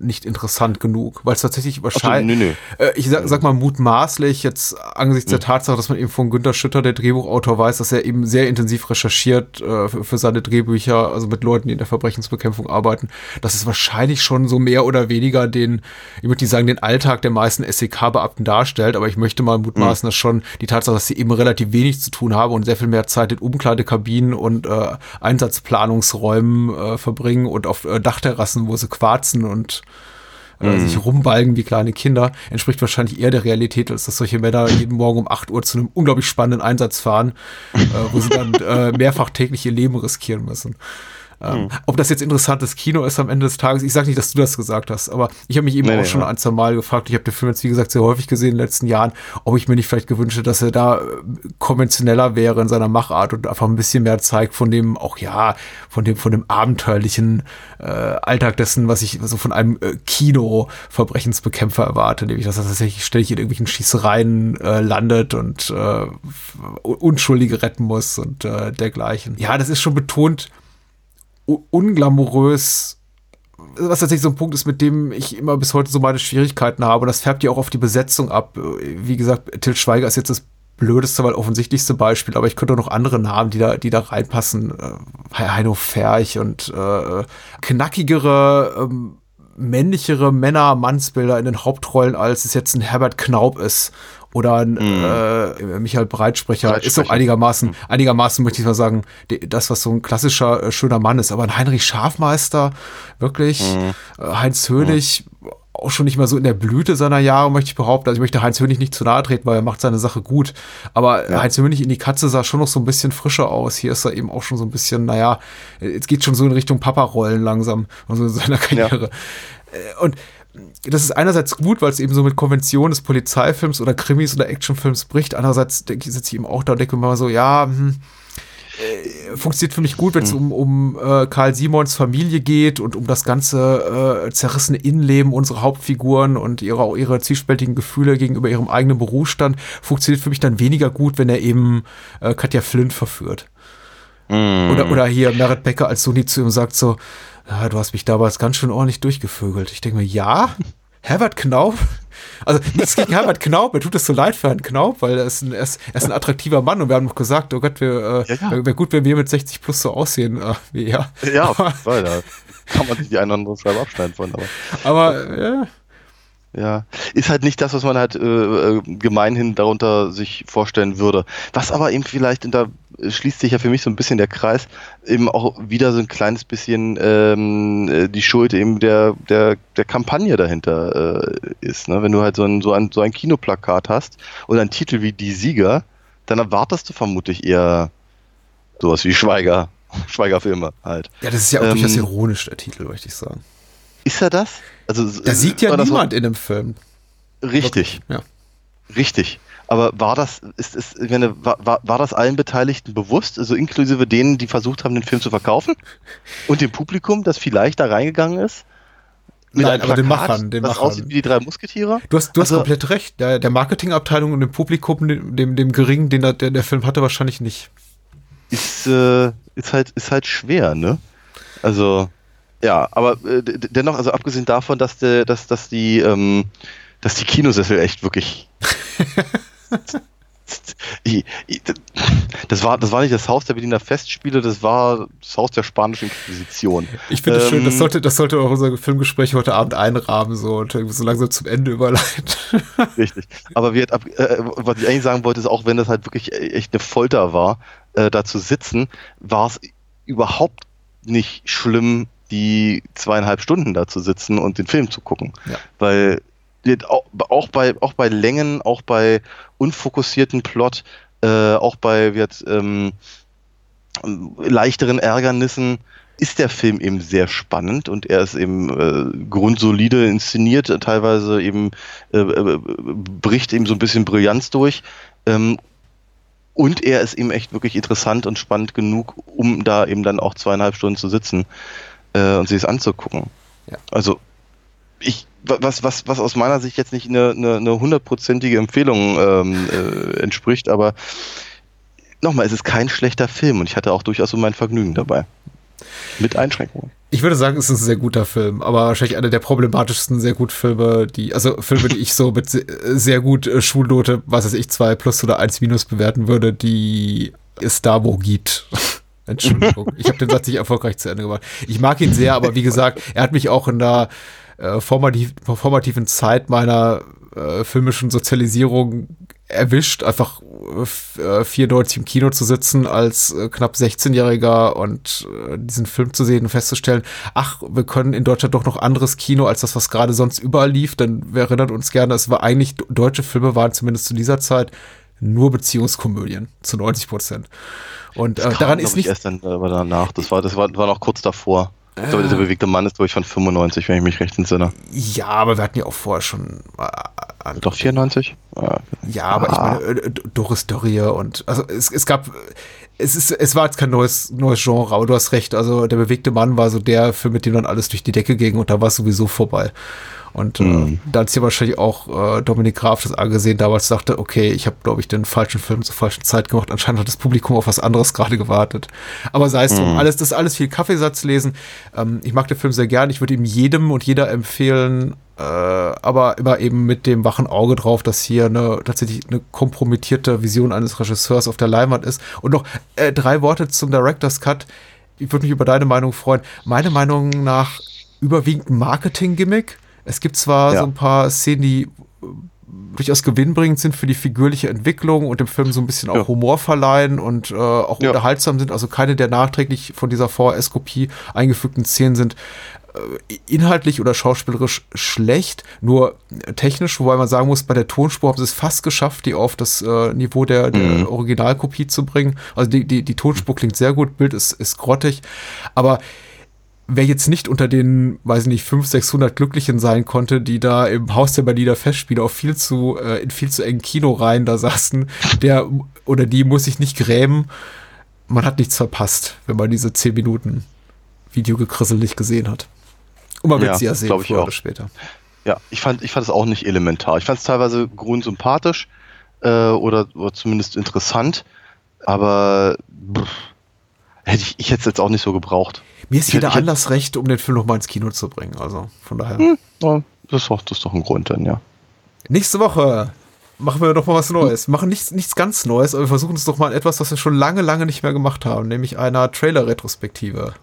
nicht interessant genug, weil es tatsächlich Ach so, wahrscheinlich, nee, nee. äh, ich sag, sag mal mutmaßlich jetzt angesichts der Tatsache, dass man eben von Günter Schütter, der Drehbuchautor, weiß, dass er eben sehr intensiv recherchiert äh, für, für seine Drehbücher, also mit Leuten, die in der Verbrechensbekämpfung arbeiten, dass es wahrscheinlich schon so mehr oder weniger den, ich würde nicht sagen, den Alltag der meisten SEK-Beamten darstellt, aber ich möchte mal mutmaßen, dass schon die Tatsache, dass sie eben relativ wenig zu tun haben und sehr viel mehr Zeit in Umkleidekabinen und äh, Einsatzplanungsräumen äh, verbringen und auf äh, Dachterrassen, wo sie quarzen und äh, sich rumbalgen wie kleine Kinder, entspricht wahrscheinlich eher der Realität, als dass solche Männer jeden Morgen um 8 Uhr zu einem unglaublich spannenden Einsatz fahren, äh, wo sie dann äh, mehrfach täglich ihr Leben riskieren müssen. Ähm, Ob das jetzt interessantes Kino ist am Ende des Tages, ich sage nicht, dass du das gesagt hast, aber ich habe mich eben Nee, auch nee, schon ja. ein, zwei Mal gefragt, ich habe den Film jetzt, wie gesagt, sehr häufig gesehen in den letzten Jahren, ob ich mir nicht vielleicht gewünscht hätte, dass er da äh, konventioneller wäre in seiner Machart und einfach ein bisschen mehr zeigt von dem, auch ja, von dem, von dem abenteuerlichen äh, Alltag dessen, was ich so von einem äh, Kino-Verbrechensbekämpfer erwarte, nämlich dass er tatsächlich ständig in irgendwelchen Schießereien äh, landet und äh, Unschuldige retten muss und äh, dergleichen. Ja, das ist schon betont unglamourös, was tatsächlich so ein Punkt ist, mit dem ich immer bis heute so meine Schwierigkeiten habe. Und das färbt ja auch auf die Besetzung ab. Wie gesagt, Till Schweiger ist jetzt das blödeste, weil offensichtlichste Beispiel, aber ich könnte auch noch andere Namen, die da, die da reinpassen. Äh, Heino Ferch und äh, knackigere, ähm, männlichere Männer-Mannsbilder in den Hauptrollen, als es jetzt ein Herbert Knaub ist oder ein äh, Michael Breitsprecher. Ist auch einigermaßen, einigermaßen möchte ich mal sagen, das, was so ein klassischer, äh, schöner Mann ist. Aber ein Heinrich Schafmeister, wirklich, äh, Heinz Hönig, auch schon nicht mal so in der Blüte seiner Jahre, möchte ich behaupten. Also ich möchte Heinz Hönig nicht zu nahe treten, weil er macht seine Sache gut. Aber Heinz Hönig in die Katze sah schon noch so ein bisschen frischer aus. Hier ist er eben auch schon so ein bisschen, naja, jetzt geht schon so in Richtung Papa-Rollen langsam, also in seiner Karriere. Äh, Und das ist einerseits gut, weil es eben so mit Konventionen des Polizeifilms oder Krimis oder Actionfilms bricht. Andererseits denke ich, sitze ich eben auch da und denke mir mal so, ja, hm, äh, funktioniert für mich gut, wenn es um, um äh, Karl Simons Familie geht und um das ganze äh, zerrissene Innenleben unserer Hauptfiguren und ihre, auch ihre zwiespältigen Gefühle gegenüber ihrem eigenen Berufsstand. Funktioniert für mich dann weniger gut, wenn er eben äh, Katja Flint verführt. Oder, oder hier Merit Becker als Sony zu ihm sagt so, ja, du hast mich damals ganz schön ordentlich durchgevögelt. Ich denke mir, ja, Herbert Knaub? Also nichts gegen Herbert Knaub, mir tut es so leid für Herrn Knaub, weil er ist ein, er ist, er ist ein attraktiver Mann und wir haben noch gesagt, oh Gott, wir, äh, Ja, ja. wäre gut, wenn wir mit 60 plus so aussehen äh, wie er. Ja, Fall. Da kann man sich die eine oder andere Scheibe abschneiden von. Aber Aber ja, ja, ist halt nicht das, was man halt äh, äh, gemeinhin darunter sich vorstellen würde. Was aber eben vielleicht, und da schließt sich ja für mich so ein bisschen der Kreis, eben auch wieder so ein kleines bisschen ähm, äh, die Schuld eben der, der, der Kampagne dahinter äh, ist. Ne? Wenn du halt so ein, so, ein, so ein Kinoplakat hast und einen Titel wie Die Sieger, dann erwartest du vermutlich eher sowas wie Schweiger, Schweigerfilme halt. ja, das ist ja auch Ähm, durchaus ironisch, der Titel, möchte ich sagen. Ist er das? Also, Da siegt ja das so- niemand in dem Film. Richtig. Ja. Richtig. Aber war das, ist, ist, ich meine, war, war, war das allen Beteiligten bewusst, also inklusive denen, die versucht haben, den Film zu verkaufen? Und dem Publikum, das vielleicht da reingegangen ist? Nein, aber den Machern, den das Machern. aussieht wie die drei Musketiere? Du hast, du hast Also- komplett recht. Der, der Marketingabteilung und dem Publikum, dem, dem, dem geringen, den der, der Film hatte, wahrscheinlich nicht. Ist, äh, ist, halt, ist halt schwer, ne? Also, ja, aber äh, dennoch, also abgesehen davon, dass, der, dass, dass, die, ähm, dass die Kinosessel echt wirklich Ich- ich- Das war, das war nicht das Haus der Berliner Festspiele, das war das Haus der spanischen Inquisition. Ich finde es schön, das Ähm, sollte, das sollte auch unser Filmgespräch heute Abend einrahmen so und so langsam zum Ende überleiten. Richtig. Aber wir, äh, was ich eigentlich sagen wollte, ist auch, wenn das halt wirklich echt eine Folter war, äh, da zu sitzen, war es überhaupt nicht schlimm, die zweieinhalb Stunden da zu sitzen und den Film zu gucken. Ja. Weil auch, bei, auch bei Längen, auch bei unfokussierten Plot, äh, auch bei jetzt, ähm, leichteren Ärgernissen ist der Film eben sehr spannend und er ist eben äh, grundsolide inszeniert, teilweise eben äh, äh, bricht eben so ein bisschen Brillanz durch. Ähm, und er ist eben echt wirklich interessant und spannend genug, um da eben dann auch zweieinhalb Stunden zu sitzen äh, und sich es anzugucken. Ja. Also ich, wa- was, was, was aus meiner Sicht jetzt nicht eine, eine, eine hundertprozentige Empfehlung ähm, äh, entspricht, aber nochmal, es ist kein schlechter Film und ich hatte auch durchaus so mein Vergnügen dabei. Mit Einschränkungen. Ich würde sagen, es ist ein sehr guter Film, aber wahrscheinlich einer der problematischsten sehr gut Filme, die, also Filme, die ich so mit sehr gut äh, Schulnote, was weiß ich, 2 plus oder 1 minus bewerten würde, die es da wo gibt. Entschuldigung, ich habe den Satz nicht erfolgreich zu Ende gemacht. Ich mag ihn sehr, aber wie gesagt, er hat mich auch in der äh, formativ, formativen Zeit meiner äh, filmischen Sozialisierung erwischt, einfach äh, 94 im Kino zu sitzen als äh, knapp 16-Jähriger und äh, diesen Film zu sehen und festzustellen, ach, wir können in Deutschland doch noch anderes Kino als das, was gerade sonst überall lief, denn wir erinnern uns gerne, es war eigentlich, deutsche Filme waren zumindest zu dieser Zeit nur Beziehungskomödien zu 90 Prozent. Und äh, daran ist nicht. erst dann aber danach. Das war, das war, war noch kurz davor. Ich glaube, dieser bewegte Mann ist, glaube ich, von 95, wenn ich mich recht entsinne. Ja, aber wir hatten ja auch vorher schon. Äh, Doch 94? Ah, Ja, aber ah. ich meine, äh, Doris Dörrie und. Also, es, es gab. Es, ist, es war jetzt kein neues, neues Genre, aber du hast recht. Also, der bewegte Mann war so der Film, mit dem dann alles durch die Decke ging und da war es sowieso vorbei. Und mhm. äh, da hat sich wahrscheinlich auch äh, Dominik Graf das angesehen, damals dachte, okay, ich habe, glaube ich, den falschen Film zur falschen Zeit gemacht. Anscheinend hat das Publikum auf was anderes gerade gewartet. Aber sei es mhm. drum, alles, das ist alles viel Kaffeesatz lesen. Ähm, ich mag den Film sehr gern. Ich würde ihm jedem und jeder empfehlen, äh, aber immer eben mit dem wachen Auge drauf, dass hier eine, tatsächlich eine kompromittierte Vision eines Regisseurs auf der Leinwand ist. Und noch äh, drei Worte zum Director's Cut. Ich würde mich über deine Meinung freuen. Meine Meinung nach überwiegend Marketing-Gimmick es gibt zwar ja. so ein paar Szenen, die äh, durchaus gewinnbringend sind für die figürliche Entwicklung und dem Film so ein bisschen auch ja. Humor verleihen und äh, auch ja. unterhaltsam sind. Also keine der nachträglich von dieser VHS-Kopie eingefügten Szenen sind äh, inhaltlich oder schauspielerisch schlecht, nur technisch, wobei man sagen muss, bei der Tonspur haben sie es fast geschafft, die auf das äh, Niveau der, der mhm. Originalkopie zu bringen. Also die, die, die Tonspur klingt sehr gut, Bild ist, ist grottig, aber wer jetzt nicht unter den, weiß ich nicht, 500, 600 Glücklichen sein konnte, die da im Haus der Berliner Festspiele auf viel zu, äh, in viel zu engen Kinoreihen da saßen, der oder die muss sich nicht grämen. Man hat nichts verpasst, wenn man diese 10 Minuten Videogekrissel nicht gesehen hat. Und man wird ja, sie ja sehen, früher oder später. Ja, ich fand, ich fand es auch nicht elementar. Ich fand es teilweise grundsympathisch äh, oder, oder zumindest interessant, aber pff, hätte ich, ich hätte es jetzt auch nicht so gebraucht. Mir ist jeder Anlass recht, um den Film nochmal ins Kino zu bringen. Also von daher. Hm, ja, das, ist doch, das ist doch ein Grund dann, ja. Nächste Woche machen wir doch mal was Neues. Machen nichts, nichts ganz Neues, aber wir versuchen es doch mal etwas, was wir schon lange, lange nicht mehr gemacht haben, nämlich einer Trailer-Retrospektive.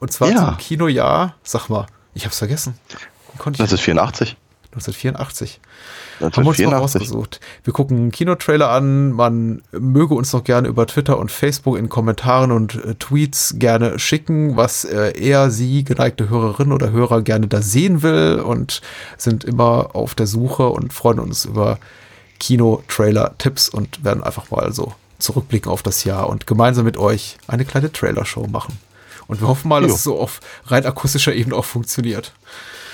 Und zwar ja. zum Kinojahr, sag mal, ich hab's vergessen. Das ist 84. 1984. Haben wir uns noch ausgesucht. Wir gucken Kinotrailer an. Man möge uns noch gerne über Twitter und Facebook in Kommentaren und äh, Tweets gerne schicken, was äh, er, sie, geneigte Hörerinnen oder Hörer gerne da sehen will und sind immer auf der Suche und freuen uns über Kinotrailer-Tipps und werden einfach mal so zurückblicken auf das Jahr und gemeinsam mit euch eine kleine Trailer-Show machen. Und wir hoffen mal, dass jo. es so auf rein akustischer Ebene auch funktioniert.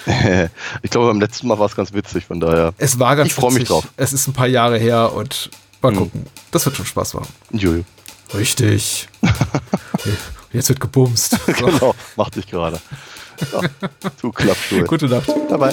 ich glaube, beim letzten Mal war es ganz witzig, von daher. Es war ganz Ich freue mich drauf. Es ist ein paar Jahre her und mal hm. gucken. Das wird schon Spaß machen. Jojo. Richtig. Jetzt wird gebumst. Genau, mach dich gerade. Ja, du Klappstuhl. Gute Nacht. Dabei.